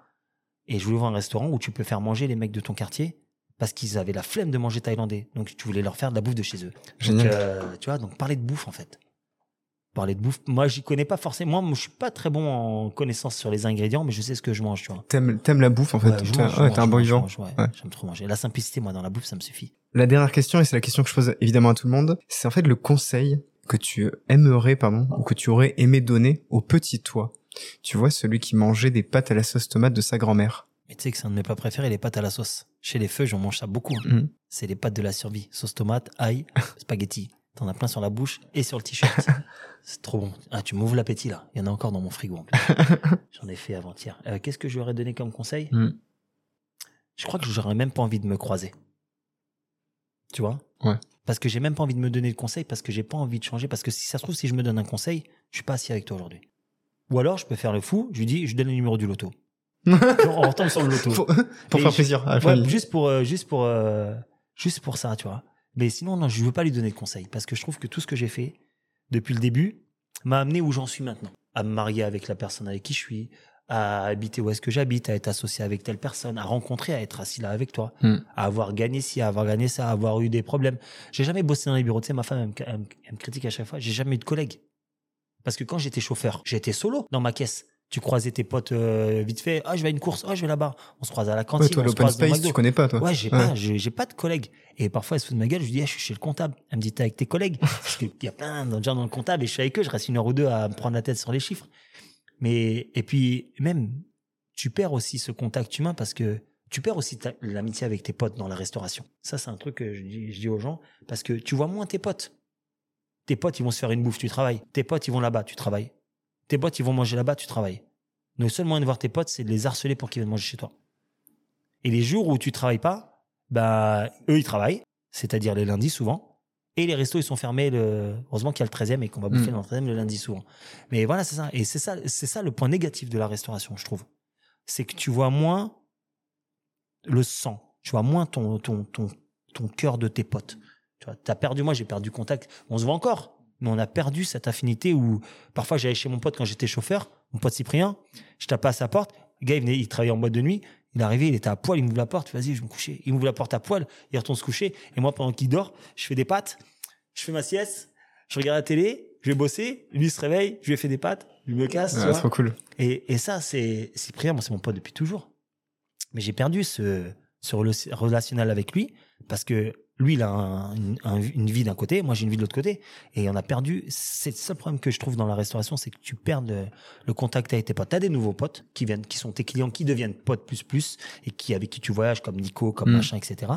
Et je voulais ouvrir un restaurant où tu peux faire manger les mecs de ton quartier parce qu'ils avaient la flemme de manger thaïlandais. Donc tu voulais leur faire de la bouffe de chez eux. Génial. Donc, euh, tu vois, donc parler de bouffe en fait. Parler de bouffe. Moi, j'y connais pas forcément. Moi, je suis pas très bon en connaissance sur les ingrédients, mais je sais ce que je mange, tu vois. T'aimes, t'aimes la bouffe en fait. Ouais, T'es ouais, un bon vivant. ouais. Ouais. J'aime trop manger. La simplicité, moi, dans la bouffe, ça me suffit. La dernière question, et c'est la question que je pose évidemment à tout le monde, c'est en fait le conseil que tu aimerais, pardon, ou que tu aurais aimé donner au petit toi. Tu vois, celui qui mangeait des pâtes à la sauce tomate de sa grand-mère. Mais tu sais que c'est un de mes plats préférés, les pâtes à la sauce. Chez les feux, j'en mange ça beaucoup. hein. Mhm. C'est les pâtes de la survie. Sauce tomate, ail, spaghetti. T'en as plein sur la bouche et sur le t-shirt. c'est trop bon. Ah, tu m'ouvres l'appétit là. Il y en a encore dans mon frigo. J'en ai fait avant-hier. Euh, Qu'est-ce que je lui aurais donné comme conseil Mhm. Je crois que j'aurais même pas envie de me croiser. Tu vois? Ouais. Parce que j'ai même pas envie de me donner de conseils, parce que j'ai pas envie de changer. Parce que si ça se trouve, si je me donne un conseil, je suis pas assis avec toi aujourd'hui. Ou alors, je peux faire le fou, je lui dis, je donne le numéro du loto. On retombe sur le loto. pour faire je- plaisir à la Ouais, famille. juste pour, euh, juste pour, euh, juste pour ça, tu vois. Mais sinon, non, je veux pas lui donner de conseils parce que je trouve que tout ce que j'ai fait depuis le début m'a amené où j'en suis maintenant. À me marier avec la personne avec qui je suis, à habiter où est-ce que j'habite, à être associé avec telle personne, à rencontrer, à être assis là avec toi, Hmm. à avoir gagné ci, à avoir gagné ça, à avoir eu des problèmes. J'ai jamais bossé dans les bureaux. Tu sais, ma femme, elle me, elle me- elle me critique à chaque fois. J'ai jamais eu de collègues. Parce que quand j'étais chauffeur, j'étais solo dans ma caisse. Tu croisais tes potes euh, vite fait. Ah, je vais à une course. Ah, je vais là-bas. On se croise à la cantine. Ouais, toi, l'open space, tu connais pas, toi. Ouais, j'ai pas, j'ai pas de collègues. Et parfois, elle se fout de ma gueule. Je lui dis, ah, je suis chez le comptable. Elle me dit, t'es avec tes collègues? Parce qu'il y a plein de gens dans le comptable et je suis avec eux. Je reste une heure ou deux à me prendre la tête sur les chiffres. Mais, et puis, même, tu perds aussi ce contact humain parce que tu perds aussi l'amitié avec tes potes dans la restauration. Ça, c'est un truc que je dis, je dis aux gens parce que tu vois moins tes potes. Tes potes, ils vont se faire une bouffe, tu travailles. Tes potes, ils vont là-bas, tu travailles. Tes potes, ils vont manger là-bas, tu travailles. Donc, le seul moyen de voir tes potes, c'est de les harceler pour qu'ils viennent manger chez toi. Et les jours où tu travailles pas, bah, eux, ils travaillent, c'est-à-dire les lundis souvent. Et les restos, ils sont fermés. Le... Heureusement qu'il y a le 13e et qu'on va bouffer Mm. dans le 13e le lundi souvent. Mais voilà, c'est ça. Et c'est ça, c'est ça le point négatif de la restauration, je trouve. C'est que tu vois moins le sang. Tu vois moins ton, ton, ton, ton cœur de tes potes. Tu vois, t'as perdu, moi, j'ai perdu contact. On se voit encore, mais on a perdu cette affinité où parfois j'allais chez mon pote quand j'étais chauffeur, mon pote Cyprien, je tapais à sa porte. Le gars, il, venait, il travaillait en boîte de nuit. Il est arrivé, il était à poil, il m'ouvre la porte. Vas-y, je vais me coucher. Il m'ouvre la porte à poil, il retourne se coucher. Et moi, pendant qu'il dort, je fais des pâtes, je fais ma sieste, je regarde la télé, je vais bosser. Lui il se réveille, je lui ai fait des pâtes, je me casse. Ah, vois. trop cool. Et, et ça, c'est Cyprien, moi, c'est mon pote depuis toujours. Mais j'ai perdu ce, ce rela- relationnel avec lui parce que lui, il a un- une, un- une vie d'un côté, moi, j'ai une vie de l'autre côté. Et on a perdu. C'est le seul problème que je trouve dans la restauration, c'est que tu perds le, le contact avec tes potes. Tu as des nouveaux potes qui viennent, qui sont tes clients, qui deviennent potes plus plus et qui, avec qui tu voyages, comme Nico, comme Mm. machin, etc.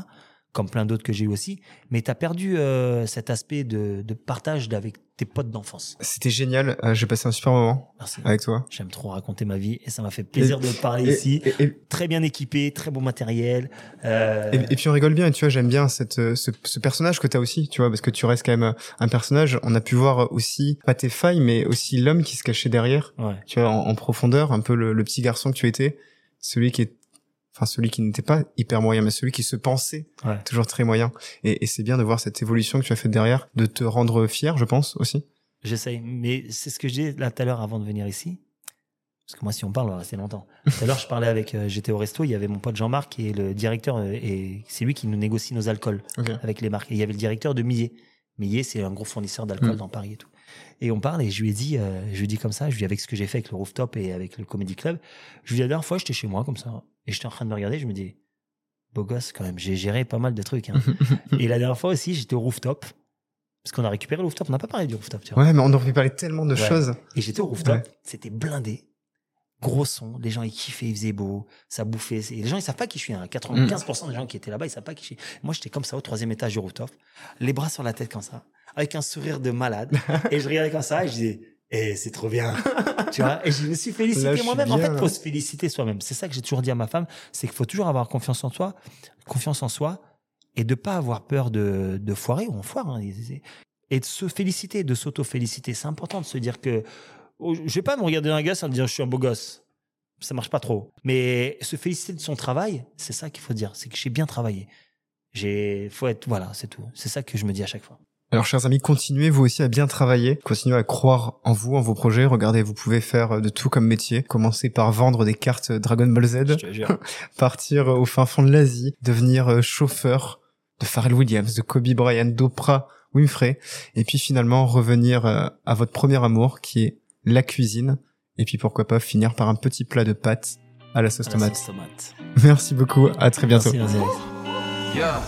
Comme plein d'autres que j'ai eu aussi. Mais tu as perdu euh, cet aspect de, de partage avec tes potes d'enfance. C'était génial. Euh, J'ai passé un super moment Merci. avec toi. J'aime trop raconter ma vie et ça m'a fait plaisir de parler Et, ici. et- Très bien équipé, très beau matériel. Euh, Et, puis on rigole bien, et tu vois, j'aime bien cette, ce, ce personnage que t'as aussi, tu vois, parce que tu restes quand même un personnage. On a pu voir aussi, pas tes failles, mais aussi l'homme qui se cachait derrière, ouais. tu vois, en, en profondeur, un peu le, le petit garçon que tu étais, celui qui est, enfin celui qui n'était pas hyper moyen, mais celui qui se pensait Ouais. toujours très moyen. Et, et c'est bien de voir cette évolution que tu as faite derrière, de te rendre fier, je pense aussi. J'essaye. Mais c'est ce que j'ai là tout à l'heure avant de venir ici. Parce que moi, si on parle, on va rester longtemps. Tout à l'heure, je parlais avec, euh, j'étais au resto, il y avait mon pote Jean-Marc qui est le directeur, euh, et c'est lui qui nous négocie nos alcools avec les marques. Et il y avait le directeur de Millet. Millet, c'est un gros fournisseur d'alcool Mm. dans Paris et tout. Et on parle et je lui ai dit, euh, je lui ai dit comme ça, je lui ai dit avec ce que j'ai fait avec le rooftop et avec le comedy club. Je lui ai dit la dernière fois, j'étais chez moi comme ça et j'étais en train de me regarder, je me dis, beau gosse quand même, j'ai géré pas mal de trucs. Hein. et la dernière fois aussi, j'étais au rooftop parce qu'on a récupéré le rooftop. On n'a pas parlé du rooftop, tu vois. Ouais, mais on aurait pu parler tellement de Ouais. choses. Et j'étais au rooftop, Ouais. c'était blindé. Gros son, les gens ils kiffaient, il faisait beau, ça bouffait. Et les gens ils savent pas qui je suis. Hein. 95% des gens qui étaient là-bas ils savent pas qui je suis. Moi j'étais comme ça au troisième étage du rooftop, les bras sur la tête comme ça, avec un sourire de malade. et je regardais comme ça et je disais, eh c'est trop bien, tu vois. Et je me suis félicité moi-même. En fait, faut se féliciter soi-même. C'est ça que j'ai toujours dit à ma femme, c'est qu'il faut toujours avoir confiance en soi, confiance en soi, et de pas avoir peur de, de foirer. On foire. Hein. Et de se féliciter, de s'auto-féliciter. C'est important de se dire que oh, je vais pas me regarder dans la gueule en me dire je suis un beau gosse. Ça marche pas trop. Mais se féliciter de son travail, c'est ça qu'il faut dire. C'est que j'ai bien travaillé. J'ai, faut être, voilà, c'est tout. C'est ça que je me dis à chaque fois. Alors, chers amis, continuez vous aussi à bien travailler, continuez à croire en vous, en vos projets. Regardez, vous pouvez faire de tout comme métier. Commencer par vendre des cartes Dragon Ball Z, partir au fin fond de l'Asie, devenir euh, chauffeur de Pharrell Williams, de Kobe Bryant, d'Oprah Winfrey, et puis finalement revenir euh, à votre premier amour qui est la cuisine, et puis pourquoi pas finir par un petit plat de pâtes à la sauce À la tomate. sauce tomate. Merci beaucoup, à très bientôt. Merci, merci. Yeah.